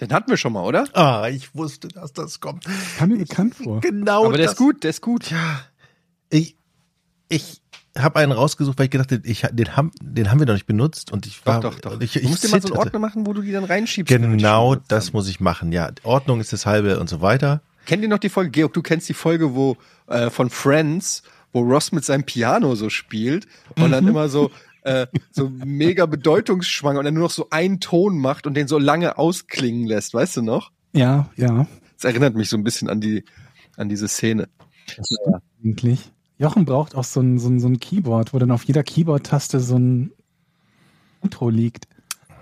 Den hatten wir schon mal, oder? Ah, ich wusste, dass das kommt. Kam mir bekannt vor. Genau. Aber der das, ist gut, der ist gut. Ja. Ich, ich habe einen rausgesucht, weil ich gedacht habe, ich, den, haben, den haben wir noch nicht benutzt und ich war. doch, doch, doch. Ich, du ich musst dir mal so einen. Ordner machen, wo du die dann reinschiebst. Genau, das haben. muss ich machen. Ja, Ordnung ist das halbe und so weiter. Kennt ihr noch die Folge, Georg, du kennst die Folge, wo äh, von Friends, wo Ross mit seinem Piano so spielt und dann immer so äh, so mega bedeutungsschwanger und dann nur noch so einen Ton macht und den so lange ausklingen lässt, weißt du noch? Ja, ja, Das erinnert mich so ein bisschen an die an diese Szene. eigentlich. Jochen braucht auch so ein, so ein, so ein Keyboard, wo dann auf jeder Keyboard-Taste so ein Intro liegt.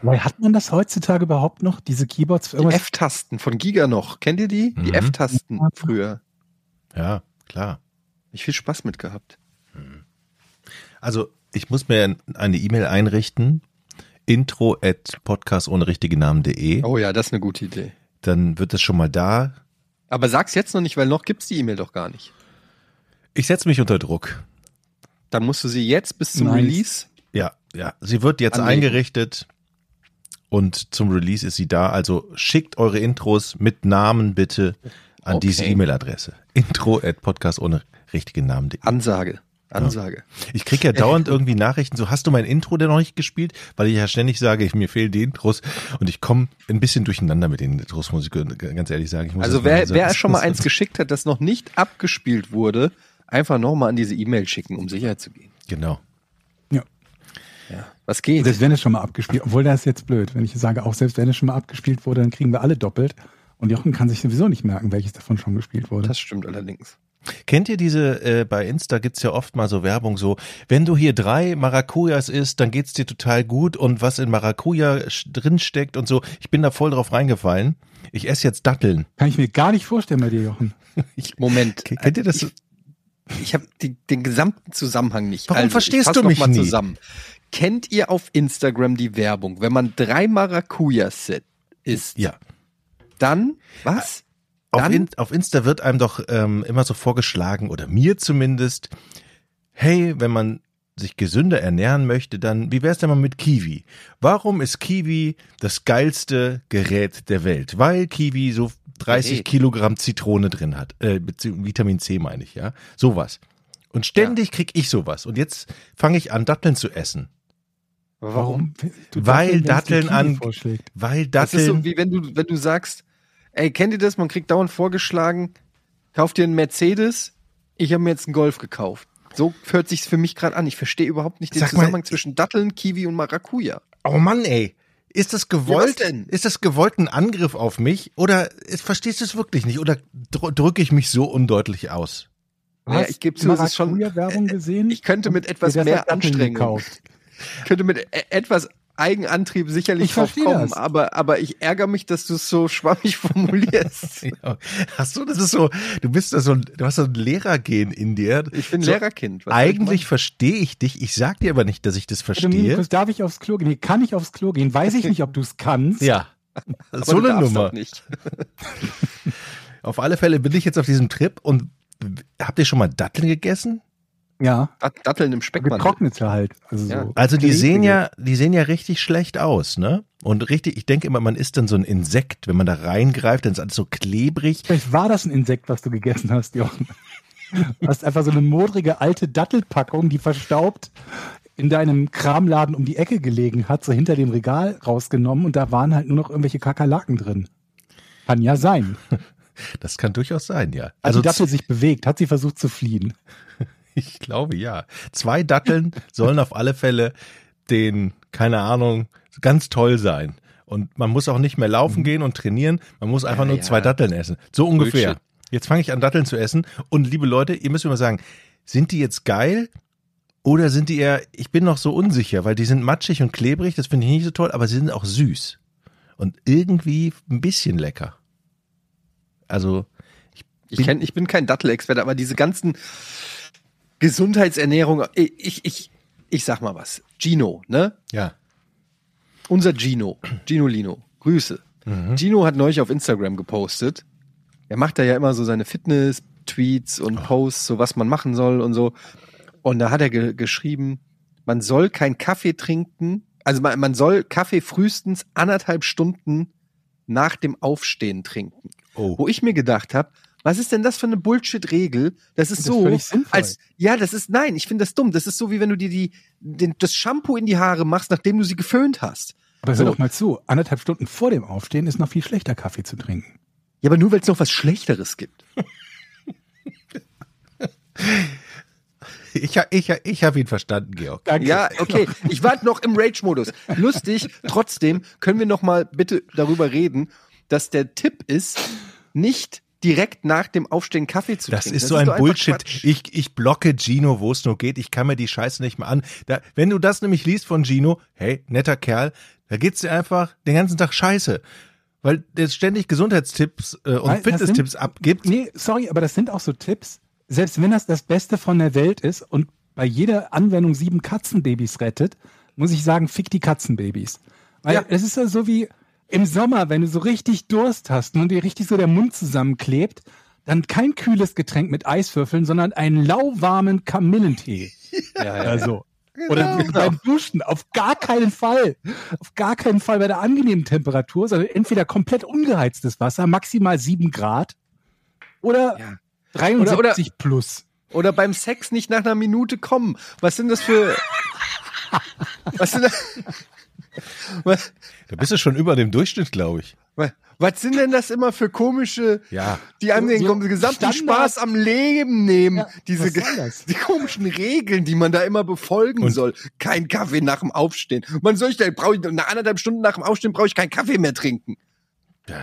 Weil hat man das heutzutage überhaupt noch, diese Keyboards für Die irgendwas? F-Tasten von Giga noch. Kennt ihr die? Die Mhm. F-Tasten früher. Ja, klar. Ich viel Spaß mit gehabt. Also ich muss mir eine E-Mail einrichten. Intro at podcast ohne richtige Namen.de. Oh ja, das ist eine gute Idee. Dann wird das schon mal da. Aber sag's jetzt noch nicht, weil noch gibt's die E-Mail doch gar nicht. Ich setze mich unter Druck. Dann musst du sie jetzt bis zum Nice. Release. Ja, ja. Sie wird jetzt Anlegen. eingerichtet und zum Release ist sie da. Also schickt eure Intros mit Namen bitte an Okay. diese E-Mail-Adresse. Intro at podcast ohne richtigen Namen.de. Ansage. Ansage. Ich krieg ja dauernd irgendwie Nachrichten, so hast du mein Intro denn noch nicht gespielt? Weil ich ja ständig sage, ich, mir fehlen die Intros und ich komme ein bisschen durcheinander mit den Intros, muss ich ganz ehrlich sagen. Ich muss Also wer, wer schon mal eins geschickt hat, das noch nicht abgespielt wurde, einfach nochmal an diese E-Mail schicken, um sicher zu gehen. Genau. Ja. Ja. Was geht? Selbst wenn es schon mal abgespielt, obwohl das ist jetzt blöd, wenn ich sage, auch selbst wenn es schon mal abgespielt wurde, dann kriegen wir alle doppelt. Und Jochen kann sich sowieso nicht merken, welches davon schon gespielt wurde. Das stimmt allerdings. Kennt ihr diese, äh, bei Insta gibt's ja oft mal so Werbung so, wenn du hier drei Maracujas isst, dann geht's dir total gut und was in Maracuja drin steckt und so. Ich bin da voll drauf reingefallen. Ich esse jetzt Datteln. Kann ich mir gar nicht vorstellen bei dir, Jochen. Moment. Ke- kennt ihr das? Ich, ich habe den gesamten Zusammenhang nicht. Warum also, verstehst ich du mich mal nie? zusammen. Kennt ihr auf Instagram die Werbung, wenn man drei Maracujas isst, Ja. dann was? Auf, in, auf Insta wird einem doch ähm, immer so vorgeschlagen, oder mir zumindest, hey, wenn man sich gesünder ernähren möchte, dann wie wär's denn mal mit Kiwi? Warum ist Kiwi das geilste Gerät der Welt? Weil Kiwi so 30 Gerät. Kilogramm Zitrone drin hat, äh, Vitamin C meine ich, ja, sowas. Und ständig krieg ich sowas. Und jetzt fange ich an, Datteln zu essen. Warum? Weil Datteln, die Datteln an-. Weil Das ist Datteln, so, wie wenn du, wenn du sagst, ey, kennt ihr das? Man kriegt dauernd vorgeschlagen, kauf dir einen Mercedes, ich habe mir jetzt einen Golf gekauft. So hört sich's für mich gerade an. Ich verstehe überhaupt nicht den Sag mal- Zusammenhang zwischen Datteln, Kiwi und Maracuja. oh Mann, ey. Ist das gewollt? Ja? Ist das gewollt ein Angriff auf mich? Oder ist- verstehst du es wirklich nicht? Oder dr drücke ich mich so undeutlich aus? Ja, ich gebe zu, es ist schon- Werbung gesehen. Ich könnte mit etwas mehr Datteln Anstrengung, gekauft. könnte mit e etwas Eigenantrieb sicherlich kommen, aber, aber ich ärgere mich, dass du es so schwammig formulierst. Ja. Ach so, das ist so, du bist da so du hast so ein Lehrergehen in dir. Ich bin so, Lehrerkind. was Eigentlich verstehe ich dich. Ich sag dir aber nicht, dass ich das verstehe. Darf ich aufs Klo gehen? Nee, kann ich aufs Klo gehen? Weiß ich nicht, ob du es kannst. Ja. Aber so du eine Nummer. doch Nicht. Auf alle Fälle bin ich jetzt auf diesem Trip und habt ihr schon mal Datteln gegessen? Ja, Dat- Datteln im Speckmantel. getrocknete halt. Also, Ja. so Also die sehen ja, die sehen ja richtig schlecht aus, ne? Und richtig, ich denke immer, man isst dann so ein Insekt, wenn man da reingreift, dann ist alles so klebrig. Vielleicht war das ein Insekt, was du gegessen hast, Jochen. Du hast einfach so eine modrige alte Dattelpackung, die verstaubt in deinem Kramladen um die Ecke gelegen hat, so hinter dem Regal rausgenommen und da waren halt nur noch irgendwelche Kakerlaken drin. Kann ja sein. Das kann durchaus sein, ja. Als Also die Dattel sich bewegt, hat sie versucht zu fliehen. Ich glaube ja. Zwei Datteln sollen auf alle Fälle den, keine Ahnung, ganz toll sein. Und man muss auch nicht mehr laufen gehen und trainieren. Man muss einfach Ja, nur ja. zwei Datteln essen. So ungefähr. Bullshit. Jetzt fange ich an, Datteln zu essen. Und liebe Leute, ihr müsst mir mal sagen, sind die jetzt geil? Oder sind die eher, ich bin noch so unsicher, weil die sind matschig und klebrig, das finde ich nicht so toll, aber sie sind auch süß. Und irgendwie ein bisschen lecker. Also, Ich, kenn, ich bin kein Dattelexperte, aber diese ganzen Gesundheitsernährung, ich, ich, ich sag mal was. Gino, ne? ja. Unser Gino, Gino Lino, Grüße. Gino hat neulich auf Instagram gepostet. Er macht da ja immer so seine Fitness-Tweets und Posts, so was man machen soll und so. Und da hat er ge geschrieben, man soll kein Kaffee trinken, also man, man soll Kaffee frühestens anderthalb Stunden nach dem Aufstehen trinken. Oh. Wo ich mir gedacht habe, was ist denn das für eine Bullshit-Regel? Das ist Das ist so, sinnvoll. als ja, das ist nein, ich finde das dumm. Das ist so wie wenn du dir die den, das Shampoo in die Haare machst, nachdem du sie geföhnt hast. Aber hör So. doch mal zu, anderthalb Stunden vor dem Aufstehen ist noch viel schlechter Kaffee zu trinken. Ja, aber nur weil es noch was Schlechteres gibt. Ich, ha- ich, ha- ich habe ihn verstanden, Georg. Danke. Ja, okay. Ich war noch im Rage-Modus. Lustig. Trotzdem können wir noch mal bitte darüber reden, dass der Tipp ist, nicht direkt nach dem Aufstehen Kaffee zu Das trinken. ist so ein doch einfach Bullshit. Quatsch. Ich, ich blocke Gino, wo es nur geht. Ich kann mir die Scheiße nicht mehr an. Da, wenn du das nämlich liest von Gino, hey, netter Kerl, da geht's dir einfach den ganzen Tag scheiße. Weil der ständig Gesundheitstipps äh, und das Fitnesstipps abgibt. Nee, sorry, aber das sind auch so Tipps. Selbst wenn das das Beste von der Welt ist und bei jeder Anwendung sieben Katzenbabys rettet, muss ich sagen, fick die Katzenbabys. Weil Ja. es ist ja so wie im Sommer, wenn du so richtig Durst hast und dir richtig so der Mund zusammenklebt, dann kein kühles Getränk mit Eiswürfeln, sondern einen lauwarmen Kamillentee. Ja, ja. Also. Oder beim Duschen, auf gar keinen Fall. Auf gar keinen Fall bei der angenehmen Temperatur, sondern entweder komplett ungeheiztes Wasser, maximal sieben Grad, oder Ja. 73 Oder- oder- plus. Oder beim Sex nicht nach einer Minute kommen. Was sind das für. Was sind das, was, Da bist du schon über dem Durchschnitt, glaube ich. was, sind denn das immer für komische, Ja. die an den So gesamten Standard- Spaß am Leben nehmen? Ja, diese die komischen Regeln, die man da immer befolgen Und- soll. Kein Kaffee nach dem Aufstehen. Man soll ich da brauche ich nach anderthalb Stunden nach dem Aufstehen brauche ich keinen Kaffee mehr trinken.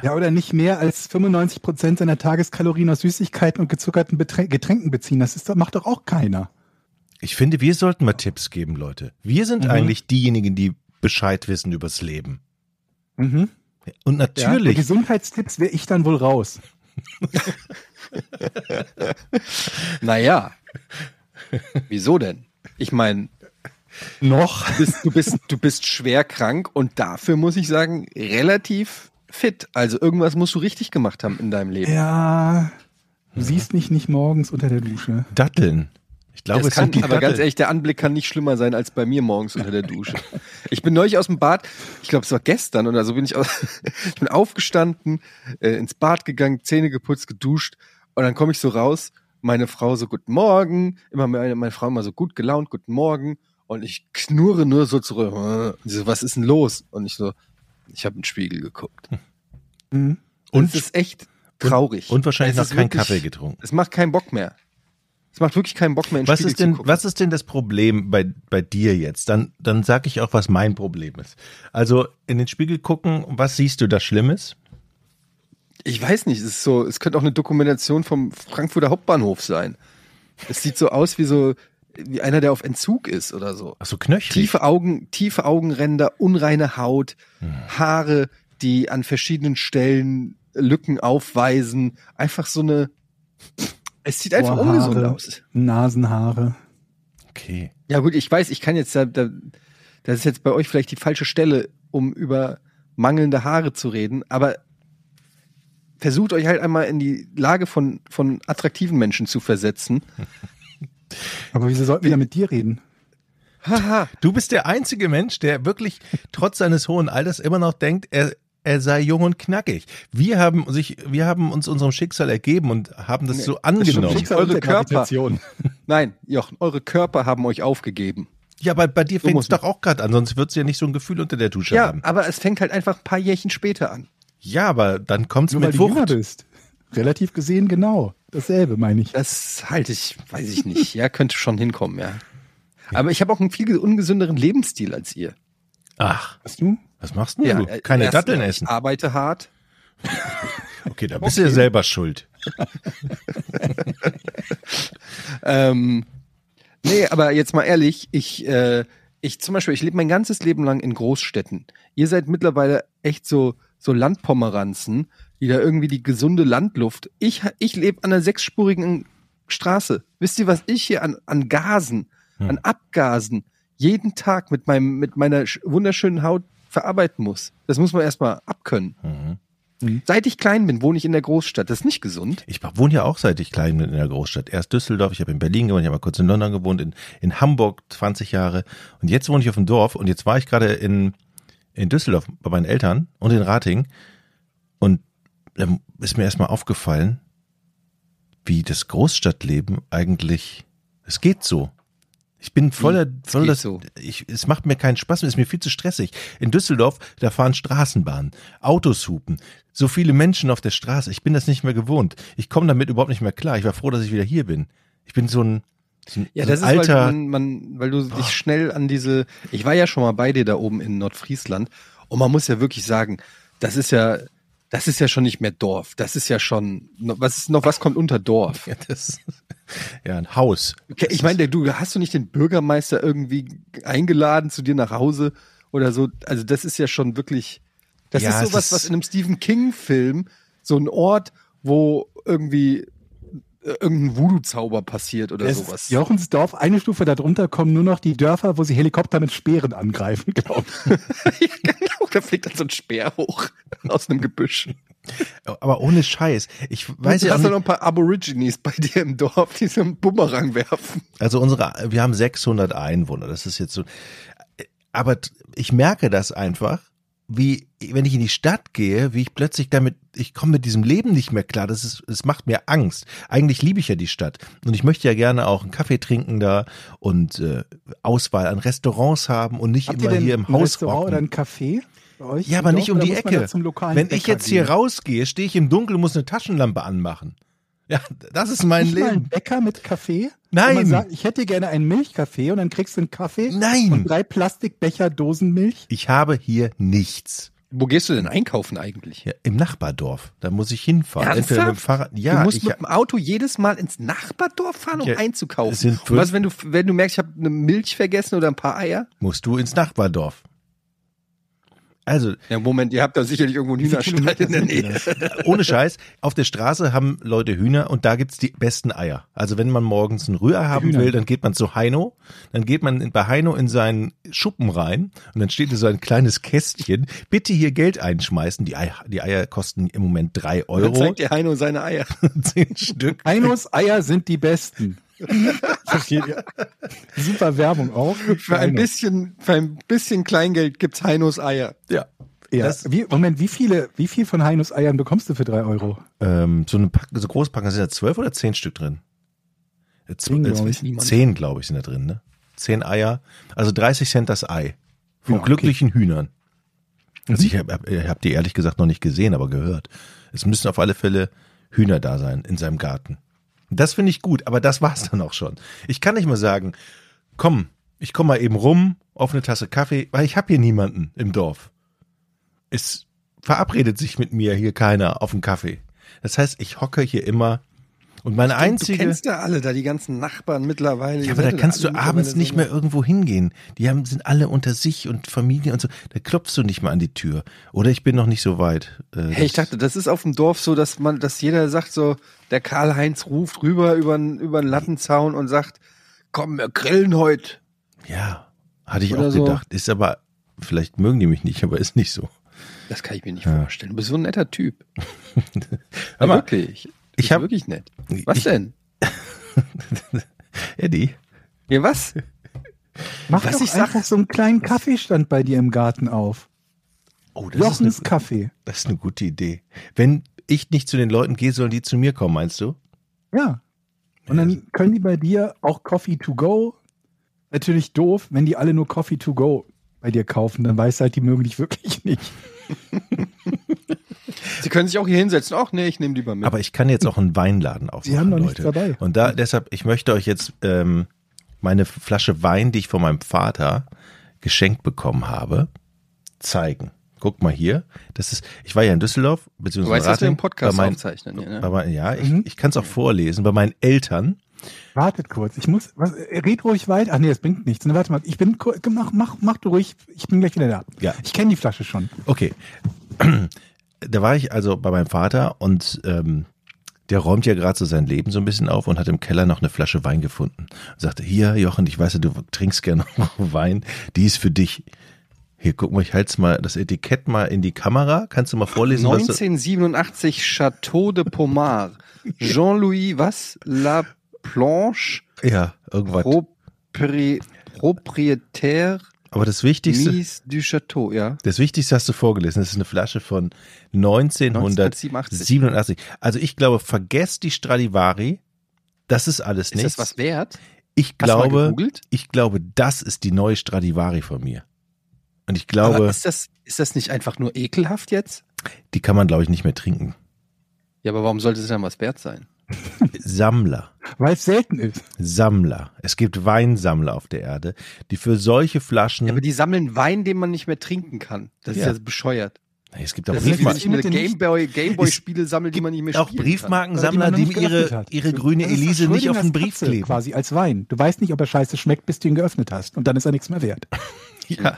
Ja, oder nicht mehr als 95 Prozent seiner Tageskalorien aus Süßigkeiten und gezuckerten Beträ Getränken beziehen. Das ist, macht doch auch keiner. Ich finde, wir sollten mal Tipps geben, Leute. Wir sind Mhm. eigentlich diejenigen, die Bescheid wissen übers Leben. Mhm. Und Ja, natürlich, Gesundheitstipps wäre ich dann wohl raus. Naja. Wieso denn? Ich meine, Noch. du bist, du bist, du bist schwer krank und dafür muss ich sagen, relativ fit. Also irgendwas musst du richtig gemacht haben in deinem Leben. Ja, du siehst mich nicht morgens unter der Dusche. Datteln. Ich glaube, Das es kann, sind die aber ganz ehrlich, der Anblick kann nicht schlimmer sein als bei mir morgens unter der Dusche. Ich bin neulich aus dem Bad, ich glaube, es war gestern oder so bin ich aus, ich bin aufgestanden, äh, ins Bad gegangen, Zähne geputzt, geduscht und dann komme ich so raus, meine Frau so guten Morgen, immer meine, meine Frau immer so gut gelaunt, guten Morgen und ich knurre nur so zurück. Und sie so, was ist denn los? Und ich so, ich habe in den Spiegel geguckt. Mhm. Und Und- es ist echt traurig. Und wahrscheinlich Es noch ist keinen Kaffee getrunken. Es macht keinen Bock mehr. Es macht wirklich keinen Bock mehr, in Was Spiegel ist denn, was ist denn das Problem bei, bei dir jetzt? Dann, dann sag ich auch, was mein Problem ist. Also in den Spiegel gucken, was siehst du da Schlimmes? Ich weiß nicht, es ist so, es könnte auch eine Dokumentation vom Frankfurter Hauptbahnhof sein. Es sieht so aus wie so, wie einer, der auf Entzug ist oder so. Ach so, knöchrig. Tiefe Augen, tiefe Augenränder, unreine Haut, Hm. Haare, die an verschiedenen Stellen Lücken aufweisen. Einfach so eine, es sieht einfach Ohrhaare, ungesund aus. Nasenhaare. Okay. Ja gut, ich weiß, ich kann jetzt, da, da, das ist jetzt bei euch vielleicht die falsche Stelle, um über mangelnde Haare zu reden, aber versucht euch halt einmal in die Lage von, von attraktiven Menschen zu versetzen. Aber wieso sollten wir da mit dir reden? Haha. Du bist der einzige Mensch, der wirklich trotz seines hohen Alters immer noch denkt, er, er sei jung und knackig. Wir haben sich, wir haben uns unserem Schicksal ergeben und haben das Nee, so das angenommen. nicht. Eure Körper. Nein, Jochen, eure Körper haben euch aufgegeben. Ja, aber bei dir fängt es doch auch gerade an, sonst würdest du ja nicht so ein Gefühl unter der Dusche Ja, haben. aber es fängt halt einfach ein paar Jährchen später an. Ja, aber dann kommt's Nur weil mit Wucht. bist. Relativ gesehen genau. Dasselbe, meine ich. Das halte ich, weiß ich nicht. Ja, könnte schon hinkommen, ja. Aber ich habe auch einen viel ungesünderen Lebensstil als ihr. Ach, Hast du? Was machst denn Ja, du? äh, Keine erstens, Datteln Ich essen. arbeite hart. Okay, da bist du ja selber schuld. Ähm, nee, aber jetzt mal ehrlich, ich, äh, ich zum Beispiel, ich lebe mein ganzes Leben lang in Großstädten. Ihr seid mittlerweile echt so, so Landpomeranzen, die da irgendwie die gesunde Landluft. Ich, ich lebe an einer sechsspurigen Straße. Wisst ihr, was ich hier an, an Gasen, Hm. an Abgasen jeden Tag mit meinem, mit meiner sch- wunderschönen Haut verarbeiten muss? Das muss man erstmal abkönnen. Mhm. Seit ich klein bin, wohne ich in der Großstadt. Das ist nicht gesund. Ich wohne ja auch seit ich klein bin in der Großstadt. Erst Düsseldorf, ich habe in Berlin gewohnt, ich habe mal kurz in London gewohnt, in, in Hamburg 20 Jahre. Und jetzt wohne ich auf dem Dorf und jetzt war ich gerade in, in Düsseldorf bei meinen Eltern und in Rating. Und dann ist mir erstmal aufgefallen, wie das Großstadtleben eigentlich, es geht so. Ich bin voller, es voll geht das, so? ich, es macht mir keinen Spaß es ist mir viel zu stressig. In Düsseldorf, da fahren Straßenbahnen, Autos hupen, so viele Menschen auf der Straße. Ich bin das nicht mehr gewohnt. Ich komme damit überhaupt nicht mehr klar. Ich war froh, dass ich wieder hier bin. Ich bin so ein, so ein, Ja, so das ein ist, alter, weil, man, man, weil du dich schnell an diese. Ich war ja schon mal bei dir da oben in Nordfriesland und man muss ja wirklich sagen, das ist ja, das ist ja schon nicht mehr Dorf. Das ist ja schon. Was ist noch? Was kommt unter Dorf? ja, das, ja, ein Haus. Okay, ich meine, du hast du nicht den Bürgermeister irgendwie eingeladen zu dir nach Hause oder so? Also das ist ja schon wirklich. Das Ja, ist sowas, ist- was in einem Stephen King-Film so ein Ort, wo irgendwie irgendein Voodoo-Zauber passiert oder Das sowas. Jochensdorf, eine Stufe darunter kommen nur noch die Dörfer, wo sie Helikopter mit Speeren angreifen, glaube ich. ja, genau, da fliegt dann so ein Speer hoch aus einem Gebüsch. Aber ohne Scheiß. Ich weiß du ja auch hast ja noch ein paar Aborigines bei dir im Dorf, die so einen Bumerang werfen. Also unsere, wir haben 600 Einwohner. Das ist jetzt so. Aber t- ich merke das einfach, wie, wenn ich in die Stadt gehe, wie ich plötzlich damit, ich komme mit diesem Leben nicht mehr klar. Das ist, es macht mir Angst. Eigentlich liebe ich ja die Stadt. Und ich möchte ja gerne auch einen Kaffee trinken da und äh, Auswahl an Restaurants haben und nicht Habt immer hier im ein Haus Restaurant oder hocken. ein Café bei euch? Ja, aber Dorf, nicht um oder die Ecke. Wenn ich Bäcker jetzt hier gehen? rausgehe, stehe ich im Dunkeln und muss eine Taschenlampe anmachen. Ja, das ist mein Nicht mal ein Leben. Bäcker mit Kaffee? Nein. Sagt, ich hätte gerne einen Milchkaffee und dann kriegst du einen Kaffee Nein. und drei Plastikbecher Dosenmilch. Ich habe hier nichts. Wo gehst du denn einkaufen eigentlich? Ja, Im Nachbardorf. Da muss ich hinfahren. Ernsthaft? Entweder mit dem Fahrrad. Ja, du musst ich, mit dem Auto jedes Mal ins Nachbardorf fahren, um Ja, einzukaufen. sind was, wenn du, wenn du merkst, ich habe eine Milch vergessen oder ein paar Eier? musst du ins Nachbardorf. Also, Ja, Moment, ihr habt da sicherlich irgendwo einen Hühnerstall in der Nähe. ohne Scheiß, auf der Straße haben Leute Hühner und da gibt's die besten Eier. Also wenn man morgens ein Rührei haben Hühner. will, dann geht man zu Heino, dann geht man in- bei Heino in seinen Schuppen rein und dann steht da so ein kleines Kästchen, bitte hier Geld einschmeißen. Die Eier, die Eier kosten im Moment drei Dann Euro, zeigt dir Heino seine Eier. zehn Stück. Heinos Eier sind die besten. Versteht ihr? Super Werbung auch. Für ein bisschen, für ein bisschen Kleingeld gibt's Heinos Eier. Ja. Ja. Das- Wie, Moment, wie viele, wie viel von Heinos Eiern bekommst du für drei Euro? Ähm, so eine Pack, so große Packung sind da zwölf oder zehn Stück drin? Äh, Zehn, äh, glaub ich. Zehn, glaube ich, sind da drin, ne? Zehn Eier. Also 30 Cent das Ei. Von Ja, okay. glücklichen Hühnern. Also ich habe hab, hab die ehrlich gesagt noch nicht gesehen, aber gehört. Es müssen auf alle Fälle Hühner da sein in seinem Garten. Das finde ich gut, aber das war's dann auch schon. Ich kann nicht mal sagen, komm, ich komme mal eben rum auf eine Tasse Kaffee, weil ich habe hier niemanden im Dorf. Es verabredet sich mit mir hier keiner auf einen Kaffee. Das heißt, ich hocke hier immer und meine Du einzige kennst ja alle da, die ganzen Nachbarn mittlerweile. ja, aber da kannst du abends nicht so- mehr irgendwo hingehen. Die haben, sind alle unter sich und Familie und so. Da klopfst du nicht mal an die Tür. Oder ich bin noch nicht so weit. Äh, Hey, ich dachte, das ist auf dem Dorf so, dass man, dass jeder sagt so, der Karl-Heinz ruft rüber über über den Lattenzaun und sagt, komm, wir grillen heute. ja, hatte ich Oder auch so. gedacht. Ist aber, vielleicht mögen die mich nicht, aber ist nicht so. Das kann ich mir nicht Ja. vorstellen. Du bist so ein netter Typ. Mal, wirklich. Ich Bist hab- wirklich nett. Was ich- denn? Eddie, Ja, was? Mach Was doch ich sag- einfach so einen kleinen Kaffeestand bei dir im Garten auf. oh, das ist, eine, Jochens Kaffee. das ist eine gute Idee. Wenn ich nicht zu den Leuten gehe, sollen die zu mir kommen, meinst du? Ja. Und dann können die bei dir auch Coffee to go. Natürlich doof, wenn die alle nur Coffee to go bei dir kaufen, dann weißt du halt, die mögen dich wirklich nicht. Sie können sich auch hier hinsetzen. Ach nee, ich nehme lieber mit. Aber ich kann jetzt auch einen Weinladen aufmachen, haben noch nichts Leute. dabei. Und da deshalb, ich möchte euch jetzt ähm, meine Flasche Wein, die ich von meinem Vater geschenkt bekommen habe, zeigen. Guck mal hier. Das ist, ich war ja in Düsseldorf, du beziehungsweise weißt, dass wir Podcast bei meinen, aufzeichnen. Hier, bei ne? meinen, ja, ich, Mhm. ich kann es auch vorlesen. Bei meinen Eltern. Wartet kurz. Ich muss, was, red ruhig weiter. Ach nee, das bringt nichts. Ne, warte mal. Ich bin, mach, mach, mach du ruhig. Ich bin gleich wieder da. Ja. Ich kenne die Flasche schon. Okay. Da war ich also bei meinem Vater und ähm, der räumt ja gerade so sein Leben so ein bisschen auf und hat im Keller noch eine Flasche Wein gefunden. Und sagte, hier, Jochen, ich weiß ja, du trinkst gerne Wein, die ist für dich. Hier, guck mal, ich halte mal das Etikett mal in die Kamera. Kannst du mal vorlesen, was du, 1987 Château de Pomard. Jean-Louis, was? La Planche, Ja, irgendwas. Propri Propriétaire Aber das Wichtigste, Mies du Chateau, ja. das Wichtigste hast du vorgelesen. Das ist eine Flasche von 1987. Also ich glaube, vergesst die Stradivari. Das ist alles Ist nichts. das was wert? ich Hast glaube, ich glaube, das ist die neue Stradivari von mir. Und ich Aber glaube, ist das, ist das nicht einfach nur ekelhaft jetzt? die kann man, glaube ich, nicht mehr trinken. Ja, aber warum sollte es dann was wert sein? Sammler. Weil es selten ist. Sammler. Es gibt Weinsammler auf der Erde, die für solche Flaschen. Ja, aber die sammeln Wein, den man nicht mehr trinken kann. Das Ja. ist ja bescheuert. Es gibt auch Das ist wie wenn Briefmarken. ich mir Mit den Gameboy Gameboy Ist- Spiele sammle, die man nicht mehr Auch spielen Briefmarkensammler, Oder die geöffnet ihre, ihre grüne Elise nicht auf den Brief Katze kleben. Quasi als Wein. Du weißt nicht, ob er scheiße schmeckt, bis du ihn geöffnet hast. Und dann ist er nichts mehr wert. Ja.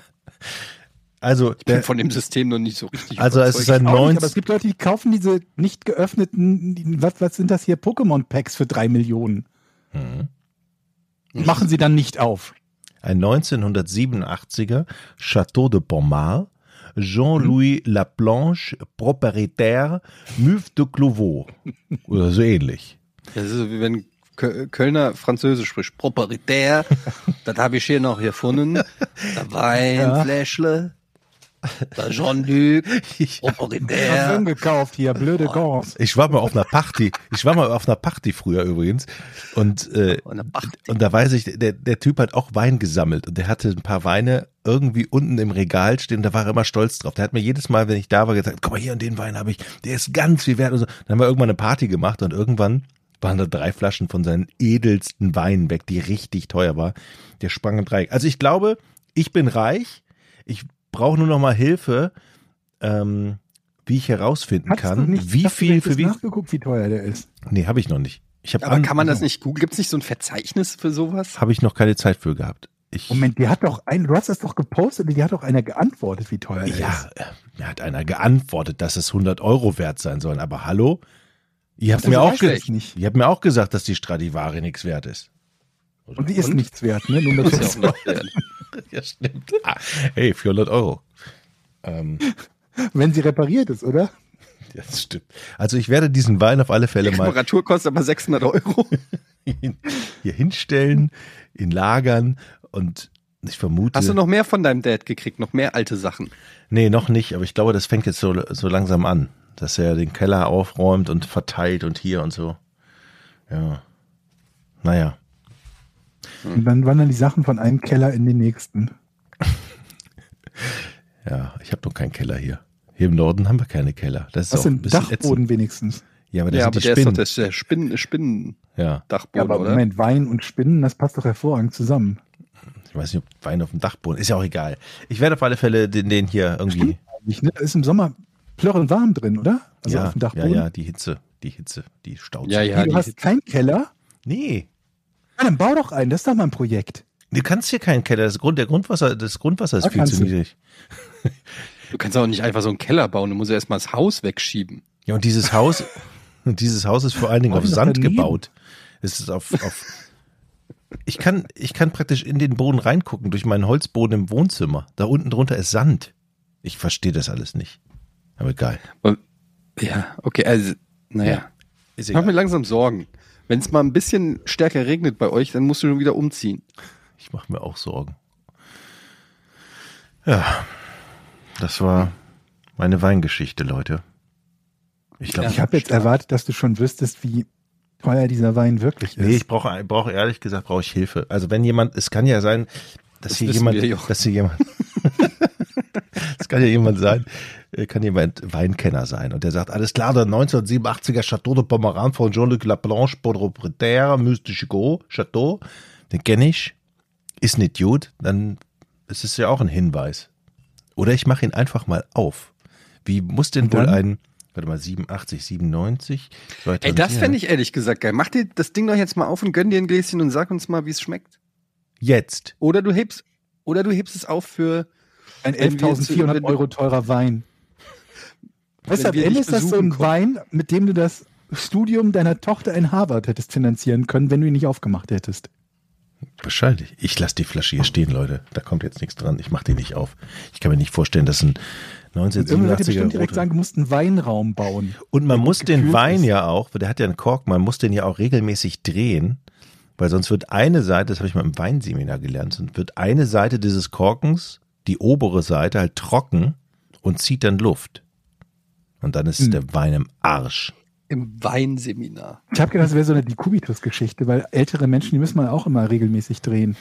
Also, Ich bin der, von dem System noch nicht so richtig also es ist überzeugt. ein Auch nicht, 19, aber es gibt Leute, die kaufen diese nicht geöffneten, was, was sind das hier, Pokémon-Packs für drei Millionen. Mhm. Machen sie dann nicht auf. ein 1987er Château de Pommard, Jean-Louis Laplanche, propriétaire, Muve de Clouveau. Oder so ähnlich. Das ist so wie wenn Kö- Kölner Französisch spricht. Proprietär. das habe ich hier noch gefunden. Da Weinfläschle. Da Jean-Luc. Parfüm gekauft hier, blöde Gans. Ich war mal auf einer Party. Ich war mal auf einer Party früher übrigens. Und, äh, und da weiß ich, der, der Typ hat auch Wein gesammelt und der hatte ein paar Weine irgendwie unten im Regal stehen. Da war er immer stolz drauf. Der hat mir jedes Mal, wenn ich da war, gesagt, guck mal hier, und den Wein habe ich, der ist ganz viel wert. Und so. Dann haben wir irgendwann eine Party gemacht und irgendwann waren da drei Flaschen von seinen edelsten Weinen weg, die richtig teuer war. Der sprang im Dreieck. Also ich glaube, ich bin reich. Ich brauche nur noch mal Hilfe, ähm, wie ich herausfinden Hast du kann, nicht, wie hast du viel für das wie. nachgeguckt, wie teuer der ist? Nee, habe ich noch nicht. Ich Aber kann man das nicht googeln? Gibt es nicht so ein Verzeichnis für sowas? Habe ich noch keine Zeit für gehabt. Ich, Moment, die hat doch ein, du hast das doch gepostet, die hat doch einer geantwortet, wie teuer der ja, ist. äh, mir hat einer geantwortet, dass es 100 Euro wert sein sollen. Aber hallo, ihr habt Also mir auch, das nicht. ihr habt mir auch gesagt, dass die Stradivari nichts wert ist. Und die ist Und? nichts wert, ne? Nur mit Ist ja auch wert. Ja, stimmt. Ah, hey, 400 Euro. Ähm, wenn sie repariert ist, oder? ja, das stimmt. Also ich werde diesen Wein auf alle Fälle mal Reparatur kostet aber 600 Euro. hier hinstellen, ihn lagern und ich vermute. Hast du noch mehr von deinem Dad gekriegt? Noch mehr alte Sachen? Nee, noch nicht, aber ich glaube, das fängt jetzt so, so langsam an, dass er den Keller aufräumt und verteilt und hier und so. Ja. Naja. Und dann wandern die Sachen von einem Keller in den nächsten. Ja, ich habe noch keinen Keller hier. Hier im Norden haben wir keine Keller. Das ist Was auch ein bisschen Dachboden ätzend. wenigstens? Ja, aber das ja, sind aber die der Spinnen. ist doch der Spinnen, Spinnendachboden, ja, Ja, aber oder? Moment, Wein und Spinnen, das passt doch hervorragend zusammen. ich weiß nicht, ob Wein auf dem Dachboden. Ist ja auch egal. Ich werde auf alle Fälle den, den hier irgendwie. Eigentlich, ne? Ist im Sommer plörrend warm drin, oder? Also ja, auf dem ja, Dachboden. ja, die Hitze, die Hitze, die staut Ja, ja. Du hast Hitze. keinen Keller? Nee, Ja, dann bau doch einen, das ist doch mal ein Projekt. du kannst hier keinen Keller. Das Grund, der Grundwasser, das Grundwasser ist Da viel zu niedrig. Du kannst auch nicht einfach so einen Keller bauen, du musst ja erstmal das Haus wegschieben. Ja, und dieses Haus, und dieses Haus ist vor allen Dingen auf Sand daneben. gebaut. Es ist auf, auf ich kann, ich kann praktisch in den Boden reingucken durch meinen Holzboden im Wohnzimmer. Da unten drunter ist Sand. Ich verstehe das alles nicht. Aber egal. Ja, okay, also, naja. Ist Ich mach mir langsam Sorgen. Wenn es mal ein bisschen stärker regnet bei euch, dann musst du schon wieder umziehen. Ich mache mir auch Sorgen. Ja, das war meine Weingeschichte, Leute. Ich glaube, Ja. Ich habe jetzt stark. erwartet, dass du schon wüsstest, wie teuer dieser Wein wirklich ist. Nee, ich brauche brauche ehrlich gesagt brauche ich Hilfe. Also wenn jemand, es kann ja sein, dass Das hier jemand, dass hier jemand, es kann ja jemand sein, äh, kann jemand Weinkenner sein und der sagt, alles klar, der 1987er Chateau de Pomeran von Jean-Luc Laplanche, Propriétaire, Mystische Go, Chateau, den kenne ich, ist nicht gut, dann ist es ja auch ein Hinweis. Oder ich mache ihn einfach mal auf. Wie muss denn wohl ein, warte mal, 87, 97? Ey, das fände ich ehrlich gesagt geil. Mach dir das Ding doch jetzt mal auf und gönn dir ein Gläschen und sag uns mal, wie es schmeckt. Jetzt. Oder du hebst, oder du hebst es auf für, Ein Wenn wir jetzt- 11.400 wenn wir- Euro teurer Wein. Weißt du, am Ende ist das so ein kommen. Wein, mit dem du das Studium deiner Tochter in Harvard hättest finanzieren können, wenn du ihn nicht aufgemacht hättest. Wahrscheinlich. Ich lasse die Flasche hier stehen, Leute. Da kommt jetzt nichts dran. Ich mache die nicht auf. Ich kann mir nicht vorstellen, dass ein Und irgendwann wird dir 1987er bestimmt direkt sagen, du musst einen Weinraum bauen. Und man muss den Wein ist. ja auch, der hat ja einen Kork, man muss den ja auch regelmäßig drehen, Weil sonst wird eine Seite, das habe ich mal im Weinseminar gelernt, sonst wird eine Seite dieses Korkens, die obere Seite, halt trocken und zieht dann Luft. Und dann ist Hm. der Wein im Arsch. Im Weinseminar. Ich habe gedacht, das wäre so eine Dekubitus-Geschichte, weil ältere Menschen, die müssen man auch immer regelmäßig drehen.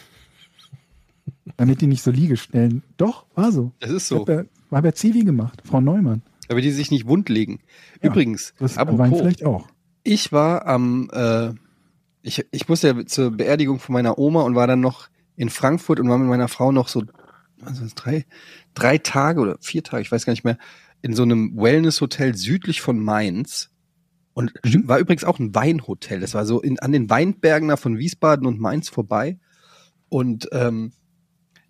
Damit die nicht so Liege stellen. Doch, war so. Das ist Hab ja, hab ja Zivi gemacht, Frau Neumann. Aber die sich nicht wund legen. Ja, Übrigens, Das Wein apropos, vielleicht auch. ich war am, äh, ich, ich musste ja zur Beerdigung von meiner Oma und war dann noch in Frankfurt und war mit meiner Frau noch so also drei, drei Tage oder vier Tage, ich weiß gar nicht mehr, in so einem Wellness-Hotel südlich von Mainz. Und Mhm. war übrigens auch ein Weinhotel. Das war so in, an den Weinbergen da von Wiesbaden und Mainz vorbei. Und ähm,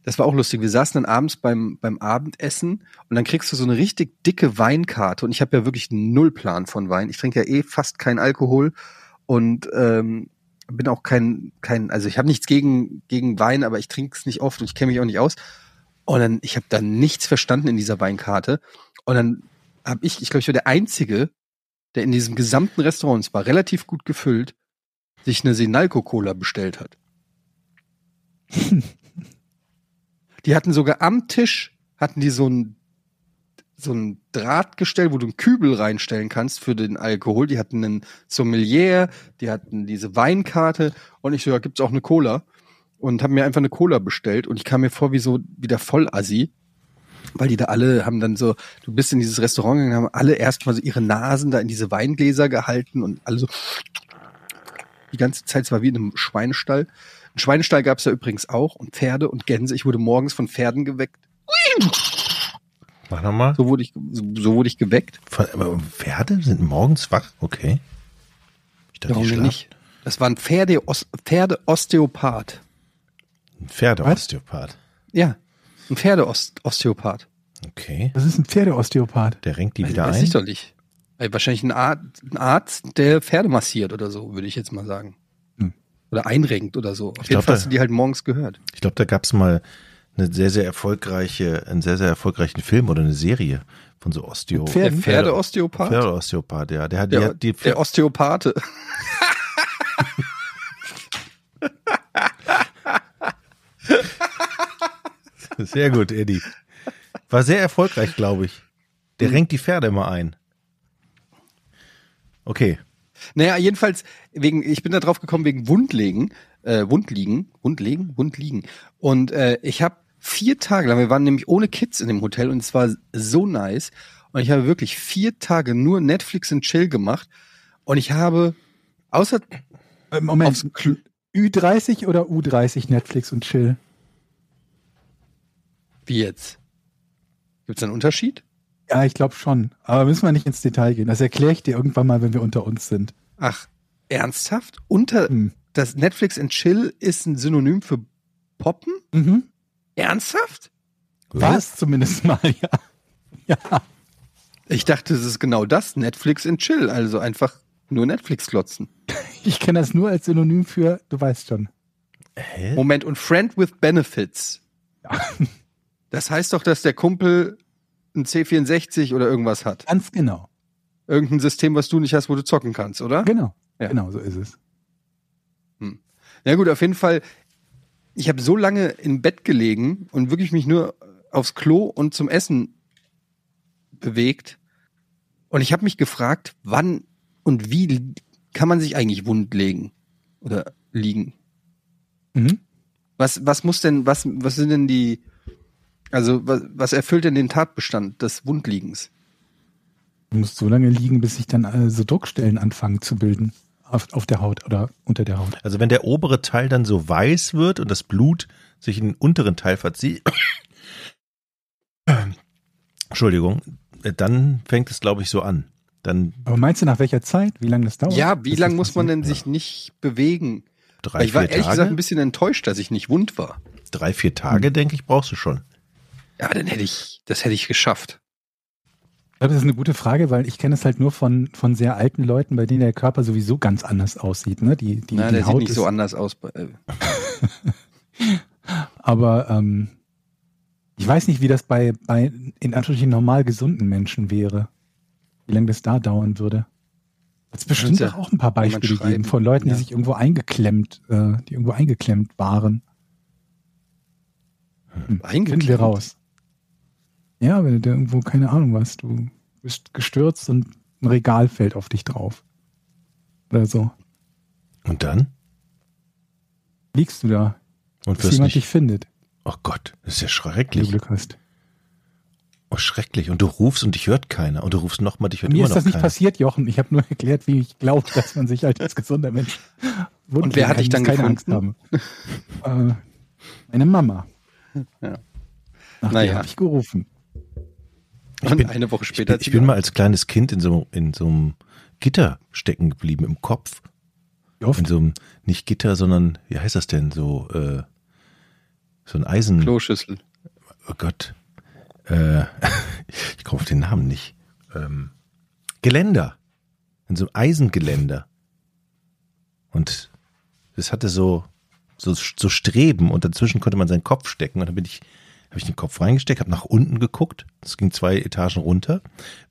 das war auch lustig. Wir saßen dann abends beim, beim Abendessen und dann kriegst du so eine richtig dicke Weinkarte. Und ich habe ja wirklich null Plan von Wein. Ich trinke ja eh fast keinen Alkohol und ähm, bin auch kein, kein, also ich habe nichts gegen, gegen Wein, aber ich trinke es nicht oft und ich kenne mich auch nicht aus. Und dann, ich habe da nichts verstanden in dieser Weinkarte. Und dann habe ich, ich glaube, ich war der Einzige, der in diesem gesamten Restaurant, es war relativ gut gefüllt, sich eine Sinalco-Cola bestellt hat. die hatten sogar am Tisch, hatten die so ein, so ein Drahtgestell, wo du einen Kübel reinstellen kannst für den Alkohol. Die hatten einen Sommelier, die hatten diese Weinkarte und ich so, ja, gibt's auch eine Cola? Und habe mir einfach eine Cola bestellt und ich kam mir vor wie so, wie der Vollassi. Weil die da alle haben dann so, du bist in dieses Restaurant gegangen, haben alle erstmal so ihre Nasen da in diese Weingläser gehalten und alle so die ganze Zeit, es war wie in einem Schweinestall. Ein Schweinestall gab es da übrigens auch und Pferde und Gänse. Ich wurde morgens von Pferden geweckt. Mach nochmal. So wurde ich, so, so wurde ich geweckt. Aber Pferde sind morgens wach? Okay. Ich dachte, Warum die schlafen. nicht? Das war ein Pferde Pferdeosteopath. Ein Pferdeosteopath. Ja, ein Pferdeosteopath. Okay. Das ist ein Pferdeosteopath. Der renkt die wieder Weiß ein. ich doch nicht. Ey, wahrscheinlich ein Arzt, ein Arzt, der Pferde massiert oder so, würde ich jetzt mal sagen. Hm. Oder einrenkt oder so. Auf Ich jeden glaub, Fall hast du die halt morgens gehört. Ich glaube, da gab es mal eine sehr, sehr erfolgreiche, einen sehr, sehr erfolgreichen Film oder eine Serie von so Osteo. Pferden? Der Pferdeosteopath? Pferdeosteopath, ja. Der hat, die Der, hat die der Osteopathe. Sehr gut, Eddie. War sehr erfolgreich, glaube ich. Der renkt die Pferde immer ein. Okay. Naja, jedenfalls, wegen, ich bin da drauf gekommen wegen Wundlegen, äh, Wundliegen, Wundlegen, Wundliegen. Und äh, ich habe vier Tage lang, wir waren nämlich ohne Kids in dem Hotel und es war so nice. Und ich habe wirklich vier Tage nur Netflix und Chill gemacht. Und ich habe, außer Äh, Moment, aufs Kl Ü30 oder U30 Netflix und Chill? Wie jetzt? Gibt es einen Unterschied? Ja, ich glaube schon. Aber müssen wir nicht ins Detail gehen. Das erkläre ich dir irgendwann mal, wenn wir unter uns sind. Ach, ernsthaft? Unter Hm. das Netflix and Chill ist ein Synonym für Poppen? Mhm. Ernsthaft? War es zumindest mal, ja. Ja. Ich dachte, es ist genau das, Netflix and Chill, also einfach nur Netflix klotzen. Ich kenne das nur als Synonym für, du weißt schon. Hä? Moment, und Friend with Benefits. Das heißt doch, dass der Kumpel ein C64 oder irgendwas hat. Ganz genau. Irgendein System, was du nicht hast, wo du zocken kannst, oder? Genau. Ja. Genau, so ist es. Na gut, auf jeden Fall. Ich habe so lange im Bett gelegen und wirklich mich nur aufs Klo und zum Essen bewegt. Und ich habe mich gefragt, wann und wie kann man sich eigentlich wund legen oder liegen? Mhm. Was, was muss denn, was, was sind denn die, also was, was erfüllt denn den Tatbestand des Wundliegens? Du musst so lange liegen, bis sich dann äh, so Druckstellen anfangen zu bilden. Auf, auf der Haut oder unter der Haut. Also wenn der obere Teil dann so weiß wird und das Blut sich in den unteren Teil verzieht, Entschuldigung, dann fängt es, glaube ich, so an. Dann Aber meinst du nach welcher Zeit? Wie lange das dauert? Ja, wie lange muss man denn sich nicht bewegen? drei, Weil ich war ehrlich Tage. gesagt ein bisschen enttäuscht, dass ich nicht wund war. drei, vier Tage, denke ich, brauchst du schon. Ja, dann hätte ich, das hätte ich geschafft. Ich glaube, das ist eine gute Frage, weil ich kenne es halt nur von, von sehr alten Leuten, bei denen der Körper sowieso ganz anders aussieht. Ne? Die, die, Na, die der Haut sieht nicht ist, so anders aus. äh, Aber ähm, ich weiß nicht, wie das bei, bei in Anführungsstrichen normal gesunden Menschen wäre. Wie lange das da dauern würde. Hat es bestimmt ja auch ein paar Beispiele gegeben von Leuten, Ja. die sich irgendwo eingeklemmt, äh, die irgendwo eingeklemmt waren. Hm, Finden wir raus. Ja, wenn du irgendwo, keine Ahnung was, du bist gestürzt und ein Regal fällt auf dich drauf. Oder so. Und dann? Liegst du da, Und wirst jemand nicht. dich findet, Oh Gott, das ist ja wenn du schrecklich. Glück hast. Oh, schrecklich. Und du rufst und dich hört keiner. Und du rufst nochmal, dich hört Mir immer ist noch das nicht keiner. passiert, Jochen. Ich habe nur erklärt, wie ich glaube, dass man sich halt als gesunder Mensch Und wer hat dich dann keine Angst haben. äh, meine Mama. Ja. Nach Naja. habe ich gerufen. Und bin- eine Woche Ich später bin, ich sie bin mal als kleines Kind in so, in so einem Gitter stecken geblieben im Kopf. Oft? In so einem, nicht Gitter, sondern, wie heißt das denn? So, äh, so ein Eisen. Kloschüssel. Oh Gott. Äh, ich komme auf den Namen nicht. Ähm, Geländer. In so einem Eisengeländer. Und es hatte so, so, so Streben und dazwischen konnte man seinen Kopf stecken. Und dann bin ich, habe ich den Kopf reingesteckt, habe nach unten geguckt. Das ging zwei Etagen runter.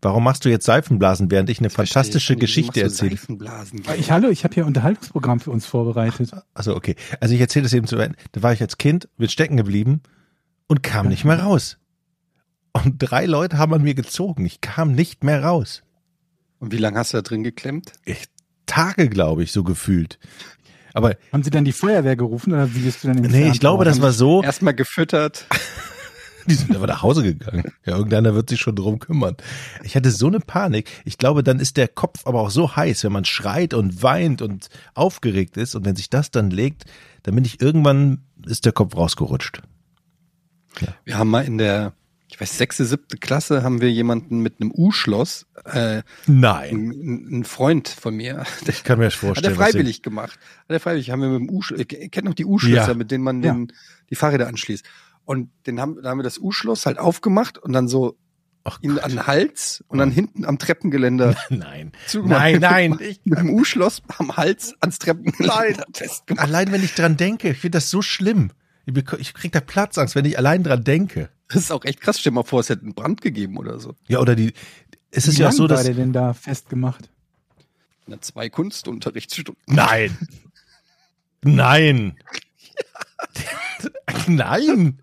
Warum machst du jetzt Seifenblasen, während ich eine fantastische Geschichte erzähle? Ich, hallo, ich habe hier ein Unterhaltungsprogramm für uns vorbereitet. Also okay. Also ich erzähle das eben zu Ende. Da war ich als Kind, bin stecken geblieben und kam nicht mehr raus. Und drei Leute haben an mir gezogen. Ich kam nicht mehr raus. Und wie lange hast du da drin geklemmt? Ich, Tage, glaube ich, so gefühlt. Aber Haben Sie dann die Feuerwehr gerufen oder wie bist du dann in nee, ich glaube, das war so. Erstmal gefüttert. Die sind aber nach Hause gegangen. Ja, irgendeiner wird sich schon drum kümmern. Ich hatte so eine Panik. Ich glaube, dann ist der Kopf aber auch so heiß, wenn man schreit und weint und aufgeregt ist. Und wenn sich das dann legt, dann bin ich irgendwann, ist der Kopf rausgerutscht. Wir haben mal in der, ich weiß, sechste, siebte Klasse haben wir jemanden mit einem U-Schloss, äh, Nein. ein, ein Freund von mir, der Ich kann mir das hat er vorstellen. freiwillig gemacht. Hat er freiwillig, haben wir mit dem U, ihr kennt noch die U-Schlösser, Ja. mit denen man Ja. den, die Fahrräder anschließt. Und den haben, da haben wir das U-Schloss halt aufgemacht und dann so Ach ihn Gott. an den Hals und dann hinten am Treppengeländer Nein. zugemacht. Nein, nein. Ich, Mit dem U-Schloss am Hals ans Treppengeländer festgemacht. allein wenn ich dran denke, ich finde das so schlimm. Ich, krieg da Platzangst, wenn ich allein dran denke. Das ist auch echt krass. Stell dir mal vor, es hätte einen Brand gegeben oder so. Ja, oder die, es ist Wie ja auch lang so, war dass, der denn da festgemacht? Na, zwei Kunstunterrichtsstunden. nein. Nein. Nein.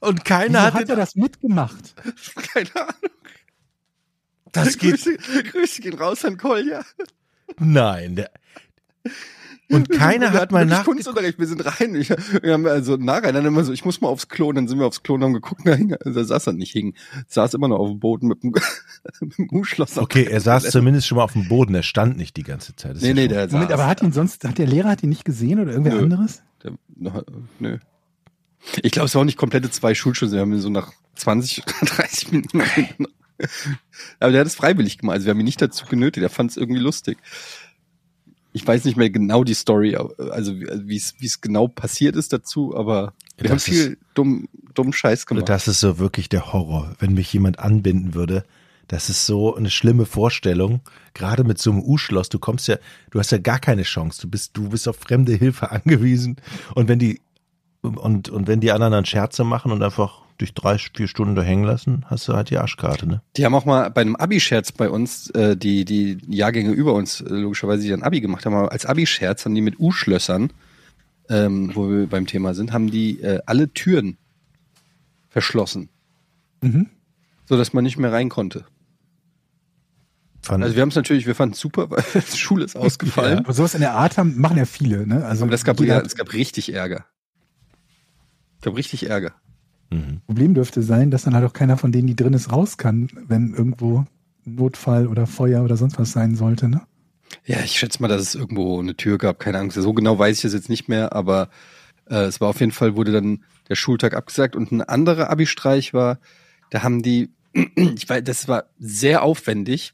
Und keiner hat, hat, er das mitgemacht? Keine Ahnung. das geht, Grüße, Grüße gehen raus an Kolja. nein. Der, und keiner hat mal nach, Kunstunterricht. Wir sind rein. Ich, wir haben also nachher dann immer so, ich muss mal aufs Klo. Und dann sind wir aufs Klo und haben geguckt, da, hing, da saß er nicht hing. Saß immer noch auf dem Boden mit dem, mit dem U-Schloss. okay, er saß zumindest schon mal auf dem Boden, er stand nicht die ganze Zeit. Das Nee, ja nee, der saß. Moment, aber hat ihn sonst, hat der Lehrer hat ihn nicht gesehen oder irgendwer Nö. anderes? Der, na, nö. Ich glaube, es war auch nicht komplette zwei Schulstunden. Wir haben ihn so nach 20 oder 30 Minuten. Aber der hat es freiwillig gemacht. Also wir haben ihn nicht dazu genötigt. Er fand es irgendwie lustig. Ich weiß nicht mehr genau die Story, also wie es wie es genau passiert ist dazu, aber wir Das haben ist- viel dumm, dumm Scheiß gemacht. Das ist so wirklich der Horror, wenn mich jemand anbinden würde. Das ist so eine schlimme Vorstellung. Gerade mit so einem U-Schloss, du kommst ja, du hast ja gar keine Chance. Du bist, du bist auf fremde Hilfe angewiesen. Und wenn die, und, und wenn die anderen dann Scherze machen und einfach dich drei, vier Stunden da hängen lassen, hast du halt die Arschkarte, ne? Die haben auch mal bei einem Abi-Scherz bei uns, äh, die, die Jahrgänge über uns, äh, logischerweise, die dann Abi gemacht haben, aber als Abi-Scherz haben die mit U-Schlössern, ähm, wo wir beim Thema sind, haben die äh, alle Türen verschlossen, Mhm. so dass man nicht mehr rein konnte. Fand, Also wir haben es natürlich, wir fanden es super, weil die Schule ist ausgefallen. Aber sowas in der Art haben, machen ja viele, ne? Also Aber das gab, ja, es gab richtig Ärger. Es gab richtig Ärger. mhm. Problem dürfte sein, dass dann halt auch keiner von denen, die drin ist, raus kann, wenn irgendwo Notfall oder Feuer oder sonst was sein sollte, ne? Ja, ich schätze mal, dass es irgendwo eine Tür gab, keine Angst. So genau weiß ich das jetzt nicht mehr, aber äh, es war auf jeden Fall, wurde dann der Schultag abgesagt und ein anderer Abi-Streich war, da haben die, ich weiß, das war sehr aufwendig.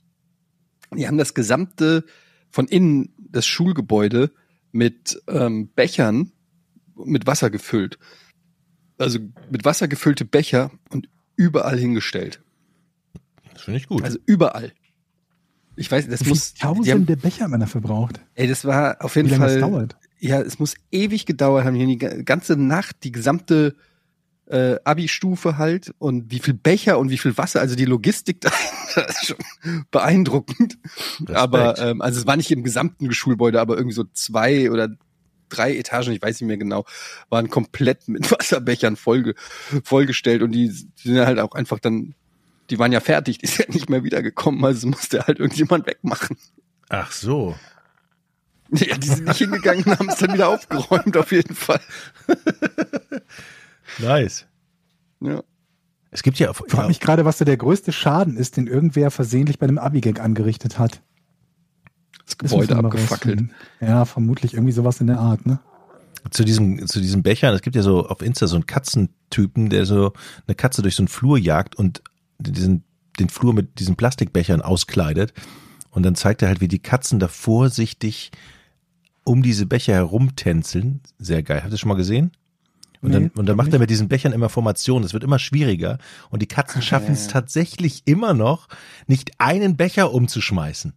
Die haben das gesamte von innen das Schulgebäude mit ähm, Bechern mit Wasser gefüllt. Also mit Wasser gefüllte Becher und überall hingestellt. Das finde ich gut. Also überall. Ich weiß, das Wie muss. viele die haben, tausende Becher man da verbraucht. ey, das war auf Wie jeden lange Fall. das dauert. Ja, es muss ewig gedauert haben. Die haben die ga- ganze Nacht, die gesamte, äh, Abi-Stufe halt und wie viel Becher und wie viel Wasser, also die Logistik da das ist schon beeindruckend. Respekt. Aber ähm, also es war nicht im gesamten Schulgebäude, aber irgendwie so zwei oder drei Etagen, ich weiß nicht mehr genau, waren komplett mit Wasserbechern vollge vollgestellt und die, die sind halt auch einfach dann, die waren ja fertig, die sind ja nicht mehr wiedergekommen, also musste halt irgendjemand wegmachen. Ach so. Ja, die sind nicht hingegangen und haben es dann wieder aufgeräumt, auf jeden Fall. Nice. Ja. Es gibt ja, Ich frage mich gerade, was da der größte Schaden ist, den irgendwer versehentlich bei einem Abi-Gag angerichtet hat. Das Gebäude abgefackelt. Ja, vermutlich irgendwie sowas in der Art, ne? zu diesem, zu diesen Bechern, es gibt ja so auf Insta so einen Katzentypen, der so eine Katze durch so einen Flur jagt und diesen, den Flur mit diesen Plastikbechern auskleidet. Und dann zeigt er halt, wie die Katzen da vorsichtig um diese Becher herumtänzeln. Sehr geil. Habt ihr das schon mal gesehen? Und dann, Nee, und dann macht er mit diesen Bechern immer Formationen. Es wird immer schwieriger. Und die Katzen schaffen es tatsächlich immer noch, nicht einen Becher umzuschmeißen.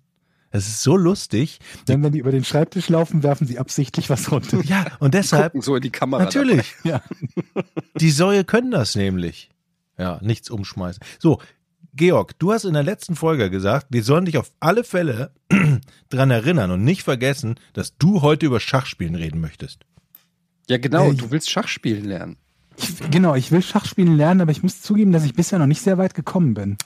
Das ist so lustig. Denn wenn die über den Schreibtisch laufen, werfen sie absichtlich was runter. Ja, und deshalb, Gucken so in die Kamera. natürlich, Ja. die Säue können das nämlich. Ja, nichts umschmeißen. So, Georg, du hast in der letzten Folge gesagt, wir sollen dich auf alle Fälle dran erinnern und nicht vergessen, dass du heute über Schachspielen reden möchtest. Ja, genau, Äh, du willst Schach spielen lernen. Ich, genau, ich will Schachspielen lernen, aber ich muss zugeben, dass ich bisher noch nicht sehr weit gekommen bin.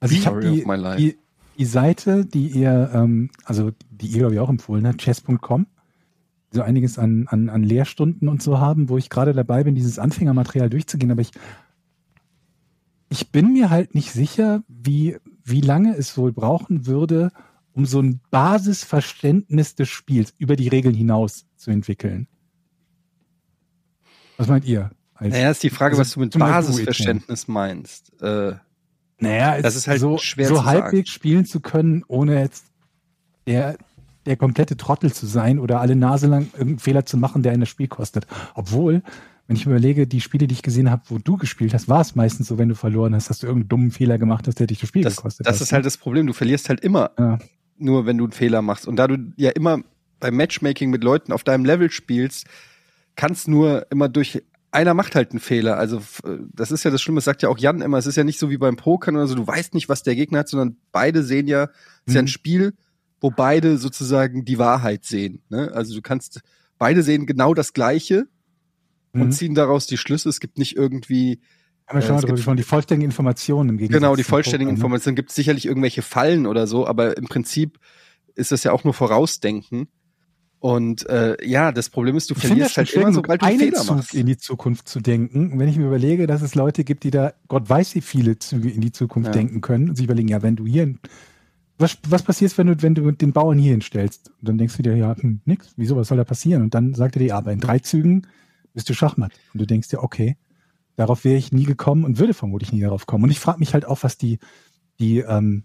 Also ich habe Story die, of my life. die, die Seite, die ihr, ähm, also die ihr, glaube ich, auch empfohlen habt, chess.com, so einiges an, an, an Lehrstunden und so haben, wo ich gerade dabei bin, dieses Anfängermaterial durchzugehen, aber ich, ich bin mir halt nicht sicher, wie, wie lange es wohl brauchen würde, um so ein Basisverständnis des Spiels über die Regeln hinaus zu entwickeln. Was meint ihr? Als- Naja, ist die Frage, Also was du mit Basisverständnis meinst. Äh, Naja, es Das ist halt so, schwer so zu sagen. halbwegs spielen zu können, ohne jetzt der, der komplette Trottel zu sein oder alle Nase lang irgendeinen Fehler zu machen, der ein das Spiel kostet. Obwohl, wenn ich mir überlege, die Spiele, die ich gesehen habe, wo du gespielt hast, war es meistens so, wenn du verloren hast, dass du irgendeinen dummen Fehler gemacht hast, der dich das Spiel das gekostet das hat. ist halt das Problem. Du verlierst halt immer, Ja. nur wenn du einen Fehler machst. Und da du ja immer beim Matchmaking mit Leuten auf deinem Level spielst, kannst nur immer durch einer macht halt einen Fehler. Also f- das ist ja das Schlimme, das sagt ja auch Jan immer, es ist ja nicht so wie beim Pokern oder so, du weißt nicht, was der Gegner hat, sondern beide sehen ja, es ist ja ein Mhm. Spiel, wo beide sozusagen die Wahrheit sehen. Ne? Also du kannst, beide sehen genau das Gleiche und Mhm. ziehen daraus die Schlüsse. Es gibt nicht irgendwie Haben wir schon äh, mal es gibt- gesprochen, die vollständigen Informationen im Gegensatz Genau, die vollständigen ne? Informationen gibt es sicherlich irgendwelche Fallen oder so, aber im Prinzip ist das ja auch nur Vorausdenken. Und äh, ja, das Problem ist, du Ich verlierst halt immer, sobald du einen einen Fehler Zug machst. in die Zukunft zu denken. Und wenn ich mir überlege, dass es Leute gibt, die da Gott weiß wie viele Züge in die Zukunft Ja. denken können und sich überlegen, ja, wenn du hier, was, was passiert, wenn du, wenn du den Bauern hier hinstellst? Und dann denkst du dir, ja, hm, nix, wieso, was soll da passieren? Und dann sagt er dir, ja, aber in drei Zügen bist du Schachmatt. Und du denkst dir, okay, darauf wäre ich nie gekommen und würde vermutlich nie darauf kommen. Und ich frage mich halt auch, was die, die, ähm,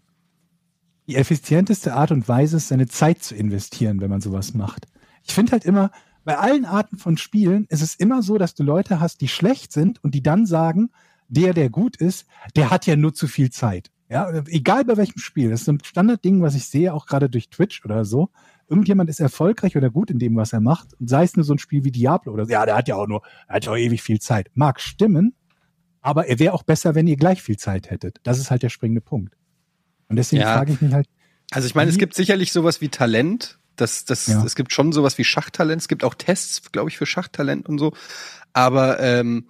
die effizienteste Art und Weise ist, seine Zeit zu investieren, wenn man sowas macht. Ich finde halt immer, bei allen Arten von Spielen ist es immer so, dass du Leute hast, die schlecht sind und die dann sagen, der, der gut ist, der hat ja nur zu viel Zeit. Ja, egal bei welchem Spiel. Das ist ein Standardding, was ich sehe, auch gerade durch Twitch oder so. Irgendjemand ist erfolgreich oder gut in dem, was er macht. Sei es nur so ein Spiel wie Diablo oder so. Ja, der hat ja auch nur, hat ja auch ewig viel Zeit. Mag stimmen, aber er wäre auch besser, wenn ihr gleich viel Zeit hättet. Das ist halt der springende Punkt. Und deswegen Ja. frage ich mich halt, Also ich meine, es gibt sicherlich sowas wie Talent. Das, das, Ja. Es gibt schon sowas wie Schachtalent. Es gibt auch Tests, glaube ich, für Schachtalent und so. Aber ähm,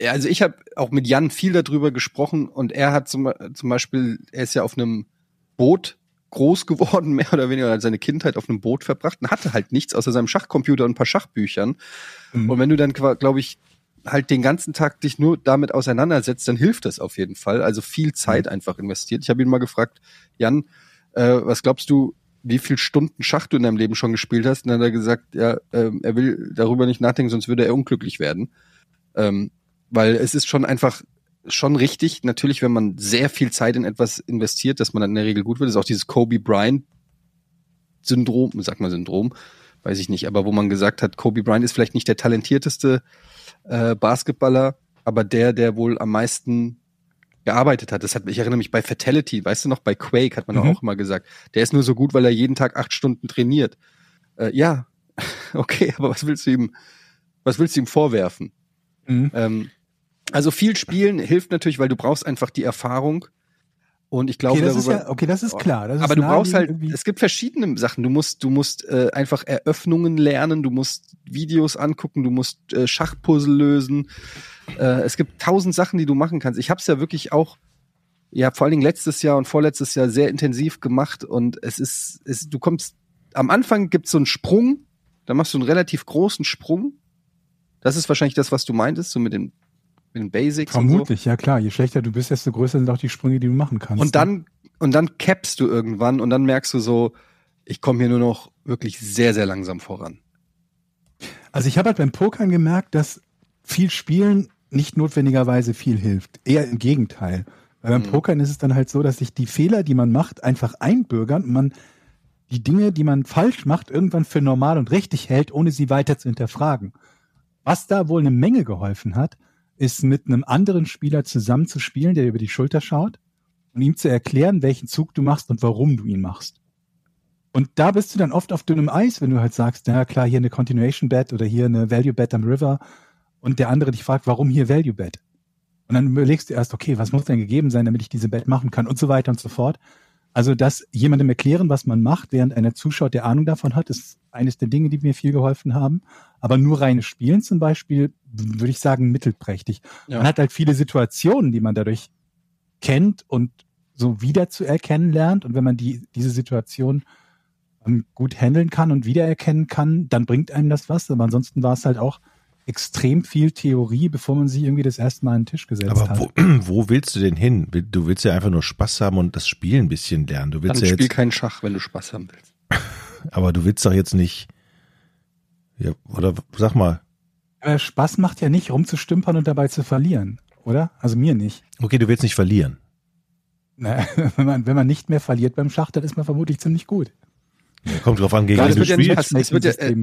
ja, also ich habe auch mit Jan viel darüber gesprochen und er hat zum, zum Beispiel, er ist ja auf einem Boot groß geworden, mehr oder weniger, hat seine Kindheit auf einem Boot verbracht und hatte halt nichts außer seinem Schachcomputer und ein paar Schachbüchern. Mhm. Und wenn du dann, glaube ich, halt den ganzen Tag dich nur damit auseinandersetzt, dann hilft das auf jeden Fall. Also viel Zeit einfach investiert. Ich habe ihn mal gefragt, Jan, äh, was glaubst du, wie viel Stunden Schach du in deinem Leben schon gespielt hast? Und dann hat er gesagt, ja, ähm, er will darüber nicht nachdenken, sonst würde er unglücklich werden. Ähm, weil es ist schon einfach schon richtig, natürlich, wenn man sehr viel Zeit in etwas investiert, dass man dann in der Regel gut wird. Das ist auch dieses Kobe Bryant Syndrom, sag mal Syndrom, weiß ich nicht, aber wo man gesagt hat, Kobe Bryant ist vielleicht nicht der talentierteste äh, Basketballer, aber der, der wohl am meisten gearbeitet hat. Das hat, ich erinnere mich bei Fatality, weißt du noch, bei Quake hat man Mhm. auch immer gesagt, der ist nur so gut, weil er jeden Tag acht Stunden trainiert. Äh, ja, okay, aber was willst du ihm, was willst du ihm vorwerfen? Mhm. Ähm, Also viel spielen hilft natürlich, weil du brauchst einfach die Erfahrung. Und ich glaube, Okay, das ist darüber, ja, okay, das ist klar. Das ist aber du brauchst halt, irgendwie. es gibt verschiedene Sachen. Du musst, du musst äh, einfach Eröffnungen lernen, du musst Videos angucken, du musst äh, Schachpuzzle lösen. Äh, es gibt tausend Sachen, die du machen kannst. Ich habe es ja wirklich auch, ja, vor allen Dingen letztes Jahr und vorletztes Jahr sehr intensiv gemacht und es ist, es, du kommst, am Anfang gibt's so einen Sprung, da machst du einen relativ großen Sprung. Das ist wahrscheinlich das, was du meintest, so mit den, mit den Basics. und so. Vermutlich, ja klar. Je schlechter du bist, desto größer sind auch die Sprünge, die du machen kannst. Und dann, und dann cappst du irgendwann und dann merkst du so, ich komme hier nur noch wirklich sehr, sehr langsam voran. Also ich habe halt beim Pokern gemerkt, dass viel Spielen nicht notwendigerweise viel hilft. Eher im Gegenteil. Weil beim Mhm. Pokern ist es dann halt so, dass sich die Fehler, die man macht, einfach einbürgern und man die Dinge, die man falsch macht, irgendwann für normal und richtig hält, ohne sie weiter zu hinterfragen. Was da wohl eine Menge geholfen hat, ist mit einem anderen Spieler zusammen zu spielen, der über die Schulter schaut und ihm zu erklären, welchen Zug du machst und warum du ihn machst. Und da bist du dann oft auf dünnem Eis, wenn du halt sagst, na klar, hier eine Continuation Bet oder hier eine Value Bet am River und der andere dich fragt, warum hier Value Bet? Und dann überlegst du erst, okay, was muss denn gegeben sein, damit ich diese Bet machen kann und so weiter und so fort. Also das jemandem erklären, was man macht, während einer zuschaut, der Ahnung davon hat, ist eines der Dinge, die mir viel geholfen haben. Aber nur reines Spielen zum Beispiel, würde ich sagen, mittelprächtig. Ja. Man hat halt viele Situationen, die man dadurch kennt und so wieder zu erkennen lernt. Und wenn man die, diese Situation ähm, gut handeln kann und wiedererkennen kann, dann bringt einem das was. Aber ansonsten war es halt auch extrem viel Theorie, bevor man sich irgendwie das erste Mal an den Tisch gesetzt Aber hat. wo, wo willst du denn hin? Du willst ja einfach nur Spaß haben und das Spiel ein bisschen lernen. Du Dann willst ja spiel jetzt, keinen Schach, wenn du Spaß haben willst. aber du willst doch jetzt nicht, ja, oder sag mal, Aber Spaß macht ja nicht, rumzustümpern und dabei zu verlieren, oder? Also mir nicht. okay, du willst nicht verlieren. Na, wenn, man, wenn man nicht mehr verliert beim Schach, dann ist man vermutlich ziemlich gut. Ja, kommt drauf an, gegen Ja, wen das du ja spielst. passen. Es ja, äh,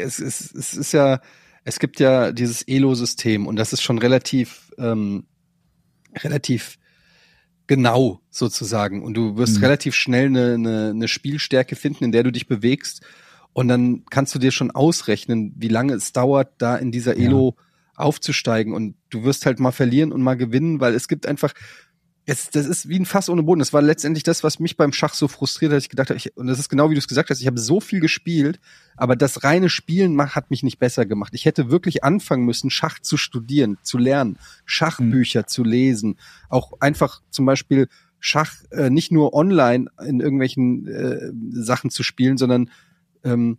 es, es, es ist ja, es gibt ja dieses Elo-System und das ist schon relativ, ähm, relativ genau sozusagen und du wirst Mhm. relativ schnell eine, eine, eine Spielstärke finden, in der du dich bewegst und dann kannst du dir schon ausrechnen, wie lange es dauert, da in dieser Ja. Elo aufzusteigen und du wirst halt mal verlieren und mal gewinnen, weil es gibt einfach es, das ist wie ein Fass ohne Boden. Das war letztendlich das, was mich beim Schach so frustriert hat. Ich gedacht habe, ich, und das ist genau wie du es gesagt hast, ich habe so viel gespielt, aber das reine Spielen hat mich nicht besser gemacht. Ich hätte wirklich anfangen müssen, Schach zu studieren, zu lernen, Schachbücher zu lesen, auch einfach zum Beispiel Schach äh, nicht nur online in irgendwelchen äh, Sachen zu spielen, sondern ähm,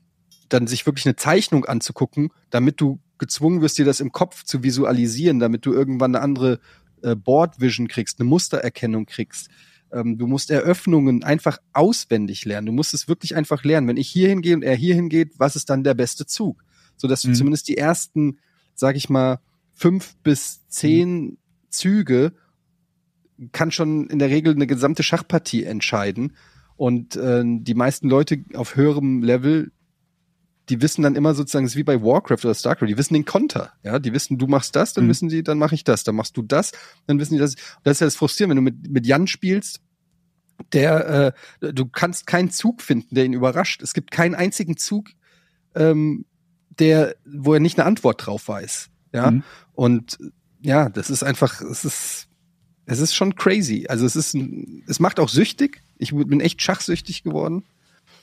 dann sich wirklich eine Zeichnung anzugucken, damit du gezwungen wirst, dir das im Kopf zu visualisieren, damit du irgendwann eine andere äh, Board Vision kriegst, eine Mustererkennung kriegst. Ähm, du musst Eröffnungen einfach auswendig lernen. Du musst es wirklich einfach lernen. Wenn ich hier hingehe und er hier hingeht, was ist dann der beste Zug? So dass du Mhm. zumindest die ersten, sag ich mal, fünf bis zehn Züge kann schon in der Regel eine gesamte Schachpartie entscheiden. Und äh, die meisten Leute auf höherem Level, die wissen dann immer sozusagen, es ist wie bei Warcraft oder StarCraft, die wissen den Konter. Ja, die wissen, du machst das, dann Mhm. wissen die, dann mache ich das, dann machst du das, dann wissen die das. Das ist ja das Frustrierende, wenn du mit, mit Jan spielst, der, äh, du kannst keinen Zug finden, der ihn überrascht. Es gibt keinen einzigen Zug, ähm, der, wo er nicht eine Antwort drauf weiß. Ja. Mhm. Und ja, das ist einfach, es ist, es ist schon crazy. Also es ist, ein- es macht auch süchtig. Ich bin echt schachsüchtig geworden.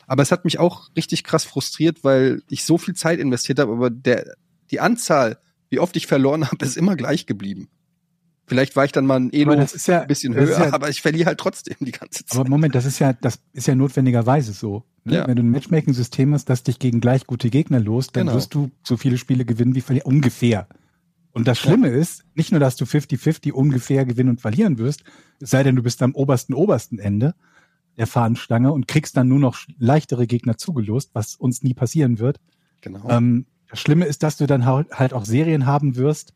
Aber es hat mich auch richtig krass frustriert, weil ich so viel Zeit investiert habe, aber der, die Anzahl, wie oft ich verloren habe, ist immer gleich geblieben. Vielleicht war ich dann mal ein Elo ja- ein bisschen höher, ja- aber ich verliere halt trotzdem die ganze Zeit. Aber Moment, das ist ja, das ist ja notwendigerweise so. Ne? Ja. Wenn du ein Matchmaking-System hast, das dich gegen gleich gute Gegner lost, dann Genau. wirst du so viele Spiele gewinnen wie verlieren. Ungefähr. Und das Schlimme ist, nicht nur, dass du 50-50 ungefähr gewinnen und verlieren wirst, es sei denn, du bist am obersten, obersten Ende der Fahnenstange und kriegst dann nur noch leichtere Gegner zugelost, was uns nie passieren wird. genau. Ähm, das Schlimme ist, dass du dann halt auch Serien haben wirst,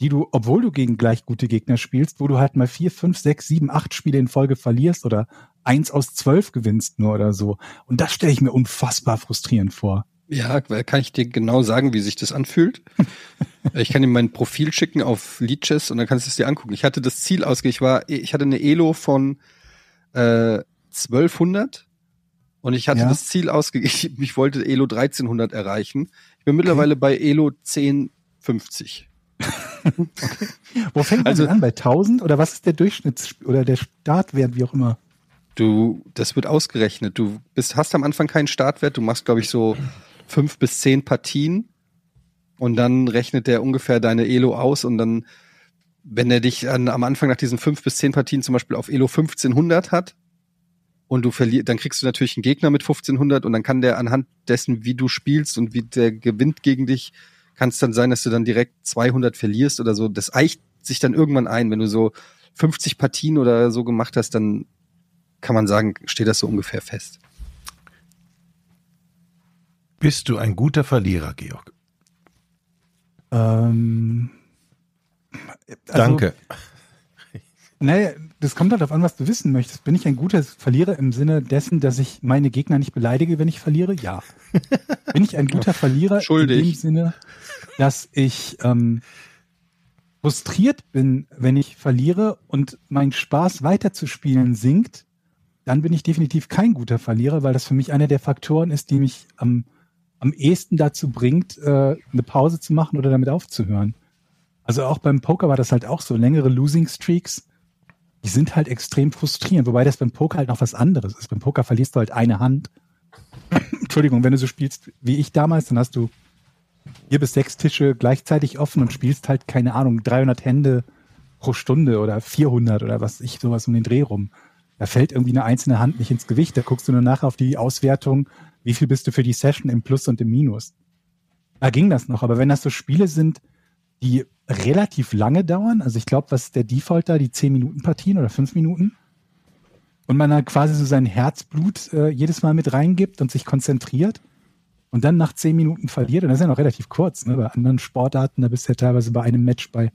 die du, obwohl du gegen gleich gute Gegner spielst, wo du halt mal vier, fünf, sechs, sieben, acht Spiele in Folge verlierst oder eins aus zwölf gewinnst nur oder so. Und das stelle ich mir unfassbar frustrierend vor. Ja, kann ich dir genau sagen, wie sich das anfühlt. ich kann dir mein Profil schicken auf Leeches und dann kannst du es dir angucken. Ich hatte das Ziel ausge, ich war, ich hatte eine Elo von äh, 1200 und ich hatte Ja. das Ziel ausgegeben, ich, wollte Elo 1300 erreichen. Ich bin mittlerweile bei Elo 1050. Wo fängt man Also- an? Bei 1000? Oder was ist der Durchschnitts- oder der Startwert, wie auch immer? Du, das wird ausgerechnet. Du bist, hast am Anfang keinen Startwert. Du machst, glaube ich, so fünf bis zehn Partien und dann rechnet der ungefähr deine Elo aus und dann, wenn er dich an, am Anfang nach diesen fünf bis zehn Partien zum Beispiel auf Elo 1500 hat und du verlierst, dann kriegst du natürlich einen Gegner mit 1500 und dann kann der anhand dessen, wie du spielst und wie der gewinnt gegen dich, kann es dann sein, dass du dann direkt 200 verlierst oder so. Das eicht sich dann irgendwann ein. Wenn du so 50 Partien oder so gemacht hast, dann kann man sagen, steht das so ungefähr fest. Bist du ein guter Verlierer, Georg? Ähm, also, Danke. Naja, das kommt halt darauf an, was du wissen möchtest. Bin ich ein guter Verlierer im Sinne dessen, dass ich meine Gegner nicht beleidige, wenn ich verliere? Ja. Bin ich ein guter Verlierer Schuldig. in dem Sinne, dass ich ähm, frustriert bin, wenn ich verliere und mein Spaß weiterzuspielen sinkt? Dann bin ich definitiv kein guter Verlierer, weil das für mich einer der Faktoren ist, die mich am, am ehesten dazu bringt, äh, eine Pause zu machen oder damit aufzuhören. Also auch beim Poker war das halt auch so. Längere Losing Streaks, die sind halt extrem frustrierend. Wobei das beim Poker halt noch was anderes ist. Beim Poker verlierst du halt eine Hand. Entschuldigung, wenn du so spielst wie ich damals, dann hast du vier bis sechs Tische gleichzeitig offen und spielst halt, keine Ahnung, 300 Hände pro Stunde oder 400 oder was ich, sowas um den Dreh rum. Da fällt irgendwie eine einzelne Hand nicht ins Gewicht. Da guckst du nur nachher auf die Auswertung, wie viel bist du für die Session im Plus und im Minus. Da ging das noch. Aber wenn das so Spiele sind, die relativ lange dauern. Also ich glaube, was ist der Default da? Die 10 Minuten Partien oder 5 Minuten? Und man dann quasi so sein Herzblut äh, jedes Mal mit reingibt und sich konzentriert und dann nach 10 Minuten verliert. Und das ist ja noch relativ kurz. Ne? Bei anderen Sportarten, da bist du ja teilweise bei einem Match bei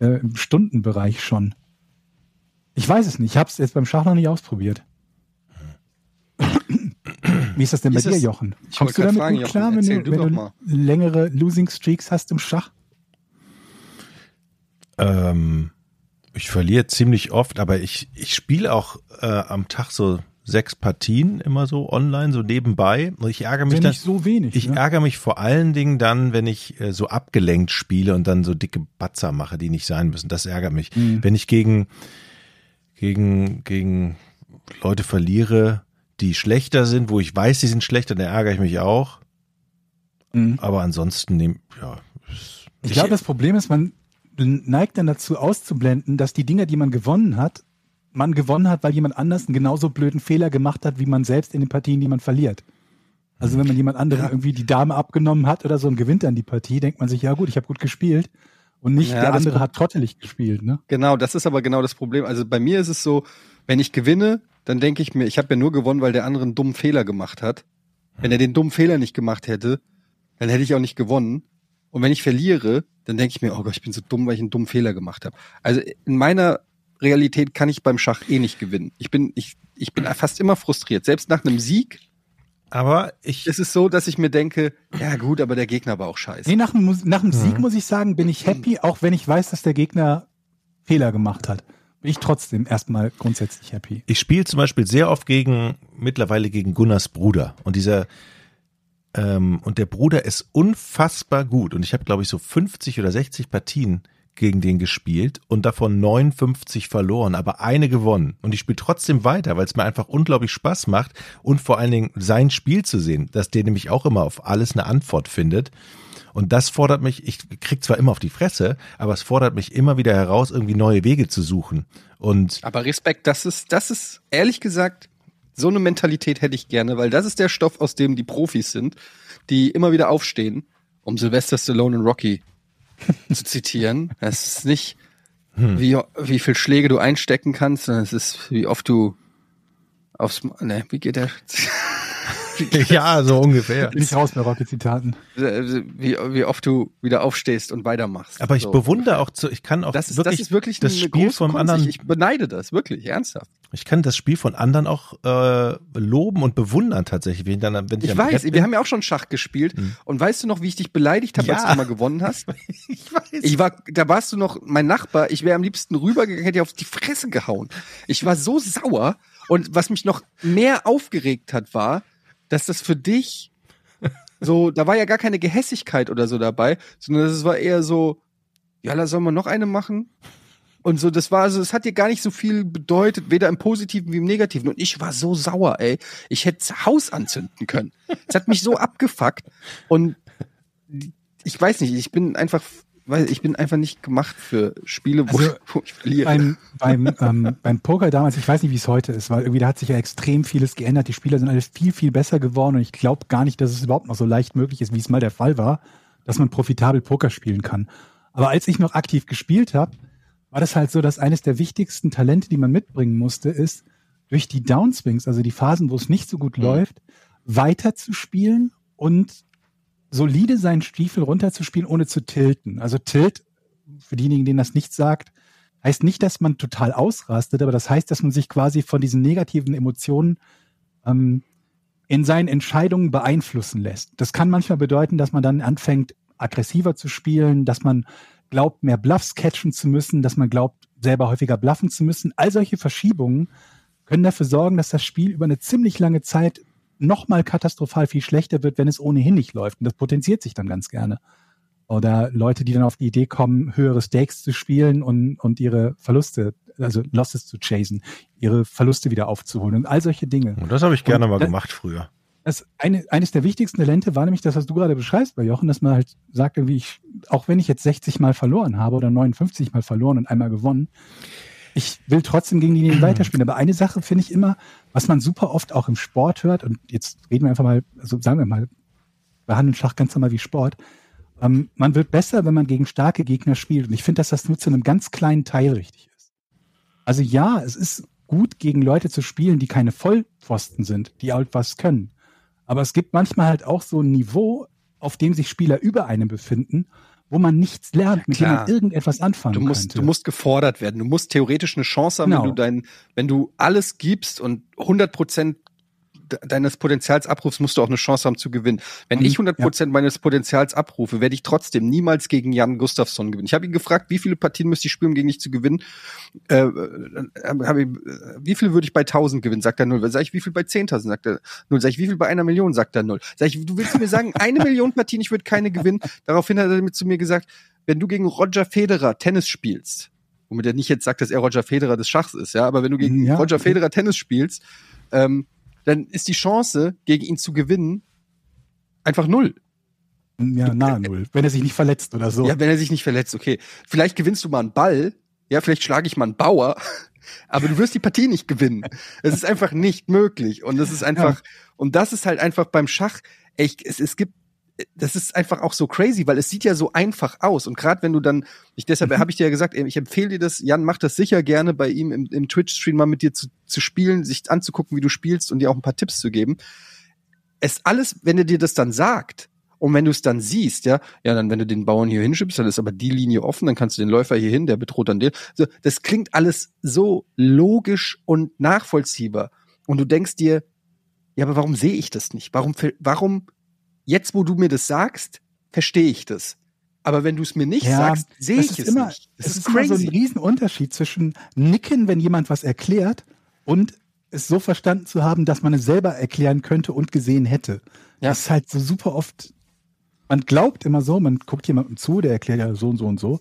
äh, im Stundenbereich schon. Ich weiß es nicht. Ich habe es jetzt beim Schach noch nicht ausprobiert. Wie ist das denn bei Ist dir, es- Jochen? ich Kommst du damit fragen, gut Jochen, klar, wenn du, wenn du längere Losing Streaks hast im Schach? Ähm, ich verliere ziemlich oft, aber ich, ich spiele auch äh, am Tag so sechs Partien immer so online, so nebenbei. Und ich ärgere mich Wenn dann. so wenig. Ich ne? ärgere mich vor allen Dingen dann, wenn ich äh, so abgelenkt spiele und dann so dicke Batzer mache, die nicht sein müssen. Das ärgert mich. Mhm. Wenn ich gegen, gegen, gegen Leute verliere, die schlechter sind, wo ich weiß, die sind schlechter, dann ärgere ich mich auch. Mhm. Aber ansonsten nehme, ja. es- Ich glaube, das Problem ist, man neigt dann dazu auszublenden, dass die Dinger, die man gewonnen hat, man gewonnen hat, weil jemand anders einen genauso blöden Fehler gemacht hat, wie man selbst in den Partien, die man verliert. Also wenn man jemand anderem irgendwie die Dame abgenommen hat oder so und gewinnt dann die Partie, denkt man sich, ja gut, ich habe gut gespielt. Und nicht, Ja, der andere Pro- hat trottelig gespielt, ne? Genau, das ist aber genau das Problem. Also bei mir ist es so, wenn ich gewinne, dann denke ich mir, ich habe ja nur gewonnen, weil der andere einen dummen Fehler gemacht hat. Wenn er den dummen Fehler nicht gemacht hätte, dann hätte ich auch nicht gewonnen. Und wenn ich verliere, dann denke ich mir, oh Gott, ich bin so dumm, weil ich einen dummen Fehler gemacht habe. Also in meiner Realität kann ich beim Schach eh nicht gewinnen. Ich bin, ich, ich bin fast immer frustriert. Selbst nach einem Sieg Aber ich, ist es so, dass ich mir denke, ja gut, aber der Gegner war auch scheiße. Nee, nach nach dem Sieg muss ich sagen, bin ich happy, auch wenn ich weiß, dass der Gegner Fehler gemacht hat. Bin ich trotzdem erstmal grundsätzlich happy. Ich spiele zum Beispiel sehr oft gegen, mittlerweile gegen Gunnars Bruder. Und dieser, ähm, und der Bruder ist unfassbar gut. Und ich habe, glaube ich, so 50 oder 60 Partien gegen den gespielt und davon 59 verloren, aber eine gewonnen. Und ich spiele trotzdem weiter, weil es mir einfach unglaublich Spaß macht und vor allen Dingen sein Spiel zu sehen, dass der nämlich auch immer auf alles eine Antwort findet. Und das fordert mich, ich krieg zwar immer auf die Fresse, aber es fordert mich immer wieder heraus, irgendwie neue Wege zu suchen. Und Aber Respekt, das ist, das ist, ehrlich gesagt, so eine Mentalität hätte ich gerne, weil das ist der Stoff, aus dem die Profis sind, die immer wieder aufstehen, um Sylvester Stallone und Rocky zu zitieren. Es ist nicht, wie, wie viel Schläge du einstecken kannst, sondern es ist, wie oft du aufs, ne, wie geht der? ja, so ungefähr. Bin ich raus bei Rocky-Zitaten. wie, wie oft du wieder aufstehst und weitermachst. Aber ich So. bewundere auch, zu, ich kann auch Das ist, wirklich, das ist wirklich das Spiel große vom anderen, Ich, ich beneide das, wirklich, ernsthaft. Ich kann das Spiel von anderen auch äh, loben und bewundern tatsächlich, wenn ich, dann, wenn ich, Ich weiß, wir haben ja auch schon Schach gespielt. Und weißt du noch, wie ich dich beleidigt habe, als Ja. du mal gewonnen hast? ich weiß. Ich war, da warst du noch mein Nachbar. Ich wäre am liebsten rübergegangen, hätte dir auf die Fresse gehauen. Ich war so sauer. Und was mich noch mehr aufgeregt hat, war, dass das für dich so, da war ja gar keine Gehässigkeit oder so dabei, sondern es war eher so, ja, da soll man noch eine machen. Und so, das war also, es hat dir gar nicht so viel bedeutet, weder im Positiven wie im Negativen. Und ich war so sauer, ey. Ich hätte Haus anzünden können. Es hat mich so abgefuckt. Und ich weiß nicht, ich bin einfach, weil ich bin einfach nicht gemacht für Spiele, wo, Also, wo ich verliere. beim, beim, ähm, beim Poker damals, ich weiß nicht, wie es heute ist, weil irgendwie da hat sich ja extrem vieles geändert. Die Spieler sind alle viel, viel besser geworden und ich glaube gar nicht, dass es überhaupt noch so leicht möglich ist, wie es mal der Fall war, dass man profitabel Poker spielen kann. Aber als ich noch aktiv gespielt habe, war das halt so, dass eines der wichtigsten Talente, die man mitbringen musste, ist, durch die Downswings, also die Phasen, wo es nicht so gut Mhm. läuft, weiter zu spielen und solide seinen Stiefel runterzuspielen, ohne zu tilten. Also Tilt, für diejenigen, denen das nicht sagt, heißt nicht, dass man total ausrastet, aber das heißt, dass man sich quasi von diesen negativen Emotionen ähm, in seinen Entscheidungen beeinflussen lässt. Das kann manchmal bedeuten, dass man dann anfängt, aggressiver zu spielen, dass man glaubt, mehr Bluffs catchen zu müssen, dass man glaubt, selber häufiger bluffen zu müssen. All solche Verschiebungen können dafür sorgen, dass das Spiel über eine ziemlich lange Zeit nochmal katastrophal viel schlechter wird, wenn es ohnehin nicht läuft. Und das potenziert sich dann ganz gerne. Oder Leute, die dann auf die Idee kommen, höhere Stakes zu spielen und, und ihre Verluste, also Losses zu chasen, ihre Verluste wieder aufzuholen und all solche Dinge. Und das habe ich gerne Und mal da- gemacht früher. Das eine, eines der wichtigsten Talente war nämlich das, was du gerade beschreibst bei Jochen, dass man halt sagt, irgendwie, ich, auch wenn ich jetzt 60 Mal verloren habe oder 59 Mal verloren und einmal gewonnen, ich will trotzdem gegen die Linien weiterspielen. Aber eine Sache finde ich immer, was man super oft auch im Sport hört, und jetzt reden wir einfach mal, also sagen wir mal, behandeln Schach ganz normal wie Sport. Ähm, man wird besser, wenn man gegen starke Gegner spielt. Und ich finde, dass das nur zu einem ganz kleinen Teil richtig ist. Also ja, es ist gut, gegen Leute zu spielen, die keine Vollpfosten sind, die halt was können. Aber es gibt manchmal halt auch so ein Niveau, auf dem sich Spieler über einem befinden, wo man nichts lernt, mit dem klar. man irgendetwas anfangen Du musst, könnte. du musst gefordert werden. Du musst theoretisch eine Chance haben, Genau. wenn du dein, wenn du alles gibst und 100 Prozent deines Potenzials abrufst, musst du auch eine Chance haben zu gewinnen. Wenn Mhm, ich 100 Prozent meines Potenzials abrufe, werde ich trotzdem niemals gegen Jan Gustafsson gewinnen. Ich habe ihn gefragt, wie viele Partien müsste ich spielen, um gegen dich zu gewinnen? Äh, äh, ich, äh, wie viel würde ich bei 1000 gewinnen? Sagt er null. Sag ich, wie viel bei 10.000? Sagt er null. Sag ich, wie viel bei einer Million? Sagt er null. Sag ich, du willst mir sagen, eine Million Partien, ich würde keine gewinnen? Daraufhin hat er mit zu mir gesagt, wenn du gegen Roger Federer Tennis spielst, womit er nicht jetzt sagt, dass er Roger Federer des Schachs ist, ja, aber wenn du gegen Ja, Roger. Federer Tennis spielst, ähm, dann ist die Chance, gegen ihn zu gewinnen, einfach null. ja, nahe Null. Wenn er sich nicht verletzt oder so. Ja, wenn er sich nicht verletzt, okay. Vielleicht gewinnst du mal einen Ball, ja, vielleicht schlage ich mal einen Bauer, aber du wirst die Partie nicht gewinnen. Es ist einfach nicht möglich. Und es ist einfach, und das ist halt einfach beim Schach, echt, es, es gibt, das ist einfach auch so crazy, weil es sieht ja so einfach aus. Und gerade wenn du dann, ich deshalb Mhm. habe ich dir ja gesagt, ich empfehle dir das, Jan, mach das sicher gerne bei ihm im, im Twitch-Stream mal mit dir zu, zu spielen, sich anzugucken, wie du spielst und dir auch ein paar Tipps zu geben. Es alles, wenn er dir das dann sagt, und wenn du es dann siehst, ja, ja, dann wenn du den Bauern hier hinschiebst, dann ist aber die Linie offen, dann kannst du den Läufer hier hin, der bedroht dann den. So, das klingt alles so logisch und nachvollziehbar. Und du denkst dir, ja, aber warum sehe ich das nicht? Warum, warum, jetzt wo du mir das sagst, verstehe ich das. Aber wenn du es mir nicht Ja, sagst, sehe das ich ist es immer, nicht. Es ist, immer so ein Riesenunterschied zwischen nicken, wenn jemand was erklärt, und es so verstanden zu haben, dass man es selber erklären könnte und gesehen hätte. Ja. Das ist halt so super oft, man glaubt immer so, man guckt jemandem zu, der erklärt ja so und so und so.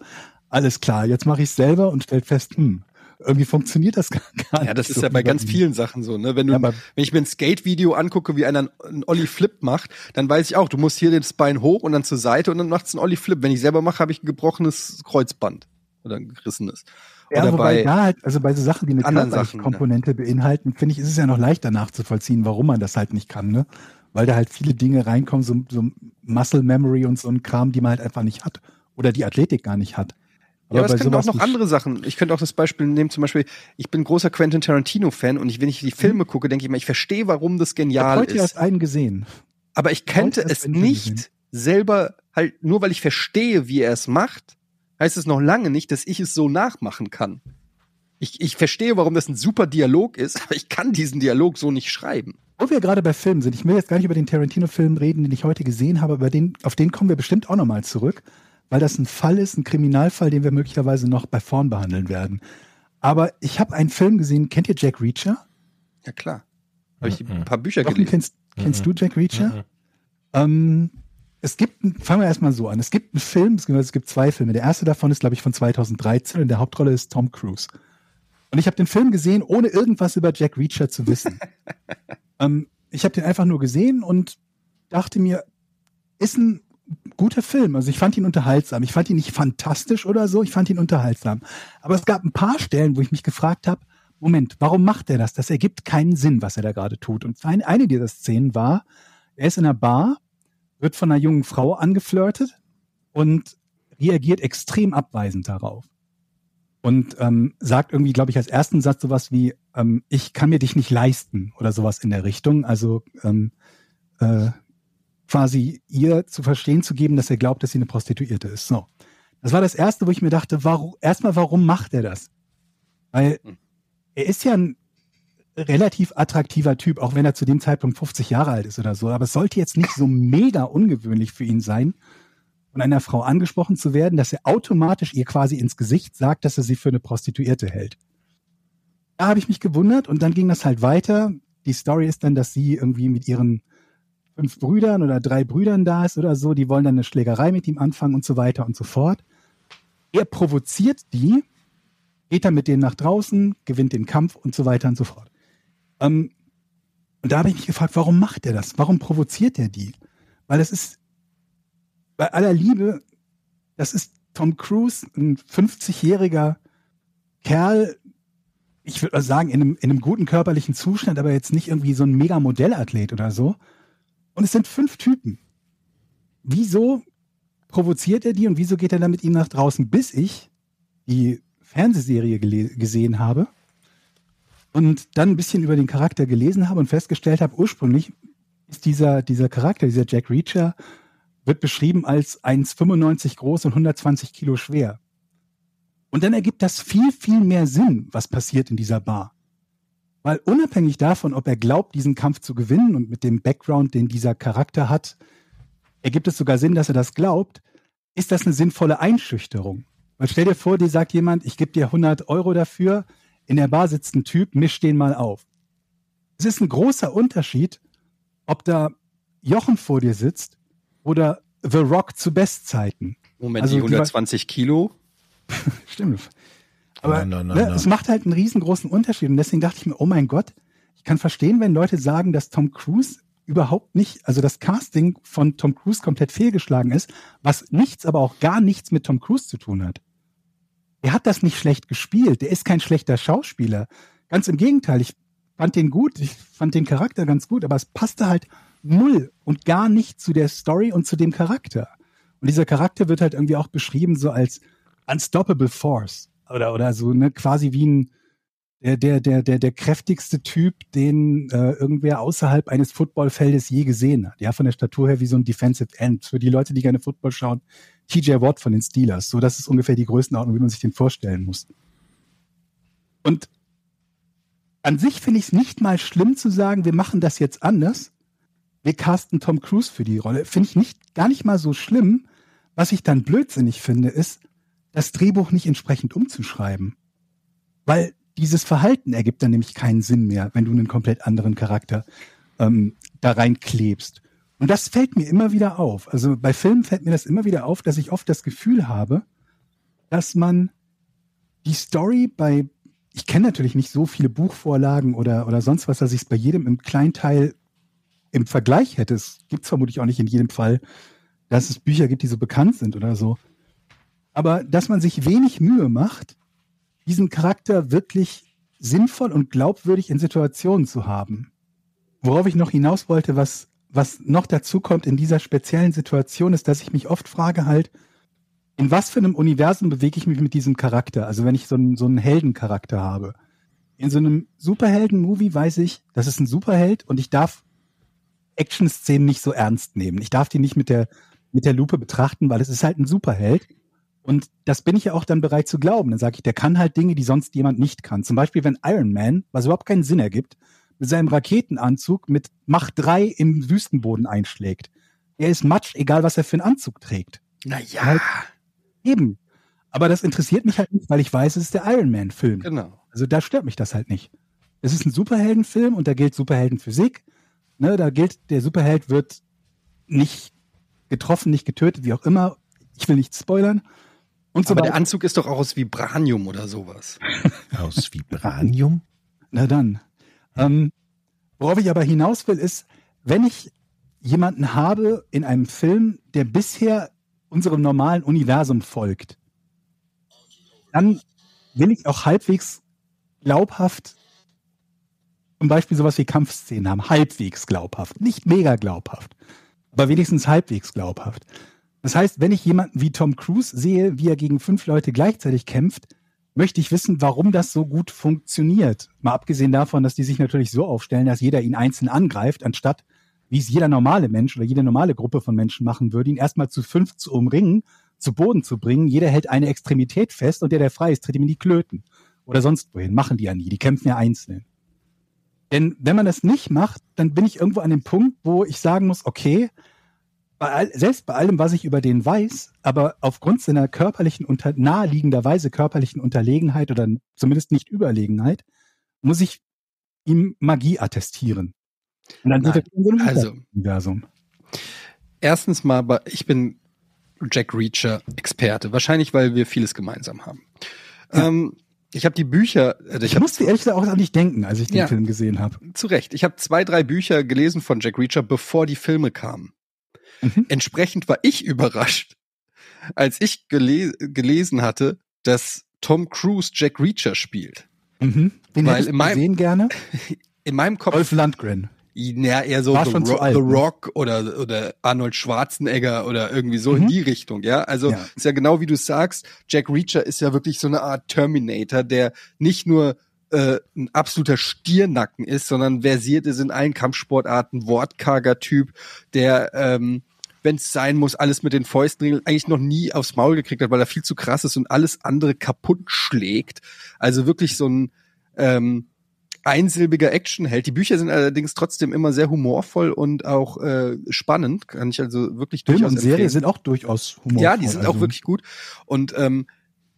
Alles klar, jetzt mache ich es selber und stellt fest, hm, irgendwie funktioniert das gar, gar Ja, das nicht ist so ja bei ganz vielen Sachen so, ne? Wenn du, Ja, wenn ich mir ein Skate-Video angucke, wie einer einen Ollie Flip macht, dann weiß ich auch, du musst hier den Spine hoch und dann zur Seite und dann macht's einen Ollie Flip. Wenn ich selber mache, habe ich ein gebrochenes Kreuzband oder ein gerissenes. Ja, Oder wobei bei, da halt, also bei so Sachen, die eine körperliche Sachen, Komponente beinhalten, finde ich, ist es ja noch leichter nachzuvollziehen, warum man das halt nicht kann, ne? Weil da halt viele Dinge reinkommen, so, so Muscle Memory und so ein Kram, die man halt einfach nicht hat. Oder die Athletik gar nicht hat. Ja, aber es können auch noch andere Sachen. Ich könnte auch das Beispiel nehmen, zum Beispiel, ich bin großer Quentin Tarantino-Fan und ich, wenn ich die Filme gucke, denke ich mal, ich verstehe, warum das genial heute ist. erst einen gesehen. Aber ich könnte Heute es nicht gesehen. selber halt, nur weil ich verstehe, wie er es macht, heißt es noch lange nicht, dass ich es so nachmachen kann. Ich, ich verstehe, warum das ein super Dialog ist, aber ich kann diesen Dialog so nicht schreiben. Wo wir gerade bei Filmen sind, ich will jetzt gar nicht über den Tarantino-Film reden, den ich heute gesehen habe, aber den, auf den kommen wir bestimmt auch nochmal zurück, weil das ein Fall ist, ein Kriminalfall, den wir möglicherweise noch bei vorn behandeln werden. Aber ich habe einen Film gesehen, kennt ihr Jack Reacher? Ja, klar. Habe ich Mhm. ein paar Bücher Jochen, gelesen. kennst, kennst du Jack Reacher? Mhm. Ähm, es gibt, fangen wir erstmal so an. Es gibt einen Film, beziehungsweise es gibt zwei Filme. Der erste davon ist, glaube ich, von 2013 und der Hauptrolle ist Tom Cruise. Und ich habe den Film gesehen, ohne irgendwas über Jack Reacher zu wissen. ähm, ich habe den einfach nur gesehen und dachte mir, ist ein guter Film. Also ich fand ihn unterhaltsam. Ich fand ihn nicht fantastisch oder so, ich fand ihn unterhaltsam. Aber es gab ein paar Stellen, wo ich mich gefragt habe, Moment, warum macht er das? Das ergibt keinen Sinn, was er da gerade tut. Und ein- eine dieser Szenen war, er ist in einer Bar, wird von einer jungen Frau angeflirtet und reagiert extrem abweisend darauf. Und ähm, sagt irgendwie, glaube ich, als ersten Satz sowas wie, ähm, ich kann mir dich nicht leisten oder sowas in der Richtung. Also ähm, äh, quasi ihr zu verstehen zu geben, dass er glaubt, dass sie eine Prostituierte ist. So. Das war das Erste, wo ich mir dachte, warum, erstmal, warum macht er das? Weil Hm. er ist ja ein relativ attraktiver Typ, auch wenn er zu dem Zeitpunkt 50 Jahre alt ist oder so. Aber es sollte jetzt nicht so mega ungewöhnlich für ihn sein, von einer Frau angesprochen zu werden, dass er automatisch ihr quasi ins Gesicht sagt, dass er sie für eine Prostituierte hält. Da habe ich mich gewundert und dann ging das halt weiter. Die Story ist dann, dass sie irgendwie mit ihren fünf Brüdern oder drei Brüdern da ist oder so, die wollen dann eine Schlägerei mit ihm anfangen und so weiter und so fort. Er provoziert die, geht dann mit denen nach draußen, gewinnt den Kampf und so weiter und so fort. Ähm, und da habe ich mich gefragt, warum macht er das? Warum provoziert er die? Weil das ist bei aller Liebe, das ist Tom Cruise, ein 50-jähriger Kerl, ich würde mal sagen, in einem, in einem guten körperlichen Zustand, aber jetzt nicht irgendwie so ein mega Modellathlet oder so. Und es sind fünf Typen. Wieso provoziert er die und wieso geht er dann mit ihm nach draußen, bis ich die Fernsehserie gesehen habe und dann ein bisschen über den Charakter gelesen habe und festgestellt habe, ursprünglich ist dieser, dieser Charakter, dieser Jack Reacher, wird beschrieben als 1,95 groß und 120 Kilo schwer. Und dann ergibt das viel, viel mehr Sinn, was passiert in dieser Bar. Weil unabhängig davon, ob er glaubt, diesen Kampf zu gewinnen und mit dem Background, den dieser Charakter hat, ergibt es sogar Sinn, dass er das glaubt, ist das eine sinnvolle Einschüchterung. Weil stell dir vor, dir sagt jemand, ich gebe dir 100 Euro dafür, in der Bar sitzt ein Typ, misch den mal auf. Es ist ein großer Unterschied, ob da Jochen vor dir sitzt oder The Rock zu Bestzeiten. Moment, Also die die 120 Kilo. Stimmt. Aber Na, na, na, ne, es macht halt einen riesengroßen Unterschied. Und deswegen dachte ich mir, oh mein Gott, ich kann verstehen, wenn Leute sagen, dass Tom Cruise überhaupt nicht, also das Casting von Tom Cruise komplett fehlgeschlagen ist, was nichts, aber auch gar nichts mit Tom Cruise zu tun hat. Er hat das nicht schlecht gespielt. Der ist kein schlechter Schauspieler. Ganz im Gegenteil, ich fand den gut, ich fand den Charakter ganz gut, aber es passte halt null und gar nicht zu der Story und zu dem Charakter. Und dieser Charakter wird halt irgendwie auch beschrieben so als unstoppable force oder oder so ne quasi wie ein der der der der der kräftigste Typ, den äh, irgendwer außerhalb eines Footballfeldes je gesehen hat. Ja, von der Statur her wie so ein Defensive End. Für die Leute, die gerne Football schauen, TJ Watt von den Steelers. So, das ist ungefähr die Größenordnung, wie man sich den vorstellen muss. Und an sich finde ich es nicht mal schlimm zu sagen, wir machen das jetzt anders. Wir casten Tom Cruise für die Rolle. Finde ich nicht gar nicht mal so schlimm. Was ich dann blödsinnig finde, ist, das Drehbuch nicht entsprechend umzuschreiben. Weil dieses Verhalten ergibt dann nämlich keinen Sinn mehr, wenn du einen komplett anderen Charakter ähm, da reinklebst. Und das fällt mir immer wieder auf. Also bei Filmen fällt mir das immer wieder auf, dass ich oft das Gefühl habe, dass man die Story bei, ich kenne natürlich nicht so viele Buchvorlagen oder, oder sonst was, dass ich es bei jedem im Kleinteil im Vergleich hätte. Es gibt vermutlich auch nicht in jedem Fall, dass es Bücher gibt, die so bekannt sind oder so. Aber dass man sich wenig Mühe macht, diesen Charakter wirklich sinnvoll und glaubwürdig in Situationen zu haben. Worauf ich noch hinaus wollte, was, was noch dazu kommt in dieser speziellen Situation, ist, dass ich mich oft frage halt, in was für einem Universum bewege ich mich mit diesem Charakter? Also wenn ich so einen, so einen Heldencharakter habe. In so einem Superhelden-Movie weiß ich, das ist ein Superheld und ich darf Action-Szenen nicht so ernst nehmen. Ich darf die nicht mit der, mit der Lupe betrachten, weil es ist halt ein Superheld. Und das bin ich ja auch dann bereit zu glauben. Dann sage ich, der kann halt Dinge, die sonst jemand nicht kann. Zum Beispiel, wenn Iron Man, was überhaupt keinen Sinn ergibt, mit seinem Raketenanzug mit Macht 3 im Wüstenboden einschlägt. Er ist Matsch, egal was er für einen Anzug trägt. Naja, Halt. Eben. Aber das interessiert mich halt nicht, weil ich weiß, es ist der Iron Man-Film. genau. Also da stört mich das halt nicht. Es ist ein Superheldenfilm und da gilt Superheldenphysik. Ne, da gilt, der Superheld wird nicht getroffen, nicht getötet, wie auch immer. Ich will nicht spoilern. Und so Aber der Anzug ist doch auch aus Vibranium oder sowas. Aus Vibranium? Na dann. Ähm, worauf ich aber hinaus will, ist, wenn ich jemanden habe in einem Film, der bisher unserem normalen Universum folgt, dann will ich auch halbwegs glaubhaft zum Beispiel sowas wie Kampfszenen haben. Halbwegs glaubhaft. Nicht mega glaubhaft, aber wenigstens halbwegs glaubhaft. Das heißt, wenn ich jemanden wie Tom Cruise sehe, wie er gegen fünf Leute gleichzeitig kämpft, möchte ich wissen, warum das so gut funktioniert. Mal abgesehen davon, dass die sich natürlich so aufstellen, dass jeder ihn einzeln angreift, anstatt wie es jeder normale Mensch oder jede normale Gruppe von Menschen machen würde, ihn erstmal zu fünf zu umringen, zu Boden zu bringen. Jeder hält eine Extremität fest und der, der frei ist, tritt ihm in die Klöten. Oder sonst wohin. Machen die ja nie. Die kämpfen ja einzeln. Denn wenn man das nicht macht, dann bin ich irgendwo an dem Punkt, wo ich sagen muss, okay, bei all, selbst bei allem, was ich über den weiß, aber aufgrund seiner körperlichen, unter, naheliegenderweise körperlichen Unterlegenheit oder zumindest nicht Überlegenheit, muss ich ihm Magie attestieren. Und dann Nein, sind wir in so einem also- Universum. Erstens mal, ich bin Jack Reacher Experte. Wahrscheinlich, weil wir vieles gemeinsam haben. Ja. Ähm, ich habe die Bücher, also ich, Ich musste ehrlich gesagt auch an dich denken, als ich den Ja. Film gesehen habe. zu Recht. Ich habe zwei, drei Bücher gelesen von Jack Reacher, bevor die Filme kamen. Mhm. Entsprechend war ich überrascht, als ich gele gelesen hatte, dass Tom Cruise Jack Reacher spielt. Mhm. Den Weil in du meinem- gesehen gerne? In meinem Kopf Dolph Lundgren. Ja, eher so The, Rock, alt, The ne? Rock oder, oder Arnold Schwarzenegger oder irgendwie so Mhm. in die Richtung, ja. Also Ja. ist ja genau wie du sagst, Jack Reacher ist ja wirklich so eine Art Terminator, der nicht nur äh, ein absoluter Stiernacken ist, sondern versiert ist in allen Kampfsportarten, wortkarger Typ, der ähm, wenn es sein muss, alles mit den Fäusten regelt, eigentlich noch nie aufs Maul gekriegt hat, weil er viel zu krass ist und alles andere kaputt schlägt. Also wirklich so ein ähm, einsilbiger Actionheld. Die Bücher sind allerdings trotzdem immer sehr humorvoll und auch äh, spannend. Kann ich also wirklich Film durchaus und Serie empfehlen. sind auch durchaus humorvoll. Ja, die sind auch also- wirklich gut. Und ähm,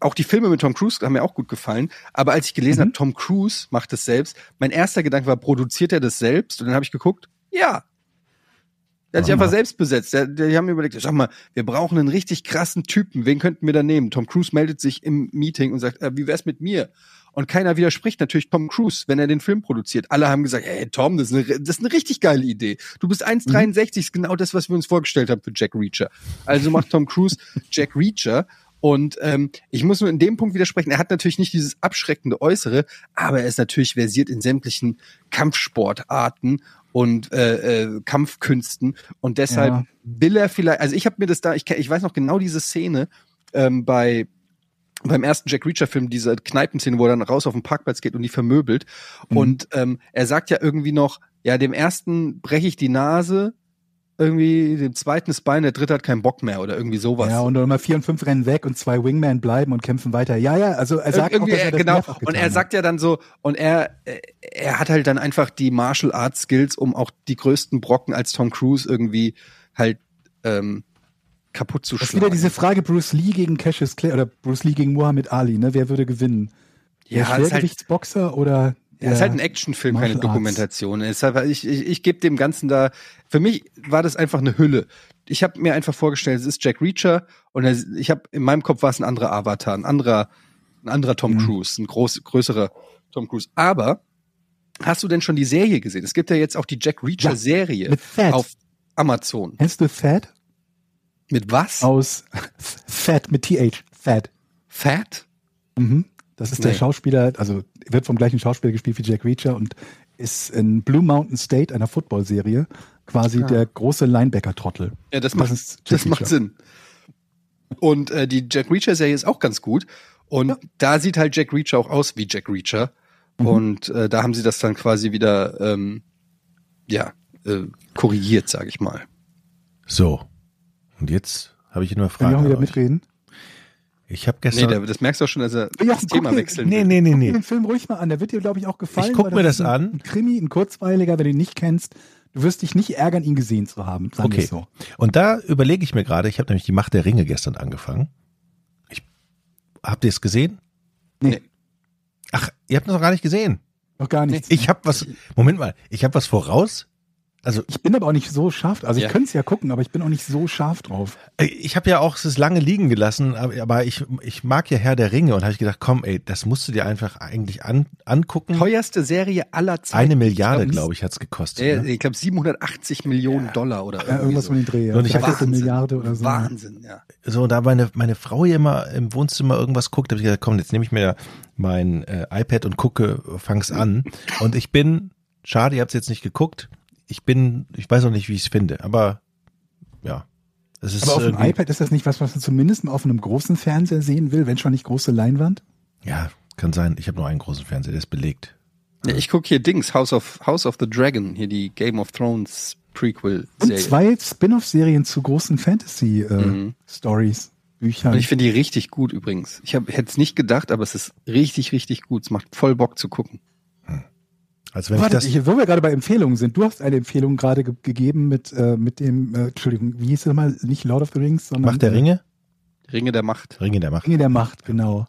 auch die Filme mit Tom Cruise haben mir auch gut gefallen. Aber als ich gelesen Mhm. habe, Tom Cruise macht das selbst, mein erster Gedanke war, produziert er das selbst? Und dann habe ich geguckt, ja. Der hat sich einfach selbst besetzt. Der, der, die haben mir überlegt, sag mal, wir brauchen einen richtig krassen Typen. Wen könnten wir da nehmen? Tom Cruise meldet sich im Meeting und sagt, äh, wie wär's mit mir? Und keiner widerspricht natürlich Tom Cruise, wenn er den Film produziert. Alle haben gesagt, hey Tom, das ist eine, das ist eine richtig geile Idee. Du bist 1,63, ist genau das, was wir uns vorgestellt haben für Jack Reacher. Also macht Tom Cruise Jack Reacher. Und ähm, ich muss nur in dem Punkt widersprechen, er hat natürlich nicht dieses abschreckende Äußere, aber er ist natürlich versiert in sämtlichen Kampfsportarten und äh, äh, Kampfkünsten. Und deshalb Ja. will er vielleicht, also ich habe mir das da, ich, ich weiß noch genau diese Szene ähm, bei beim ersten Jack Reacher Film diese Kneipenszene, wo er dann raus auf den Parkplatz geht und die vermöbelt. Mhm. Und ähm, er sagt ja irgendwie noch, ja, dem ersten breche ich die Nase, irgendwie dem zweiten das Bein, der dritte hat keinen Bock mehr oder irgendwie sowas. Ja, und Nummer vier und fünf rennen weg und zwei Wingmen bleiben und kämpfen weiter. Ja, ja, also er sagt auch, irgendwie, dass er das genau. Und er sagt ja dann so, und er, äh, er hat halt dann einfach die Martial Arts Skills, um auch die größten Brocken als Tom Cruise irgendwie halt ähm, kaputt zu hat. Das ist schlagen. wieder diese Frage Bruce Lee gegen Cassius Clay oder Bruce Lee gegen Muhammad Ali, ne? Wer würde gewinnen? Der Ja, ist halt- Schwergewichtsboxer oder Ja, ist halt ein Actionfilm, keine. Dokumentation. Es ist halt, ich ich, ich gebe dem Ganzen da, für mich war das einfach eine Hülle. Ich habe mir einfach vorgestellt, es ist Jack Reacher und ich habe in meinem Kopf war es ein anderer Avatar, ein anderer, ein anderer Tom Mhm. Cruise, ein groß, größerer Tom Cruise. Aber hast du denn schon die Serie gesehen? Es gibt ja jetzt auch die Jack Reacher Serie auf Amazon. Kennst du Fat? Mit was? Aus Fat mit TH. Fat. Fat? Mhm. Das ist der Nee. Schauspieler, also wird vom gleichen Schauspieler gespielt wie Jack Reacher und ist in Blue Mountain State, einer Football-Serie, quasi Ah. der große Linebacker-Trottel. Ja, das Das macht, das macht Reacher. Sinn. Und äh, die Jack Reacher-Serie ist auch ganz gut. Und Ja. da sieht halt Jack Reacher auch aus wie Jack Reacher. Mhm. Und äh, da haben sie das dann quasi wieder, ähm, ja, äh, korrigiert, sage ich mal. So. Und jetzt habe ich nur eine Kann Frage. ich auch wieder mitreden? Ich habe Nee, gestern. der, das merkst du auch schon, dass er Ja, das Thema dir- wechseln nee, will. nee, nee, Guck dir nee. den Film ruhig mal an, der wird dir, glaube ich, auch gefallen. Ich guck mir das ein, an. Ein Krimi, ein kurzweiliger, wenn du ihn nicht kennst. Du wirst dich nicht ärgern, ihn gesehen zu haben. Okay. so. Und da überlege ich mir gerade, ich habe nämlich die Macht der Ringe gestern angefangen. Ich, habt ihr es gesehen? Nee, Ach, ihr habt es noch gar nicht gesehen. noch gar nichts. Ich habe was, Moment mal, ich habe was voraus Also Ich bin aber auch nicht so scharf. Also ich Ja. könnte es ja gucken, aber ich bin auch nicht so scharf drauf. Äh, Ich habe ja auch es lange liegen gelassen, aber ich, ich mag ja Herr der Ringe und habe ich gedacht, komm, ey, das musst du dir einfach eigentlich an, angucken. Teuerste Serie aller Zeiten. Eine Milliarde, glaub, glaube ich, hat's gekostet. Ja, ne? ich glaube 780 Millionen Dollar oder Ja, irgendwas so. von den Dreh. Ja. Und ich hab Dreiviertel Wahnsinn. Milliarde oder so. Wahnsinn, ja. So, da meine, meine Frau hier immer im Wohnzimmer irgendwas guckt, habe ich gesagt, komm, jetzt nehme ich mir mein äh, iPad und gucke, fang's an. Und ich bin, schade, ihr habt's jetzt nicht geguckt. Ich bin, ich weiß noch nicht, wie ich es finde, aber ja. Es ist Aber auf dem iPad ist das nicht was, was man zumindest mal auf einem großen Fernseher sehen will, wenn schon nicht große Leinwand? Ja, kann sein. Ich habe nur einen großen Fernseher, der ist belegt. ja ich gucke hier Dings, House of, House of the Dragon, hier die Game of Thrones Und Prequel-Serie. zwei Spin-off-Serien zu großen Fantasy-Stories, Büchern. Und ich finde die richtig gut übrigens. Ich hätte es nicht gedacht, aber es ist richtig, richtig gut. Es macht voll Bock zu gucken. Also wenn Warte, ich das, ich, wo wir gerade bei Empfehlungen sind, du hast eine Empfehlung gerade ge gegeben mit, äh, mit dem, äh, Entschuldigung, wie hieß es mal? Nicht Lord of the Rings, sondern Macht der äh, Ringe? Ringe der Macht. Ringe der Macht. Ringe der Macht, genau.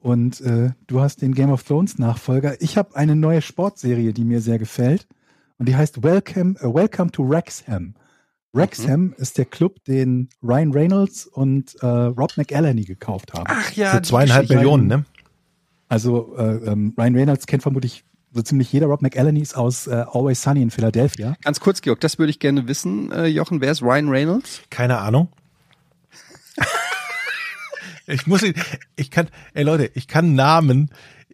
Und äh, du hast den Game of Thrones Nachfolger. Ich habe eine neue Sportserie, die mir sehr gefällt. Und die heißt Welcome, äh, Welcome to Wrexham. Wrexham ist der Club, den Ryan Reynolds und äh, Rob McElhenney gekauft haben. Ach ja, Für zweieinhalb. Millionen, ne? Also äh, ähm, Ryan Reynolds kennt vermutlich so ziemlich jeder. Rob McElhenney ist aus äh, Always Sunny in Philadelphia. Ganz kurz, Georg, das würde ich gerne wissen, äh, Jochen. Wer ist Ryan Reynolds? Keine Ahnung. ich muss, ihn- ich kann, ey Leute, ich kann Namen,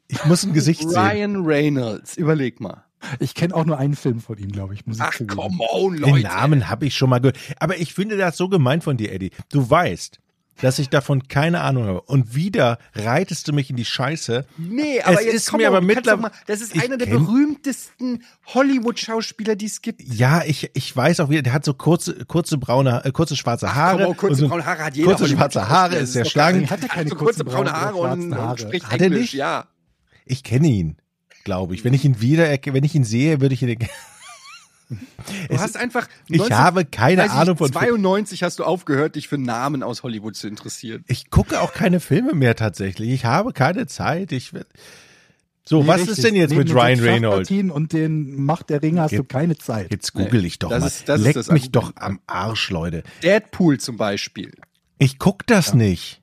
ich muss ein Gesicht sehen. Ryan Reynolds. Überleg mal. Ich kenne auch nur einen Film von ihm, glaube ich. Muss ich Ach, zugeben. come on, Den Leute. Namen habe ich schon mal gehört. Aber ich finde das so gemein von dir, Eddie. Du weißt, dass ich davon keine Ahnung habe. Und wieder reitest du mich in die Scheiße. Nee, aber Es jetzt ist komm mir aber mittlerweile- Das ist einer der kenn- berühmtesten Hollywood-Schauspieler, die es gibt. Ja, ich, ich weiß auch wieder, der hat so kurze, kurze braune, äh, kurze schwarze Haare. komm, oh, kurze und so, braune Haare hat jeder Kurze schwarze Haare, ist sehr schlank. Er hatte keine so kurze kurzen braune braunen Haare und, schwarzen und Haare. spricht Hat er Englisch, nicht? ja. Ich kenne ihn, glaube ich. Wenn ich ihn wieder, wenn ich ihn sehe, würde ich ihn. Du hast einfach. Ich habe keine ich, Ahnung von. 92 hast du aufgehört, dich für Namen aus Hollywood zu interessieren. Ich gucke auch keine Filme mehr tatsächlich. Ich habe keine Zeit. Ich werd- so, Nee, was richtig. ist denn jetzt Neben mit den Ryan Reynolds? Und den Macht der Ringe hast Jetzt- du keine Zeit. Jetzt google ich doch das mal. ist- das ist Leck das mich doch Argument. am Arsch, Leute. Deadpool zum Beispiel. Ich guck das nicht.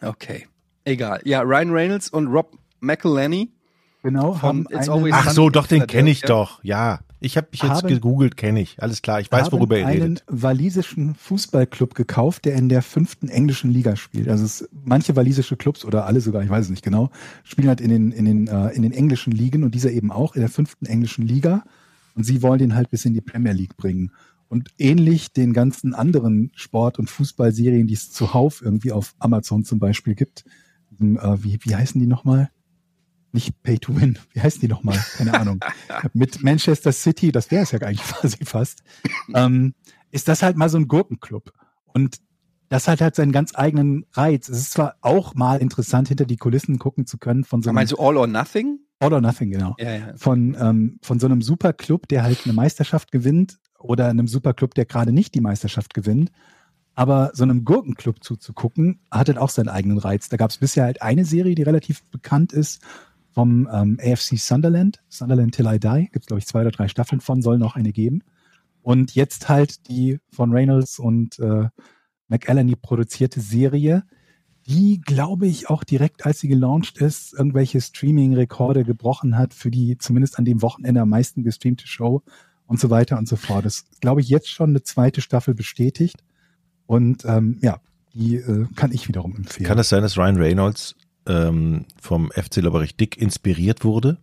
Okay. Egal. Ja, Ryan Reynolds und Rob McElhenney. Genau, haben einen, Ach so, doch, den kenne ich doch. Ja, ich habe mich jetzt Haben- gegoogelt, kenne ich. Alles klar, ich weiß, worüber ihr einen redet. walisischen Fußballclub gekauft, der in der fünften englischen Liga spielt. Also es, manche walisische Clubs oder alle sogar, ich weiß es nicht genau, spielen halt in den, in den, äh, in den englischen Ligen und dieser eben auch in der fünften englischen Liga. Und sie wollen den halt bis in die Premier League bringen. Und ähnlich den ganzen anderen Sport- und Fußballserien, die es zuhauf irgendwie auf Amazon zum Beispiel gibt, äh, wie, wie heißen die nochmal? Nicht Pay to Win, wie heißen die nochmal? Keine Ahnung. Mit Manchester City, das wäre es ja eigentlich quasi fast, ähm, ist das halt mal so ein Gurkenclub. Und das hat halt seinen ganz eigenen Reiz. Es ist zwar auch mal interessant, hinter die Kulissen gucken zu können von so einem Meinst du All or Nothing? All or Nothing, genau. Ja, ja. Von, ähm, von so einem Superclub, der halt eine Meisterschaft gewinnt oder einem Superclub, der gerade nicht die Meisterschaft gewinnt. Aber so einem Gurkenclub zuzugucken, hat halt auch seinen eigenen Reiz. Da gab es bisher halt eine Serie, die relativ bekannt ist, vom ähm, AFC Sunderland, Sunderland Till I Die. Gibt es, glaube ich, zwei oder drei Staffeln von, soll noch eine geben. Und jetzt halt die von Reynolds und äh, McElhenney produzierte Serie, die, glaube ich, auch direkt, als sie gelauncht ist, irgendwelche Streaming-Rekorde gebrochen hat für die zumindest an dem Wochenende am meisten gestreamte Show und so weiter und so fort. Das glaube ich, jetzt schon eine zweite Staffel bestätigt. Und ähm, ja, die äh, kann ich wiederum empfehlen. Kann es sein, dass Ryan Reynolds ähm, vom FC Lobberich Dick inspiriert wurde?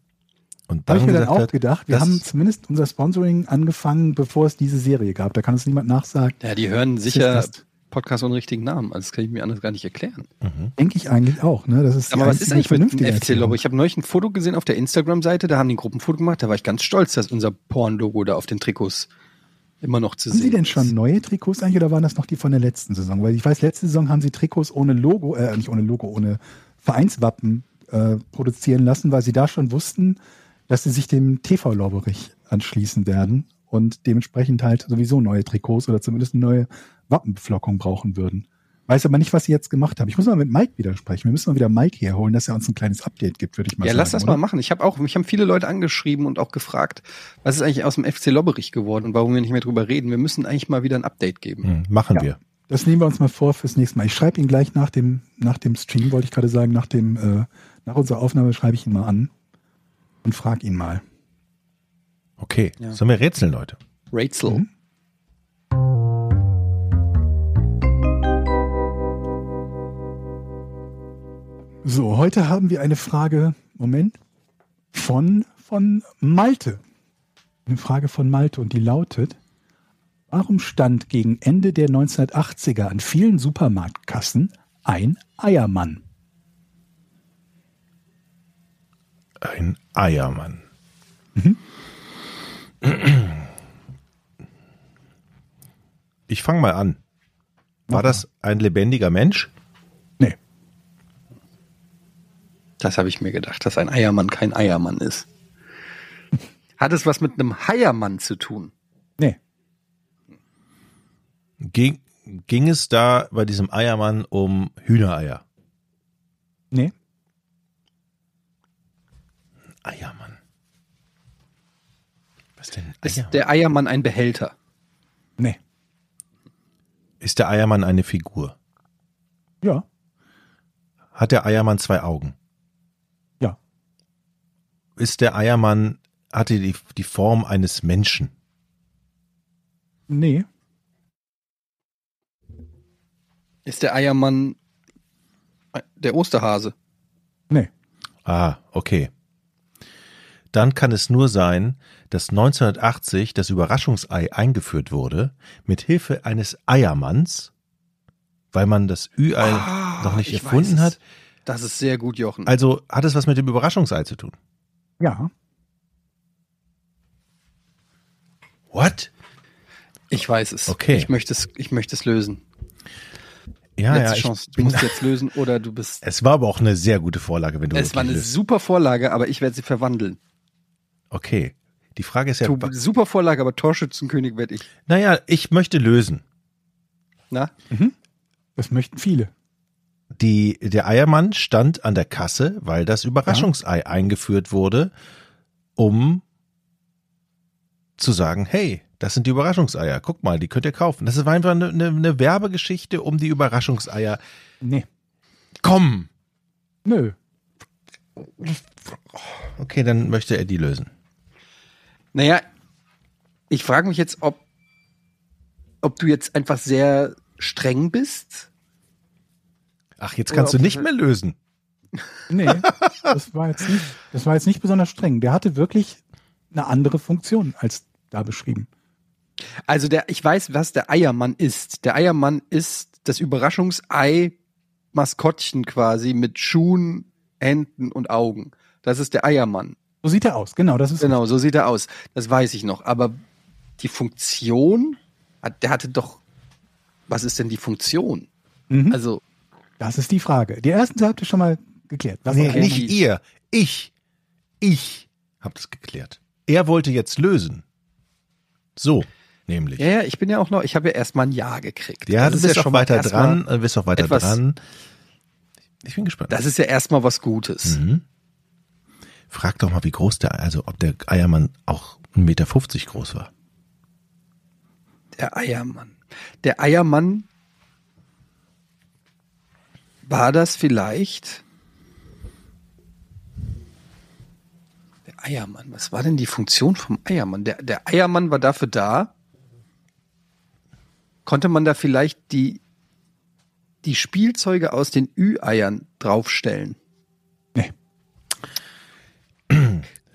Und Habe dann ich mir dann auch hat, gedacht. Wir haben zumindest unser Sponsoring angefangen, bevor es diese Serie gab. Da kann es niemand nachsagen. Ja, die hören sicher? Podcast ohne richtigen Namen. Also das kann ich mir anders gar nicht erklären. Mhm. Denke ich eigentlich auch. Ne? Das ist Aber was ist eigentlich mit dem FC. Lobo? Ich habe neulich ein Foto gesehen auf der Instagram-Seite, da haben die ein Gruppenfoto gemacht, da war ich ganz stolz, dass unser Porn-Logo da auf den Trikots immer noch zu Haben sehen Sie denn ist. schon neue Trikots eigentlich oder waren das noch die von der letzten Saison? Weil ich weiß, letzte Saison haben Sie Trikots ohne Logo, äh, nicht ohne Logo, ohne Vereinswappen äh, produzieren lassen, weil Sie da schon wussten, dass Sie sich dem TV Lobberich anschließen werden und dementsprechend halt sowieso neue Trikots oder zumindest eine neue Wappenbeflockung brauchen würden. Weiß aber nicht, was sie jetzt gemacht haben. Ich muss mal mit Mike wieder sprechen. Wir müssen mal wieder Mike herholen, dass er uns ein kleines Update gibt, würde ich mal ja, sagen. lass das oder? mal machen. Ich habe auch, mich haben viele Leute angeschrieben und auch gefragt, was ist eigentlich aus dem FC Lobberich geworden und warum wir nicht mehr drüber reden. Wir müssen eigentlich mal wieder ein Update geben. Hm, machen Ja. wir. Das nehmen wir uns mal vor fürs nächste Mal. Ich schreibe ihn gleich nach dem, nach dem Stream, wollte ich gerade sagen, nach dem, äh, nach unserer Aufnahme schreibe ich ihn mal an und frag ihn mal. Okay. Ja. Sollen wir rätseln, Leute? Rätsel. Mhm. So, heute haben wir eine Frage, Moment, von, von Malte. Eine Frage von Malte und die lautet, warum stand gegen Ende der 1980er an vielen Supermarktkassen ein Eiermann? Ein Eiermann. Ich fange mal an. War das ein lebendiger Mensch? Nee, Das habe ich mir gedacht, dass ein Eiermann kein Eiermann ist. Hat es was mit einem Heiermann zu tun? Ging, ging es da bei diesem Eiermann um Hühnereier? nee, Eiermann. Was denn? Ist Eiermann? der Eiermann ein Behälter? nee. Ist der Eiermann eine Figur? Ja, Hat der Eiermann zwei Augen? ja, Ist der Eiermann, hatte die, die Form eines Menschen? nee, Ist der Eiermann äh, der Osterhase? nee. Ah, okay. Dann kann es nur sein, dass 1980 das Überraschungsei eingeführt wurde, mit Hilfe eines Eiermanns, weil man das Ü-Ei Ah, noch nicht ich erfunden hat. Das ist sehr gut, Jochen. Also hat es was mit dem Überraschungsei zu tun? Ja, What? Ich weiß es. Okay. Ich möchte es, ich möchte es lösen. Ja, Letzte ja, Chance. Du musst jetzt lösen oder du bist. es war aber auch eine sehr gute Vorlage, wenn du Es war eine löst. super Vorlage, aber ich werde sie verwandeln. Okay. Die Frage ist ja, Du, super Vorlage, aber Torschützenkönig werde ich. naja, ich möchte lösen. Na? das möchten viele. Die, der Eiermann stand an der Kasse, weil das Überraschungsei eingeführt wurde, um zu sagen, hey, das sind die Überraschungseier. Guck mal, die könnt ihr kaufen. Das war einfach eine, eine, eine Werbegeschichte um die Überraschungseier. Nee, Komm! nö. Okay, dann möchte er die lösen. Naja, ich frage mich jetzt, ob, ob du jetzt einfach sehr streng bist. Ach, jetzt kannst du nicht mehr lösen. Nee, das war jetzt nicht, das war jetzt nicht besonders streng. Der hatte wirklich eine andere Funktion als da beschrieben. Also der, ich weiß, was der Eiermann ist. Der Eiermann ist das Überraschungsei-Maskottchen quasi mit Schuhen, Händen und Augen. Das ist der Eiermann. So sieht er aus, genau, das ist Genau, so sieht er aus. Das weiß ich noch. Aber die Funktion, hat- der hatte doch, was ist denn die Funktion? Mhm. Also, Das ist die Frage. Die ersten habt ihr schon mal geklärt. Was Nee, nicht ihr. Ich. Ich hab das geklärt. Er wollte jetzt lösen. So, nämlich. ja, ja, ich bin ja auch noch, ich habe ja erstmal ein Ja gekriegt. Ja, Das du ist bist auch mal weiter dran, du bist auch weiter dran. Ich bin gespannt. Das ist ja erstmal was Gutes. mhm. Frag doch mal, wie groß der, also ob der Eiermann auch 1,50 Meter groß war. Der Eiermann. Der Eiermann war das vielleicht? Eiermann. Was war denn die Funktion vom Eiermann? Der, der Eiermann war dafür da. Konnte man da vielleicht die, die Spielzeuge aus den Ü-Eiern draufstellen? Nee.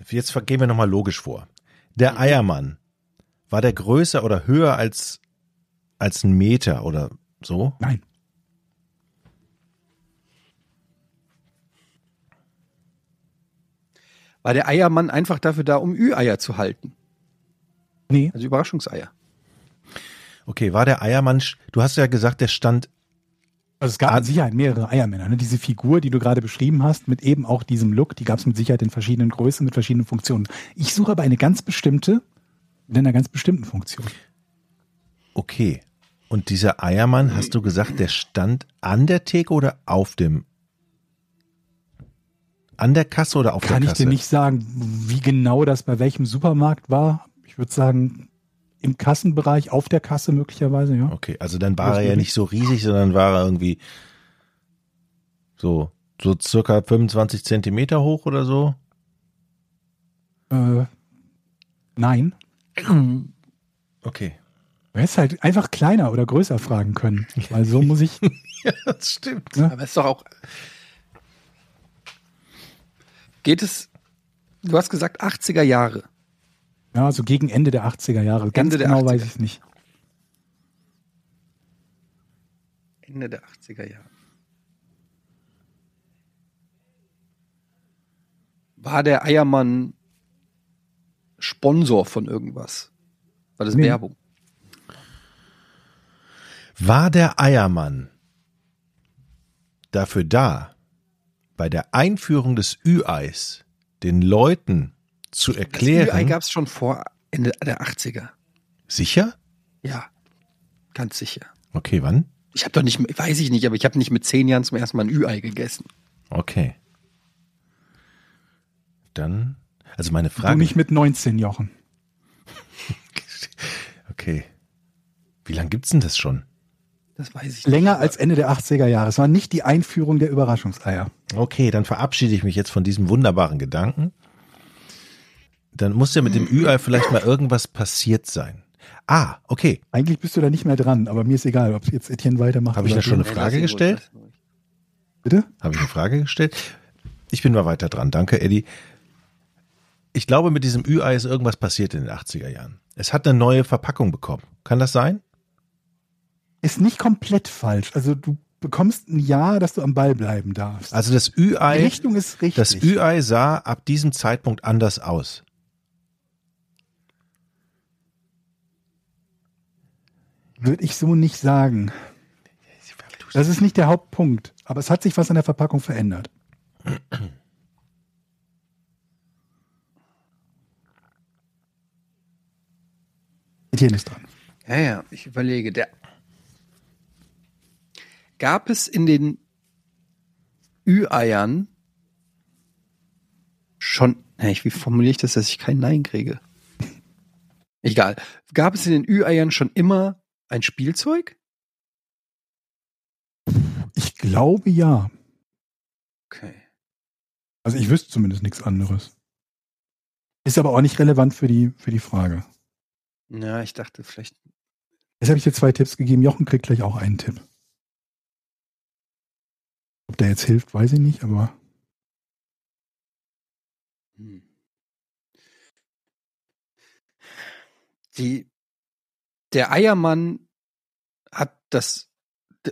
Jetzt gehen wir nochmal logisch vor. Der Eiermann, war der größer oder höher als, als ein Meter oder so? Nein. War der Eiermann einfach dafür da, um Ü-Eier zu halten? Nee. Also Überraschungseier. Okay, war der Eiermann, du hast ja gesagt, der stand, Also es gab Ah. mit Sicherheit mehrere Eiermänner. Ne? Diese Figur, die du gerade beschrieben hast, mit eben auch diesem Look, die gab es mit Sicherheit in verschiedenen Größen, mit verschiedenen Funktionen. Ich suche aber eine ganz bestimmte, in einer ganz bestimmten Funktion. okay. Und dieser Eiermann, hast du gesagt, der stand an der Theke oder auf dem? An der Kasse oder auf Kann der ich Kasse? dir nicht sagen, wie genau das bei welchem Supermarkt war. Ich würde sagen, im Kassenbereich, auf der Kasse möglicherweise, ja. Okay, also dann war Das er ja nicht so riesig, sondern war er irgendwie so, so circa 25 Zentimeter hoch oder so. Äh, nein. Okay. Du hättest halt einfach kleiner oder größer fragen können. Weil so muss ich. Ja, das stimmt. Ja. Aber es ist doch auch. Geht es. Du hast gesagt 80er Jahre. Ja, so gegen Ende der 80er Jahre. Ganz Ende der genau 80er. weiß ich es nicht. Ende der 80er Jahre. War der Eiermann Sponsor von irgendwas? War das Nee. Werbung? War der Eiermann dafür da, bei der Einführung des Ü-Eis den Leuten zu Das Ü-Ei erklären? gab es schon vor Ende der 80er. Sicher? Ja, ganz sicher. Okay, wann? Ich habe doch nicht, weiß ich nicht, aber ich habe nicht mit zehn Jahren zum ersten Mal ein Ü-Ei gegessen. Okay. Dann, also meine Du Frage. nicht mit 19, Jochen. Okay. Wie lange gibt's denn das schon? Das weiß ich Länger nicht. als Ende der 80er Jahre. Es war nicht die Einführung der Überraschungseier. Okay, dann verabschiede ich mich jetzt von diesem wunderbaren Gedanken. Dann muss ja mit dem Ü-Ei vielleicht mal irgendwas passiert sein. Ah, okay. Eigentlich bist du da nicht mehr dran, aber mir ist egal, ob jetzt Etienne weitermacht. Hab ich da schon eine Frage gestellt? Bitte? Habe ich eine Frage gestellt? Ich bin mal weiter dran. Danke, Eddie. Ich glaube, mit diesem Ü-Ei ist irgendwas passiert in den 80er Jahren. Es hat eine neue Verpackung bekommen. Kann das sein? Ist nicht komplett falsch. Also du bekommst ein Jahr, dass du am Ball bleiben darfst. Also das die Ü-Ei, Richtung ist richtig. das Ü-Ei sah ab diesem Zeitpunkt anders aus. Würde ich so nicht sagen. Das ist nicht der Hauptpunkt. Aber es hat sich was an der Verpackung verändert. Etienne ist dran. Ja, ja, ich überlege. Der Gab es in den Ü-Eiern schon, wie formuliere ich das, dass ich kein Nein kriege? Egal. Gab es in den Ü-Eiern schon immer ein Spielzeug? Ich glaube ja. Okay. Also ich wüsste zumindest nichts anderes. Ist aber auch nicht relevant für die, für die Frage. Ja, ich dachte vielleicht. Jetzt habe ich dir zwei Tipps gegeben. Jochen kriegt gleich auch einen Tipp. Ob der jetzt hilft, weiß ich nicht, aber Hm. Die, der Eiermann hat das,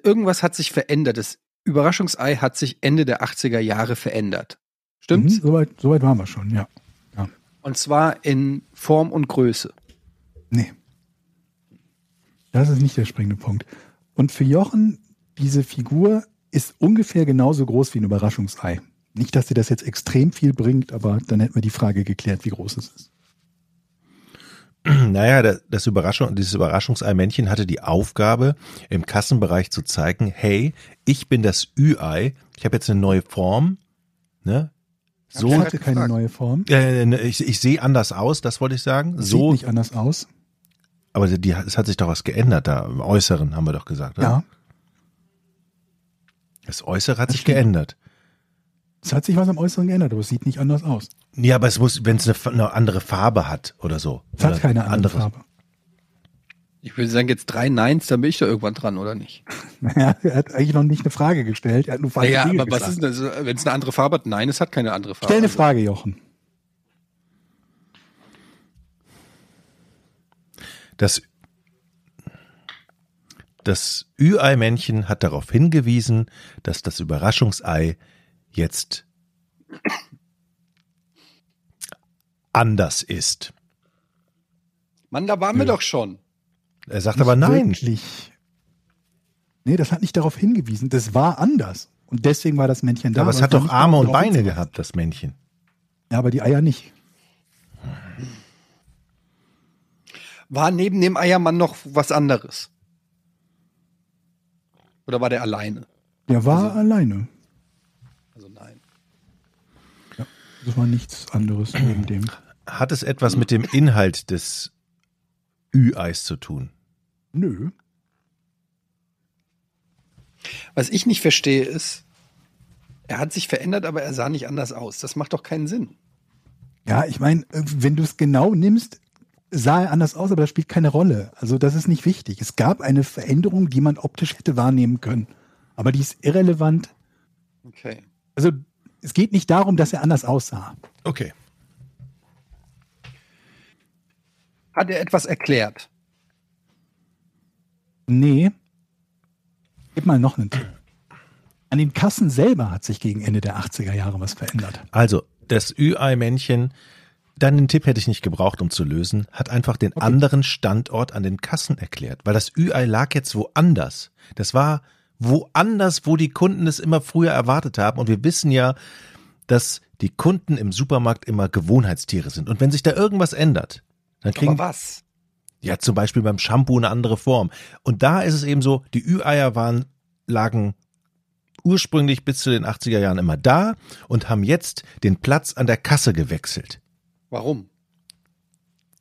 irgendwas hat sich verändert. Das Überraschungsei hat sich Ende der 80er Jahre verändert. Stimmt's? Mhm, soweit, soweit waren wir schon, ja. Und zwar in Form und Größe. Nee. Das ist nicht der springende Punkt. Und für Jochen, diese Figur ist ungefähr genauso groß wie ein Überraschungsei. Nicht, dass dir das jetzt extrem viel bringt, aber dann hätten wir die Frage geklärt, wie groß es ist. Naja, da- das Überraschung, dieses Überraschungsei-Männchen hatte die Aufgabe, im Kassenbereich zu zeigen, hey, ich bin das Ü-Ei, ich habe jetzt eine neue Form, ne? So So, hatte keine neue Form. äh, ne, ich, ich sehe anders aus, das wollte ich sagen. Sieht So, nicht anders aus. aber die, es hat sich doch was geändert da, im Äußeren, haben wir doch gesagt. Oder? Ja. Das Äußere hat Das sich stimmt. geändert. Es hat sich was am Äußeren geändert, aber es sieht nicht anders aus. Ja, aber es muss, wenn es eine, eine andere Farbe hat oder so. Es hat keine andere anderes. Farbe. Ich würde sagen, jetzt drei Neins, dann bin ich da irgendwann dran, oder nicht? Naja, er hat eigentlich noch nicht eine Frage gestellt. Er hat nur falsche Ja, Dinge aber was gesagt. ist denn das, wenn es eine andere Farbe hat? Nein, es hat keine andere Farbe. Stell eine Frage, Jochen. Das, das Ü-Ei-Männchen hat darauf hingewiesen, dass das Überraschungsei jetzt anders ist. Mann, da waren wir doch schon. Er sagt aber nein. Wirklich. Nee, das hat nicht darauf hingewiesen. Das war anders. Und deswegen war das Männchen da. aber es hat doch nicht Arme und Beine gehabt, das Männchen. Ja, aber die Eier nicht. War neben dem Eiermann noch was anderes? Oder war der alleine? Der war alleine. Also nein. Das war nichts anderes neben dem. Hat es etwas mit dem Inhalt des Ü-Eis zu tun? Nö. Was ich nicht verstehe ist, er hat sich verändert, aber er sah nicht anders aus. Das macht doch keinen Sinn. Ja, ich meine, wenn du es genau nimmst, sah er anders aus, aber das spielt keine Rolle. Also das ist nicht wichtig. Es gab eine Veränderung, die man optisch hätte wahrnehmen können. Aber die ist irrelevant. Okay. Also es geht nicht darum, dass er anders aussah. Okay. Hat er etwas erklärt? Nee. Gib mal noch einen Tipp. An den Kassen selber hat sich gegen Ende der 80er Jahre was verändert. Also, das Ü-Ei-Männchen, deinen Tipp hätte ich nicht gebraucht, um zu lösen, hat einfach den anderen Standort an den Kassen erklärt, weil das Ü-Ei lag jetzt woanders. Das war woanders, wo die Kunden es immer früher erwartet haben. Und wir wissen ja, dass die Kunden im Supermarkt immer Gewohnheitstiere sind. Und wenn sich da irgendwas ändert, dann kriegen Aber was? ja zum Beispiel beim Shampoo eine andere Form. Und da ist es eben so, die Ü-Eier waren, lagen ursprünglich bis zu den 80er Jahren immer da und haben jetzt den Platz an der Kasse gewechselt. Warum?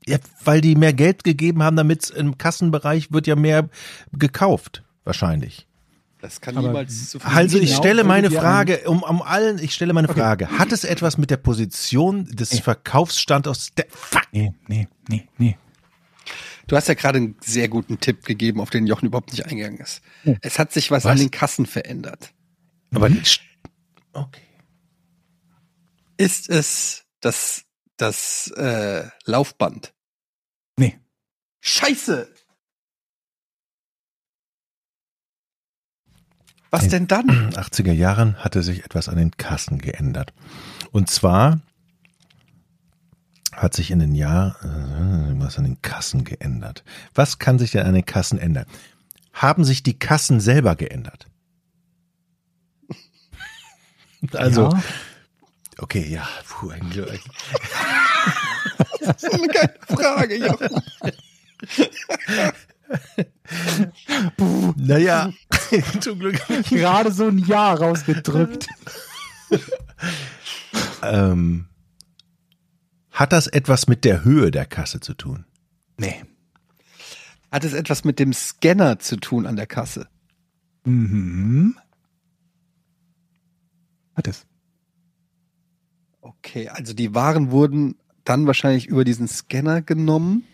Ja, weil die mehr Geld gegeben haben, damit im Kassenbereich wird ja mehr gekauft, wahrscheinlich. Das kann Aber- niemals zu viel Also ich Genau, stelle meine Frage, um, um allen, ich stelle meine Frage, hat es etwas mit der Position des Verkaufsstandorts der, fuck, Nee, nee, nee, nee. Du hast ja gerade einen sehr guten Tipp gegeben, auf den Jochen überhaupt nicht eingegangen ist. Oh. Es hat sich was, Was? an den Kassen verändert. aber nicht, okay. Ist es das, das äh, Laufband? Nee. Scheiße! Was denn dann? 80er Jahren hatte sich etwas an den Kassen geändert. Und zwar hat sich in den Jahren äh, was an den Kassen geändert. Was kann sich denn an den Kassen ändern? Haben sich die Kassen selber geändert? Also, Ja, okay, ja, puh, ein Glück. Das ist eine geile Frage, Jochen. Naja, zum Glück. gerade so ein Jahr rausgedrückt. Ähm, hat das etwas mit der Höhe der Kasse zu tun? Nee. Hat es etwas mit dem Scanner zu tun an der Kasse? Mhm. Hat es. Okay, also die Waren wurden dann wahrscheinlich über diesen Scanner genommen.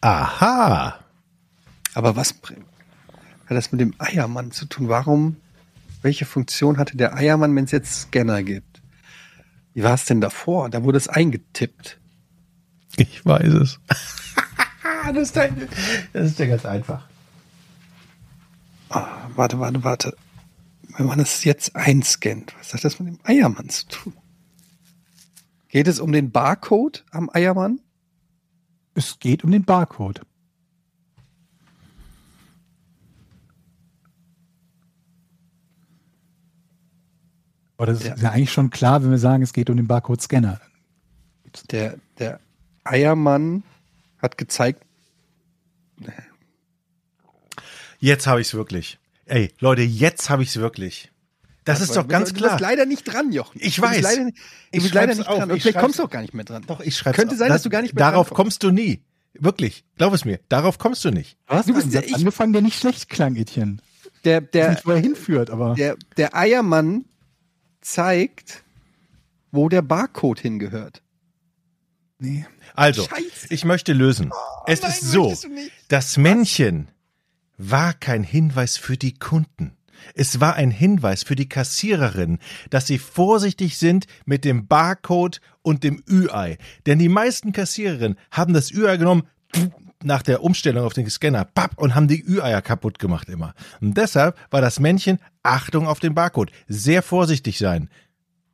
Aha. Aber was bringt- hat das mit dem Eiermann zu tun? Warum, welche Funktion hatte der Eiermann, wenn es jetzt Scanner gibt? Wie war es denn davor? Da wurde es eingetippt. Ich weiß es. das, ist das ist ja ganz einfach. Ah, warte, warte, warte. Wenn man es jetzt einscannt, was hat das mit dem Eiermann zu tun? Geht es um den Barcode am Eiermann? Es geht um den Barcode. Aber das Ja. ist ja eigentlich schon klar, wenn wir sagen, es geht um den Barcode-Scanner. Der, der Eiermann hat gezeigt, Jetzt habe ich es wirklich. Ey, Leute, jetzt habe ich es wirklich. Das ist doch ganz du klar. bist leider nicht dran, Jochen. Ich Du bist weiß. Leider, nicht- du Ich bist leider nicht auf. dran. Und Ich vielleicht kommst du auch gar nicht mehr dran. Doch, ich schreibe Könnte sein, dass du gar nicht mehr Darauf drankommst. kommst du nie. Wirklich. Glaub es mir. Darauf kommst du nicht. Du hast Du bist Satz ich- angefangen, der nicht schlecht klang, Etienne. Der, Der der, nicht, wo er hinführt, aber der, der Eiermann zeigt, wo der Barcode hingehört. nee. Also, Scheiße. ich möchte lösen. es nein, ist so, du das Männchen war kein Hinweis für die Kunden. Es war ein Hinweis für die Kassiererin, dass sie vorsichtig sind mit dem Barcode und dem Ü-Ei. Denn die meisten Kassiererinnen haben das Ü-Ei genommen nach der Umstellung auf den Scanner papp, und haben die Ü-Eier kaputt gemacht immer. Und deshalb war das Männchen Achtung auf den Barcode. Sehr vorsichtig sein.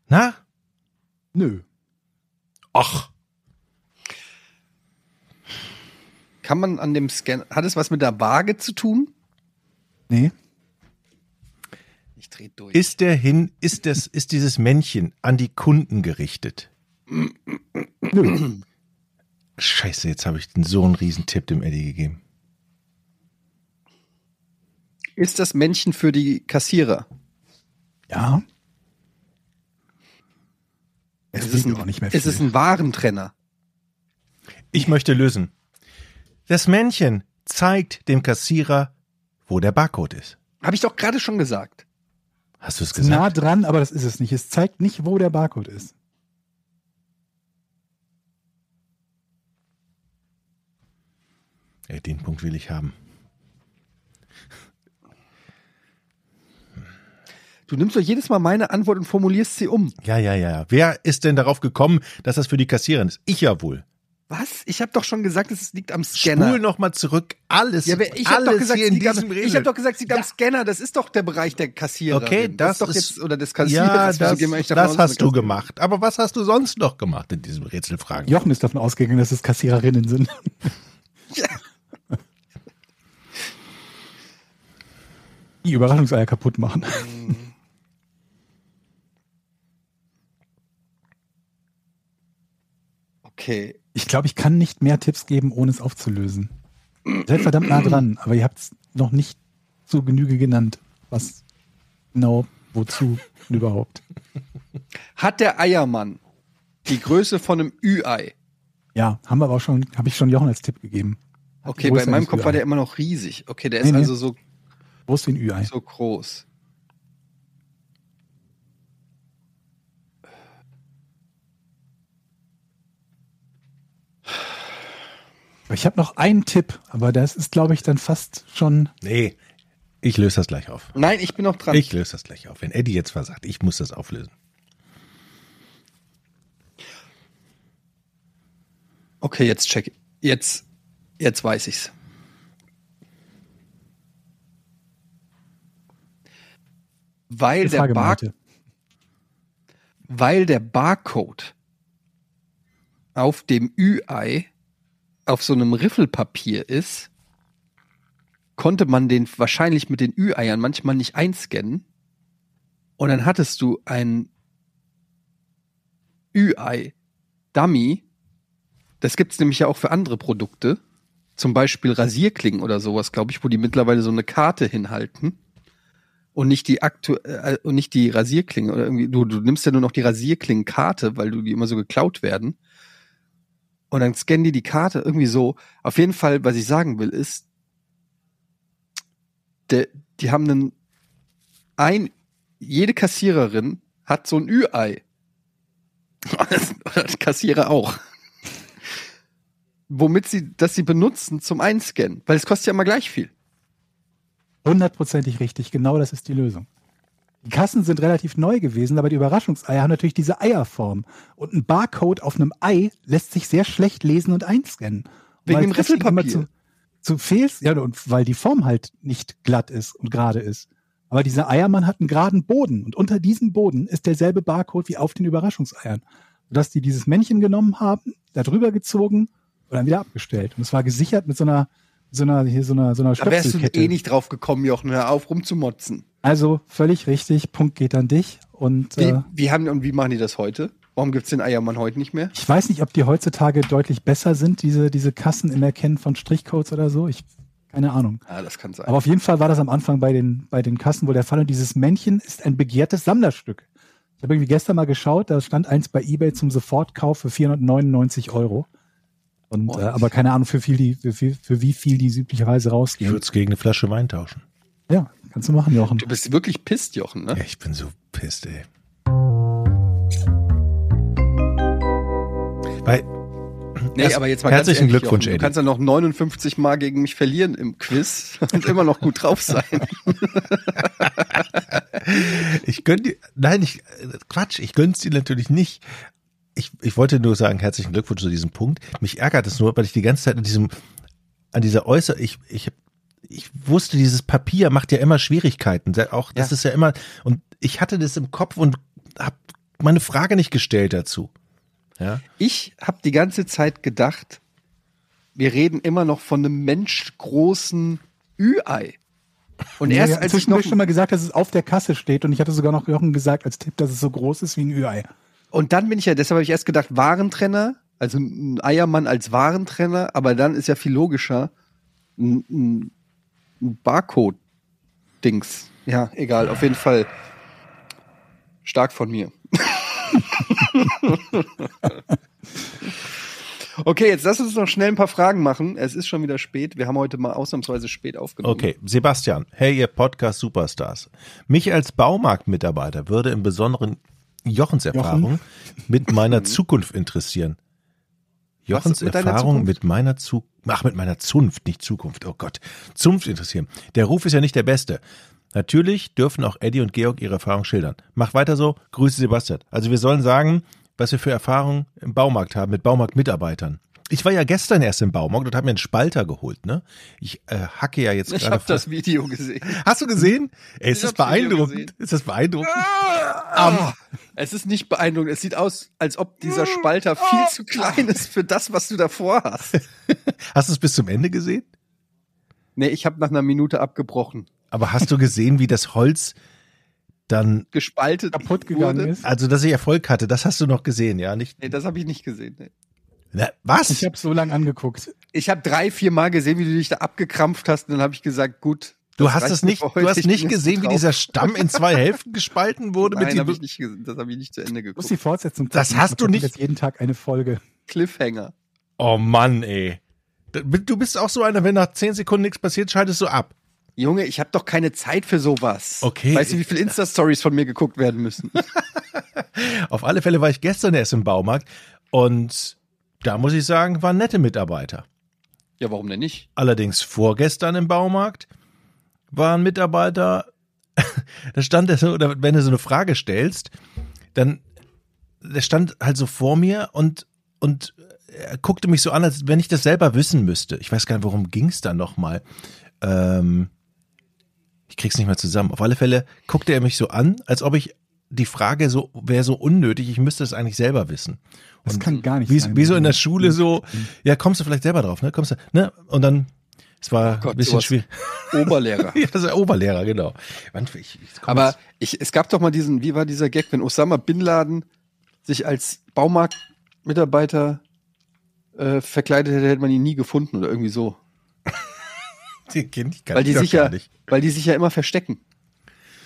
Na? Nö. Ach. Kann man an dem Scanner, hat es was mit der Waage zu tun? Nee. Ich dreh durch. Ist der hin, ist das, ist dieses Männchen an die Kunden gerichtet? Nö. Scheiße, jetzt habe ich den so einen riesen Tipp dem Eddie gegeben. Ist das Männchen für die Kassierer? Ja. Es Es ist, ein, auch nicht mehr es viel. ist ein Warentrenner. Ich möchte lösen. Das Männchen zeigt dem Kassierer, wo der Barcode ist. Habe ich doch gerade schon gesagt. Hast du es Es ist nah gesagt? dran, aber das ist es nicht. Es zeigt nicht, wo der Barcode ist. Ey, den Punkt will ich haben. Du nimmst doch jedes Mal meine Antwort und formulierst sie um. Ja, ja, ja. Wer ist denn darauf gekommen, dass das für die Kassiererin ist? Ich ja wohl. Was? Ich habe doch schon gesagt, es liegt am Scanner. Spul noch mal zurück. Alles, ja, aber ich habe alles doch gesagt, in liegt am, diesem ich habe doch gesagt, es liegt am Scanner. Das ist doch der Bereich der Kassierer. Okay, das, ist doch ist, jetzt oder des Kassierers. Ja, Wieso das, davon das aus, hast du das- gemacht. Aber was hast du sonst noch gemacht in diesem Rätselfragen? Jochen ist davon ausgegangen, dass es Kassiererinnen sind. Die Überraschungseier kaputt machen. Okay. Ich glaube, ich kann nicht mehr Tipps geben, ohne es aufzulösen. Seid verdammt nah dran, aber ihr habt es noch nicht zu Genüge genannt. Was genau, wozu überhaupt. Hat der Eiermann die Größe von einem Ü-Ei? Ja, haben wir aber auch schon, habe ich schon Jochen als Tipp gegeben. Hat Okay, bei meinem Kopf war der immer noch riesig. Okay, der Nee, ist nee. also so, Groß wie ein Ü-Ei. so groß. Ich habe noch einen Tipp, aber das ist, glaube ich, dann fast schon. Nee, ich löse das gleich auf. Nein, ich bin noch dran. Ich löse das gleich auf. Wenn Eddie jetzt versagt, ich muss das auflösen. Okay, jetzt check. Jetzt, jetzt weiß ich's. Weil der, Bar weil der Barcode auf dem Ü-Ei auf so einem Riffelpapier ist, konnte man den wahrscheinlich mit den Ü-Eiern manchmal nicht einscannen. Und dann hattest du ein Ü-Ei-Dummy. Das gibt's nämlich ja auch für andere Produkte. Zum Beispiel Rasierklingen oder sowas, glaube ich, wo die mittlerweile so eine Karte hinhalten. Und nicht die aktu äh, und nicht die Rasierklinge oder irgendwie, du, du nimmst ja nur noch die Rasierklingenkarte, weil du die immer so geklaut werden. Und dann scannen die die Karte irgendwie so. Auf jeden Fall, was ich sagen will, ist, der, die haben einen, ein, jede Kassiererin hat so ein Ü-Ei. Oder Kassierer auch. Womit sie, das sie benutzen zum Einscannen. Weil es kostet ja immer gleich viel. Hundertprozentig richtig, genau das ist die Lösung. Die Kassen sind relativ neu gewesen, aber die Überraschungseier haben natürlich diese Eierform. Und ein Barcode auf einem Ei lässt sich sehr schlecht lesen und einscannen. Und Wegen weil dem Riffelpapier. Zu, zu fehlst, ja, und weil die Form halt nicht glatt ist und gerade ist. Aber dieser Eiermann hat einen geraden Boden und unter diesem Boden ist derselbe Barcode wie auf den Überraschungseiern. Dass die dieses Männchen genommen haben, da drüber gezogen und dann wieder abgestellt. Und es war gesichert mit so einer, so einer, hier so einer, so einer Da wärst du eh nicht drauf gekommen, Jochen, hör auf rumzumotzen. Also völlig richtig, Punkt geht an dich. Und Wie, äh, wie haben und wie machen die das heute? Warum gibt's den Eiermann heute nicht mehr? ich weiß nicht, ob die heutzutage deutlich besser sind, diese, diese Kassen im Erkennen von Strichcodes oder so. Ich, keine Ahnung. Ah, das kann sein. Aber auf jeden Fall war das am Anfang bei den, bei den Kassen wohl der Fall. Und dieses Männchen ist ein begehrtes Sammlerstück. Ich habe irgendwie gestern mal geschaut, da stand eins bei eBay zum Sofortkauf für 499 Euro. Und Und? äh, aber keine Ahnung, für, viel die, für, viel, für wie viel die üblicherweise Ich rausgehen. würde es gegen eine Flasche Wein tauschen. Ja, kannst du machen, Jochen. du bist wirklich pisst, Jochen, ne? Ja, ich bin so pisst, ey. Weil, Nee, Erst- aber jetzt mal herzlichen ganz ehrlich, Glückwunsch, Jochen. Du kannst ja noch 59 Mal gegen mich verlieren im Quiz und immer noch gut drauf sein. ich gönn dir, nein, ich, äh, Quatsch, ich gönn's dir natürlich nicht. Ich, ich wollte nur sagen, herzlichen Glückwunsch zu diesem Punkt. Mich ärgert es nur, weil ich die ganze Zeit an diesem, an dieser Äußer, ich, ich, ich wusste, dieses Papier macht ja immer Schwierigkeiten. Auch, das Ja. ist ja immer, und ich hatte das im Kopf und habe meine Frage nicht gestellt dazu. Ja. Ich habe die ganze Zeit gedacht, wir reden immer noch von einem menschgroßen Ü-Ei. Und Ja, erst hatten als ich noch schon mal gesagt, dass es auf der Kasse steht und ich hatte sogar noch Jochen gesagt als Tipp, dass es so groß ist wie ein Ü-Ei. Und dann bin ich ja, deshalb habe ich erst gedacht Warentrenner Also ein Eiermann als Warentrenner, aber dann ist ja viel logischer ein, ein, Barcode-Dings. Ja, egal, auf jeden Fall stark von mir. okay, jetzt lass uns noch schnell ein paar Fragen machen. Es ist schon wieder spät. Wir haben heute mal ausnahmsweise spät aufgenommen. Okay, Sebastian, hey ihr Podcast Superstars. Mich als Baumarktmitarbeiter würde im Besonderen Jochens Erfahrung mit meiner Zukunft interessieren. Jochens mit Erfahrung Zukunft? mit meiner Zu ach mit meiner Zunft, nicht Zukunft. Oh Gott, Zunft interessieren. Der Ruf ist ja nicht der beste. Natürlich dürfen auch Eddie und Georg ihre Erfahrung schildern. Mach weiter so. Grüße Sebastian. Also wir sollen sagen, was wir für Erfahrungen im Baumarkt haben mit Baumarktmitarbeitern. Ich war ja gestern erst im Baumarkt und habe mir einen Spalter geholt, ne? Ich äh, hacke ja jetzt Ich gerade. habe vor- das Video gesehen. Hast du gesehen? Ey, ist Ich das hab's Video beeindruckend? Ist das beeindruckend? Ah, es ist nicht beeindruckend. Es sieht aus, als ob dieser Spalter viel zu klein ist für das, was du davor hast. Hast du es bis zum Ende gesehen? Nee, ich habe nach einer Minute abgebrochen. Aber hast du gesehen, wie das Holz dann, Gespaltet Kaputt gegangen wurde. ist. also dass ich Erfolg hatte, das hast du noch gesehen, ja? Nicht? Nee, das habe ich nicht gesehen. Nee. Na, was? Ich habe so lange angeguckt. Ich habe drei, vier Mal gesehen, wie du dich da abgekrampft hast. Und dann habe ich gesagt, gut. du das hast es nicht, du hast Ich nicht gesehen, wie dieser Stamm in zwei Hälften gespalten wurde mit Nein, habe ich dem, nicht gesehen. Das habe ich nicht zu Ende Ich muss geguckt. die Fortsetzung Das gucken. hast Ich du nicht- Jetzt jeden Tag eine Folge. Cliffhanger. Oh Mann, ey. Du bist auch so einer, wenn nach zehn Sekunden nichts passiert, schaltest du ab. Junge, ich habe doch keine Zeit für sowas. Okay. Weißt du, wie viele Insta-Stories von mir geguckt werden müssen? Auf alle Fälle war ich gestern erst im Baumarkt und da muss ich sagen, waren nette Mitarbeiter. ja, warum denn nicht? Allerdings vorgestern im Baumarkt war ein Mitarbeiter, da stand er so, oder wenn du so eine Frage stellst, dann, der stand halt so vor mir und, und er guckte mich so an, als wenn ich das selber wissen müsste. Ich weiß gar nicht, worum ging es da nochmal. Ähm, ich krieg's nicht mehr zusammen. Auf alle Fälle guckte er mich so an, als ob ich die Frage so wäre so unnötig, ich müsste es eigentlich selber wissen. Das kann gar nicht Wie, sein. wie so in der Schule so, ja, kommst du vielleicht selber drauf, ne? Kommst du, ne? Und dann, es war Gott, ein bisschen schwierig. Oberlehrer. Ja, das ist Oberlehrer, genau. Mann, ich, Aber ich, es gab doch mal diesen, wie war dieser Gag, wenn Osama Bin Laden sich als Baumarktmitarbeiter äh, verkleidet hätte, hätte man ihn nie gefunden oder irgendwie so. den kenn ich gar Weil die doch sich gar ja, nicht. weil die sich ja immer verstecken.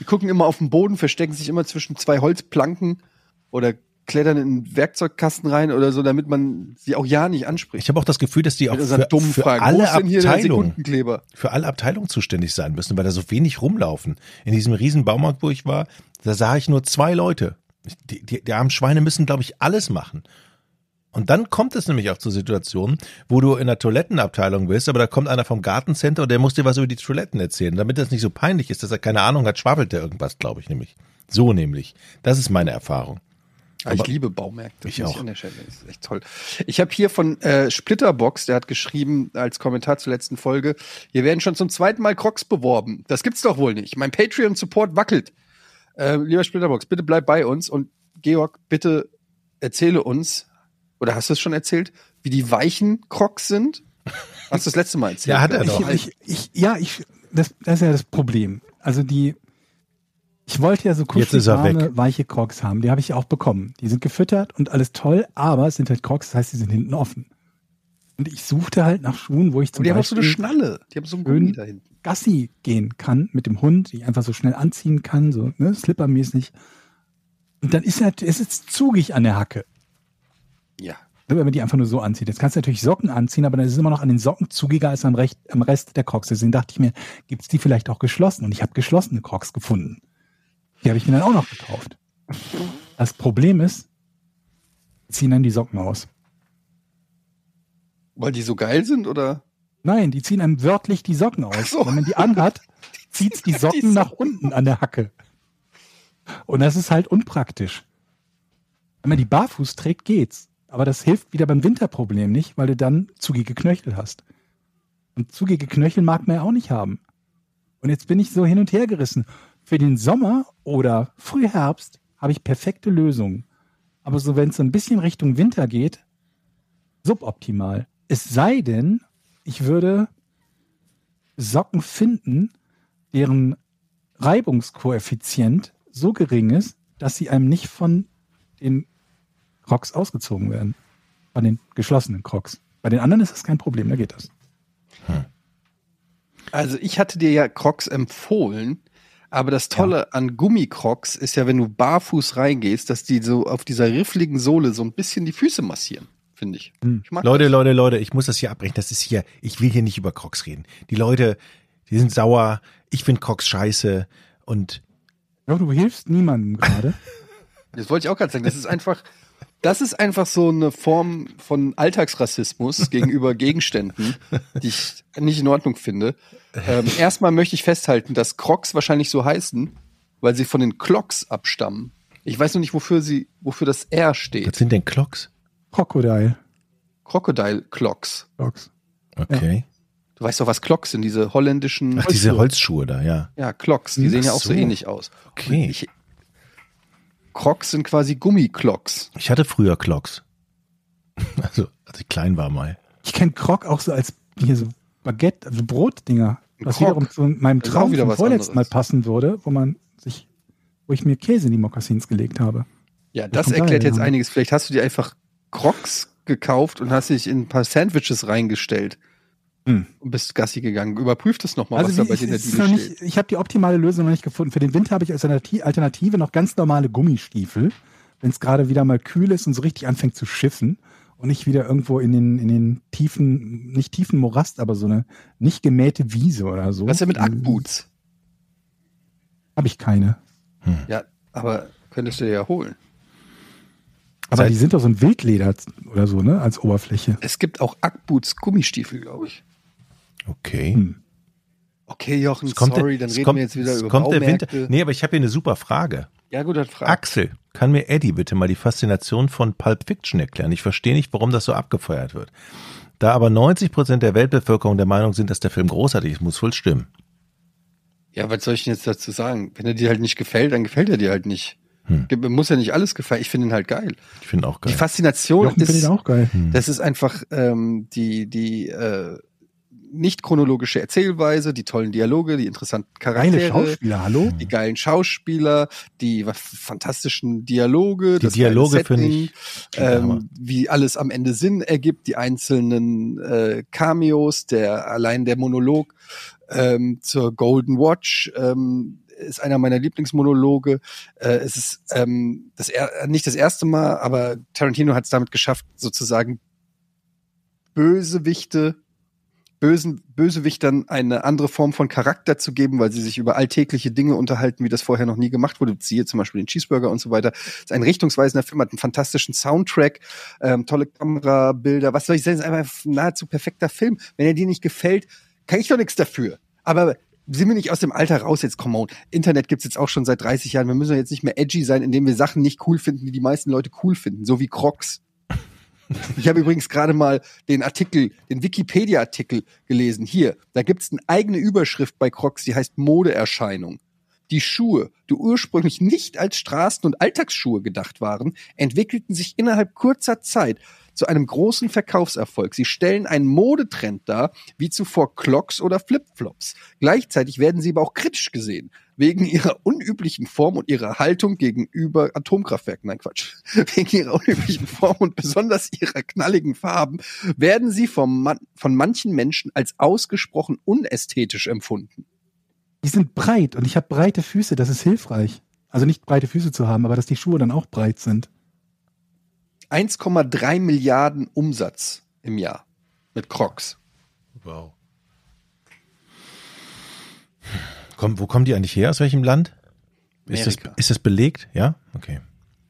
Die gucken immer auf den Boden, verstecken sich immer zwischen zwei Holzplanken oder klettern in einen Werkzeugkasten rein oder so, damit man sie auch ja nicht anspricht. Ich habe auch das Gefühl, dass die auch für, für alle Abteilungen, für alle Abteilungen zuständig sein müssen, weil da so wenig rumlaufen. In diesem riesen Baumarkt, wo ich war, da sah ich nur zwei Leute. Die, die, die armen Schweine müssen, glaube ich, alles machen. Und dann kommt es nämlich auch zu Situationen, wo du in der Toilettenabteilung bist, aber da kommt einer vom Gartencenter und der muss dir was über die Toiletten erzählen. Damit das nicht so peinlich ist, dass er keine Ahnung hat, schwabbelt der irgendwas, glaube ich nämlich. So nämlich. Das ist meine Erfahrung. Ah, ich Aber- liebe Baumärkte. Ich auch. an der Stelle. Das ist echt toll. Ich habe hier von äh, Splitterbox, der hat geschrieben als Kommentar zur letzten Folge, hier werden schon zum zweiten Mal Crocs beworben. Das gibt's doch wohl nicht. Mein Patreon-Support wackelt. Äh, lieber Splitterbox, bitte bleib bei uns und Georg, bitte erzähle uns, oder hast du es schon erzählt, wie die weichen Crocs sind? Hast du das letzte Mal erzählt? Ja, hat er doch. Ich, ich, ich, ja, ich, das, das ist ja das Problem. Also die, ich wollte ja so Jetzt ist kuschelig warme, weg. weiche Crocs haben. Die habe ich auch bekommen. Die sind gefüttert und alles toll, aber es sind halt Crocs, das heißt, die sind hinten offen. Und ich suchte halt nach Schuhen, wo ich Und zum die haben auch so eine Beispiel Schnalle. Die haben so einen Gummi da hinten. Gassi gehen kann mit dem Hund, die ich einfach so schnell anziehen kann, so ne, slippermäßig. Und dann ist halt, es ist zugig an der Hacke. Ja. Wenn man die einfach nur so anzieht. Jetzt kannst du natürlich Socken anziehen, aber dann ist es immer noch an den Socken zugiger als am, Recht, am Rest der Crocs. Deswegen dachte ich mir, gibt's die vielleicht auch geschlossen? Und ich habe geschlossene Crocs gefunden. Die habe ich mir dann auch noch gekauft. Das Problem ist, ziehen dann die Socken aus. Weil die so geil sind, oder? Nein, die ziehen einem wörtlich die Socken aus. So. Wenn man die anhat, zieht's die Socken Die nach unten an der Hacke. Und das ist halt unpraktisch. Wenn man die barfuß trägt, geht's. Aber das hilft wieder beim Winterproblem nicht, weil du dann zugige Knöchel hast. Und zugige Knöchel mag man ja auch nicht haben. Und jetzt bin ich so hin und her gerissen. Für den Sommer oder Frühherbst habe ich perfekte Lösungen. Aber so, wenn es so ein bisschen Richtung Winter geht, suboptimal. Es sei denn, ich würde Socken finden, deren Reibungskoeffizient so gering ist, dass sie einem nicht von den Crocs ausgezogen werden. Bei den geschlossenen Crocs. Bei den anderen ist das kein Problem, da geht das. Also ich hatte dir ja Crocs empfohlen, aber das Tolle an Gummicrocs ist ja, wenn du barfuß reingehst, dass die so auf dieser riffligen Sohle so ein bisschen die Füße massieren, finde ich. Hm. ich mag Leute, das. Leute, Leute, ich muss das hier abbrechen. Das ist hier, ich will hier nicht über Crocs reden. Die Leute, die sind sauer. Ich finde Crocs scheiße. Und Ja, du hilfst niemandem gerade. Das wollte ich auch gerade sagen. Das ist einfach, das ist einfach so eine Form von Alltagsrassismus gegenüber Gegenständen, die ich nicht in Ordnung finde. Ähm, erstmal möchte ich festhalten, dass Crocs wahrscheinlich so heißen, weil sie von den Clocks abstammen. Ich weiß noch nicht, wofür sie, wofür das R was steht. sind denn Clocks? Crocodile. Crocodile Clocks. Crocs. Okay. Du weißt doch, was Clocks sind, diese holländischen Ach, diese Holzschuhe da, ja. Ja, Clocks, die sehen ja Ach auch so so. ähnlich aus. Okay. Ich, Crocs sind quasi Gummiclocks. Ich hatte früher Clocks. Also, als ich klein war mal. Ich kenne Croc auch so als hier so Baguette, also Brotdinger. Was Croc. wiederum zu meinem Das Traum wieder vom was vorletzten Mal anderes. passen würde, wo man sich, wo ich mir Käse in die Mokassins gelegt habe. Ja, das kommt erklärt jetzt ja. einiges. Vielleicht hast du dir einfach Crocs gekauft und hast dich in ein paar Sandwiches reingestellt Hm. und bist Gassi gegangen. Überprüf das nochmal, was Also da wie, bei ich, dir in der noch steht. nicht, ich habe die optimale Lösung noch nicht gefunden. Für den Winter habe ich als Alternati- Alternative noch ganz normale Gummistiefel, wenn es gerade wieder mal kühl ist und so richtig anfängt zu schiffen und ich wieder irgendwo in den, in den tiefen, nicht tiefen Morast, aber so eine nicht gemähte Wiese oder so. Was ist denn mit Ackboots? Habe ich keine. Ja, aber könntest du dir ja holen. Aber Seit- die sind doch so ein Wildleder oder so, ne, als Oberfläche. Es gibt auch Ackboots Gummistiefel, glaube ich. Okay. Hm. Okay, Jochen, sorry, dann reden kommt, wir jetzt wieder über kommt der Baumärkte. Winter. Nee, aber ich habe hier eine super Frage. Ja, gut, dann frag. Axel, kann mir Eddie bitte mal die Faszination von Pulp Fiction erklären? Ich verstehe nicht, warum das so abgefeiert wird. Da aber 90 Prozent der Weltbevölkerung der Meinung sind, dass der Film großartig ist, muss wohl stimmen. Ja, was soll ich denn jetzt dazu sagen? Wenn er dir halt nicht gefällt, dann gefällt er dir halt nicht. Hm. Muss ja nicht alles gefallen. Ich finde ihn halt geil. Ich finde auch Die geil. Faszination Jochen finde ist, ich auch geil. Das ist einfach ähm, die, die äh, nicht chronologische Erzählweise, die tollen Dialoge, die interessanten Charaktere, Schauspieler, hallo? die geilen Schauspieler, die fantastischen Dialoge, Die das Dialoge geile finde ich ähm, wie alles am Ende Sinn ergibt, die einzelnen äh, Cameos, der allein der Monolog ähm, zur Golden Watch ähm, ist einer meiner Lieblingsmonologe. Äh, es ist ähm, das er nicht das erste Mal, aber Tarantino hat es damit geschafft, sozusagen Bösewichte, bösen Bösewichtern eine andere Form von Charakter zu geben, weil sie sich über alltägliche Dinge unterhalten, wie das vorher noch nie gemacht wurde. Siehe zum Beispiel den Cheeseburger und so weiter. ist ein richtungsweisender Film, hat einen fantastischen Soundtrack, ähm, tolle Kamerabilder. Was soll ich sagen? Ist einfach ein nahezu perfekter Film. Wenn er dir nicht gefällt, kann ich doch nichts dafür. Aber sind wir nicht aus dem Alter raus jetzt, come on. Internet gibt's jetzt auch schon seit 30 Jahren. Wir müssen jetzt nicht mehr edgy sein, indem wir Sachen nicht cool finden, die die meisten Leute cool finden. So wie Crocs. Ich habe übrigens gerade mal den Artikel, den Wikipedia-Artikel gelesen. Hier, da gibt's eine eigene Überschrift bei Crocs, die heißt Modeerscheinung. Die Schuhe, die ursprünglich nicht als Straßen- und Alltagsschuhe gedacht waren, entwickelten sich innerhalb kurzer Zeit zu einem großen Verkaufserfolg. Sie stellen einen Modetrend dar, wie zuvor Clocks oder Flipflops. Gleichzeitig werden sie aber auch kritisch gesehen, wegen ihrer unüblichen Form und ihrer Haltung gegenüber Atomkraftwerken. Nein, Quatsch. Wegen ihrer unüblichen Form und besonders ihrer knalligen Farben werden sie vom Man von manchen Menschen als ausgesprochen unästhetisch empfunden. Die sind breit und ich habe breite Füße, das ist hilfreich. Also nicht breite Füße zu haben, aber dass die Schuhe dann auch breit sind. 1,3 Milliarden Umsatz im Jahr mit Crocs. Wow. Komm, wo kommen die eigentlich her? Aus welchem Land? Ist das, ist das belegt? Ja? Okay.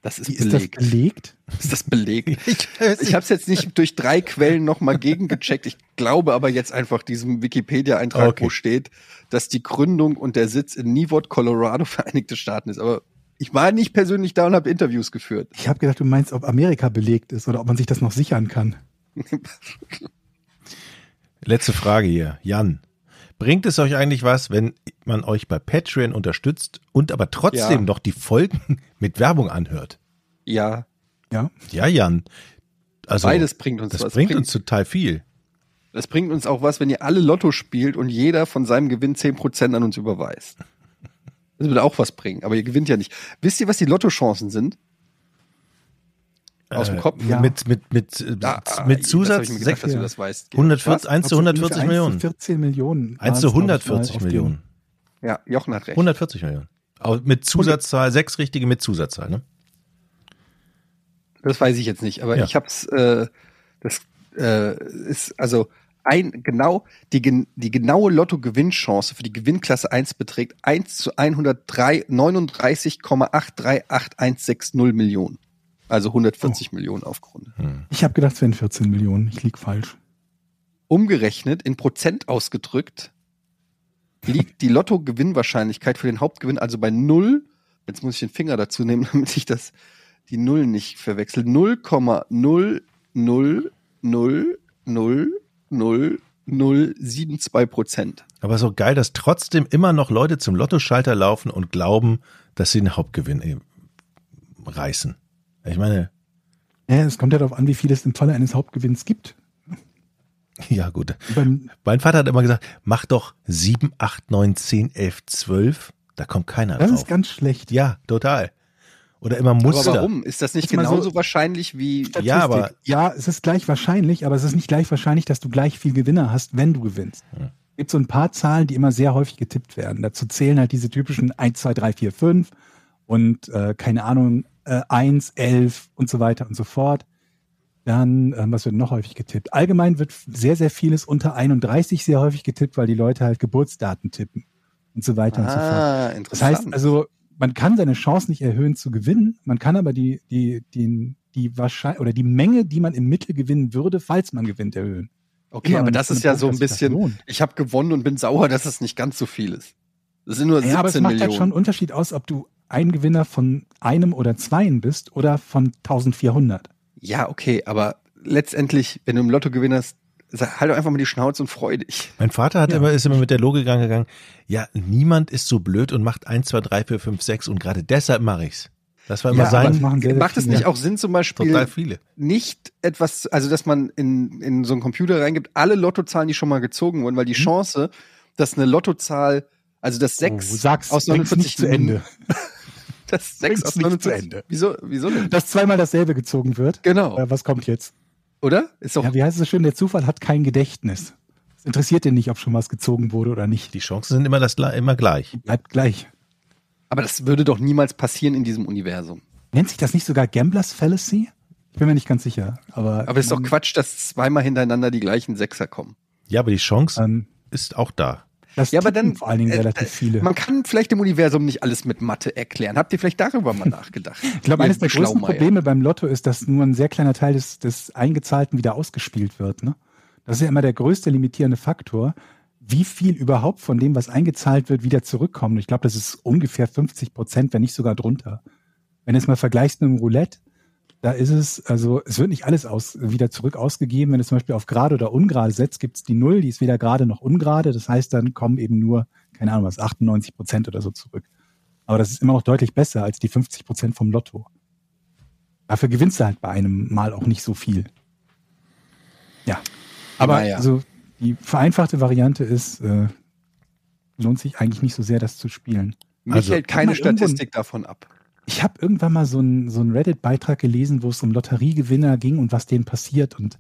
Das ist ist das belegt. belegt? Ist das belegt? Ich, Ich habe es jetzt nicht durch drei Quellen nochmal gegengecheckt. Ich glaube aber jetzt einfach diesem Wikipedia-Eintrag, Okay. wo steht, dass die Gründung und der Sitz in Newport, Colorado, Vereinigte Staaten ist. Aber ich war nicht persönlich da und habe Interviews geführt. Ich habe gedacht, du meinst, ob Amerika belegt ist oder ob man sich das noch sichern kann. Letzte Frage hier. Jan. Bringt es euch eigentlich was, wenn man euch bei Patreon unterstützt und aber trotzdem Ja. noch die Folgen mit Werbung anhört? Ja, Ja. Ja, Jan. Also, beides bringt uns das was. bringt uns total viel. das bringt uns auch was, wenn ihr alle Lotto spielt und jeder von seinem Gewinn 10% an uns überweist. Das würde auch was bringen, aber ihr gewinnt ja nicht. Wisst ihr, was die Lottochancen sind? Aus dem Äh, Kopf? Ja. Mit, mit, mit, Ah, ah, mit das Zusatz ich mir gedacht, dass du das weißt. 140, 1 zu Also 140 ungefähr 1 Millionen. zu 14 Millionen. 1 waren zu es, glaub ich, mal 140 auf dem- Millionen. Ja, Jochen hat recht. 140 Millionen. Aber mit Zusatzzahl, sechs richtige mit Zusatzzahl, ne? Das weiß ich jetzt nicht, aber Ja. ich hab's, äh, das äh, ist also ein genau die, die genaue Lotto-Gewinnchance für die Gewinnklasse 1 beträgt 1 zu 103 39,838160 Millionen. Also 140 Millionen aufgerundet. Ich habe gedacht, es wären 14 Millionen. Ich lieg falsch. Umgerechnet in Prozent ausgedrückt liegt die Lotto-Gewinnwahrscheinlichkeit für den Hauptgewinn also bei 0. Jetzt muss ich den Finger dazu nehmen, damit ich das die Null nicht verwechsel. 0,0000072 Prozent. Aber so geil, dass trotzdem immer noch Leute zum Lottoschalter laufen und glauben, dass sie den Hauptgewinn reißen. Ich meine, Ja, es kommt ja darauf an, wie viel es im Falle eines Hauptgewinns gibt. ja gut. Beim, Mein Vater hat immer gesagt, mach doch 7, 8, 9, 10, 11, 12. Da kommt keiner das drauf. ist ganz schlecht. ja, total. Oder immer Aber Muster. warum? Ist das nicht mal so- genauso wahrscheinlich wie. Statistik. Ja, aber- ja, es ist gleich wahrscheinlich, aber es ist nicht gleich wahrscheinlich, dass du gleich viel Gewinner hast, wenn du gewinnst. Ja. Es gibt so ein paar Zahlen, die immer sehr häufig getippt werden. Dazu zählen halt diese typischen 1, 2, 3, 4, 5 und äh, keine Ahnung, äh, 1, 11 und so weiter und so fort. Dann, ähm, was wird noch häufig getippt? Allgemein wird sehr, sehr vieles unter 31 sehr häufig getippt, weil die Leute halt Geburtsdaten tippen und so weiter und so fort. Ah, Das interessant. heißt also, man kann seine Chance nicht erhöhen zu gewinnen, man kann aber die, die, die, die Wahrscheinlich oder die Menge, die man im Mittel gewinnen würde, falls man gewinnt, erhöhen. okay, Immer aber das ist ja so ein bisschen. Ich habe gewonnen und bin sauer, dass es nicht ganz so viel ist. Das sind nur 17 Ja, aber es macht Millionen. halt schon einen Unterschied aus, ob du ein Gewinner von einem oder zweien bist oder von 1400. Ja, okay, aber letztendlich, wenn du im Lotto gewinnst, sag, halt doch einfach mal die Schnauze und freu dich. Mein Vater hat Ja. immer, ist immer mit der Logik angegangen, ja, niemand ist so blöd und macht 1, 2, 3, 4, 5, 6 und gerade deshalb mache ich's. Das war immer Ja, sein, Macht es nicht auch Sinn, zum Beispiel total viele. nicht etwas, also dass man in, in so einen Computer reingibt, alle Lottozahlen, die schon mal gezogen wurden, weil die Chance, dass eine Lottozahl, also das Mhm. Oh, 6 sag's, aus bring's 49 nicht zu Ende. Das 6 Bring's aus nicht 49. zu Ende. Wieso, wieso denn? Dass zweimal dasselbe gezogen wird. Genau. Äh, was kommt jetzt? Oder? Ist doch, Ja, wie heißt es so schön? Der Zufall hat kein Gedächtnis. Es interessiert den nicht, ob schon was gezogen wurde oder nicht. Die Chancen sind immer, das, immer gleich. Bleibt gleich. aber das würde doch niemals passieren in diesem Universum. Nennt sich das nicht sogar Gamblers Fallacy? Ich bin mir nicht ganz sicher. Aber, Aber es ist doch Quatsch, dass zweimal hintereinander die gleichen Sechser kommen. Ja, aber die Chance ähm, ist auch da. Das Ja, aber dann vor allen Dingen äh, relativ äh, viele. Man kann vielleicht im Universum nicht alles mit Mathe erklären. Habt ihr vielleicht darüber mal nachgedacht? Ich glaube, eines der größten. Probleme beim Lotto ist, dass nur ein sehr kleiner Teil des, des Eingezahlten wieder ausgespielt wird. Ne? Das ist ja immer der größte limitierende Faktor, wie viel überhaupt von dem, was eingezahlt wird, wieder zurückkommt. Ich glaube, das ist ungefähr 50 Prozent, wenn nicht sogar drunter. Wenn du es mal vergleichst mit dem Roulette, da ist es, also es wird nicht alles aus, wieder zurück ausgegeben. Wenn du zum Beispiel auf gerade oder ungerade setzt, gibt es die Null, die ist weder gerade noch ungerade. Das heißt, dann kommen eben nur, keine Ahnung was, 98 Prozent oder so zurück. Aber das ist immer noch deutlich besser als die 50 Prozent vom Lotto. Dafür gewinnst du halt bei einem Mal auch nicht so viel. Ja. Aber Naja. also die vereinfachte Variante ist, äh, lohnt sich eigentlich nicht so sehr, das zu spielen. Mich Also- hält keine Statistik davon ab. Ich habe irgendwann mal so einen so einen Reddit-Beitrag gelesen, wo es um Lotteriegewinner ging und was denen passiert und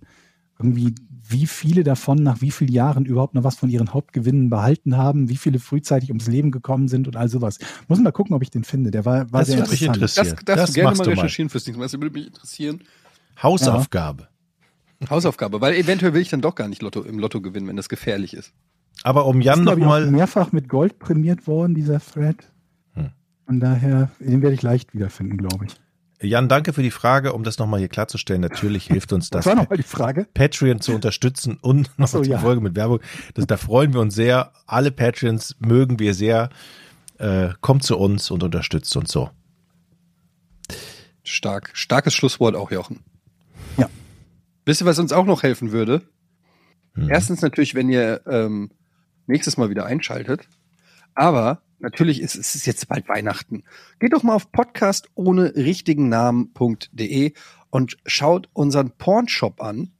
irgendwie wie viele davon nach wie vielen Jahren überhaupt noch was von ihren Hauptgewinnen behalten haben, wie viele frühzeitig ums Leben gekommen sind und all sowas. Muss mal gucken, ob ich den finde. Der war, war Das sehr würde mich interessant. interessieren. Das darfst Das du gerne machst mal du mal. recherchieren fürs nächste Mal. Das würde mich interessieren. Hausaufgabe. Hausaufgabe, weil eventuell will ich dann doch gar nicht Lotto, im Lotto gewinnen, wenn das gefährlich ist. Aber um Jan nochmal, mehrfach mit Gold prämiert worden, dieser Thread. Von daher, den werde ich leicht wiederfinden, glaube ich. Jan, danke für die Frage, um das nochmal hier klarzustellen. Natürlich hilft uns das, Das war nochmal die Frage. Patreon zu unterstützen und noch so, die ja. Folge mit Werbung. Das, da freuen wir uns sehr. Alle Patreons mögen wir sehr. Äh, kommt zu uns und unterstützt uns so. Stark. Starkes Schlusswort auch, Jochen. Ja. Wisst ihr, was uns auch noch helfen würde? Mhm. Erstens natürlich, wenn ihr ähm, nächstes Mal wieder einschaltet. Aber natürlich ist es ist jetzt bald Weihnachten. Geht doch mal auf podcast ohne richtigen Namen.de und schaut unseren Pornshop an.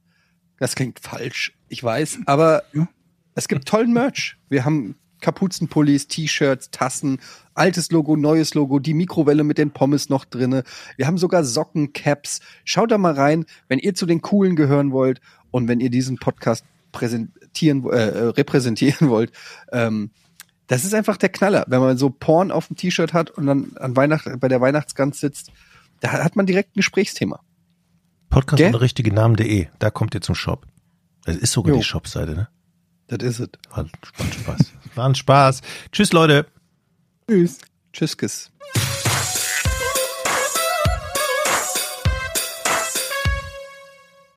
Das klingt falsch, ich weiß, aber Ja. es gibt tollen Merch. Wir haben Kapuzenpullis, T-Shirts, Tassen, altes Logo, neues Logo, die Mikrowelle mit den Pommes noch drinne. Wir haben sogar Socken, Caps. Schaut da mal rein, wenn ihr zu den Coolen gehören wollt und wenn ihr diesen Podcast präsentieren, äh, repräsentieren wollt. Ähm, das ist einfach der Knaller, wenn man so Porn auf dem T-Shirt hat und dann an Weihnacht bei der Weihnachtsgans sitzt. Da hat man direkt ein Gesprächsthema. Podcast Gell? ohne richtige Namen.de, da kommt ihr zum Shop. Das ist sogar Jo. die Shopseite, ne? Das ist es. War ein Spaß. War ein Spaß. Tschüss, Leute. Tschüss. Tschüss, Kiss.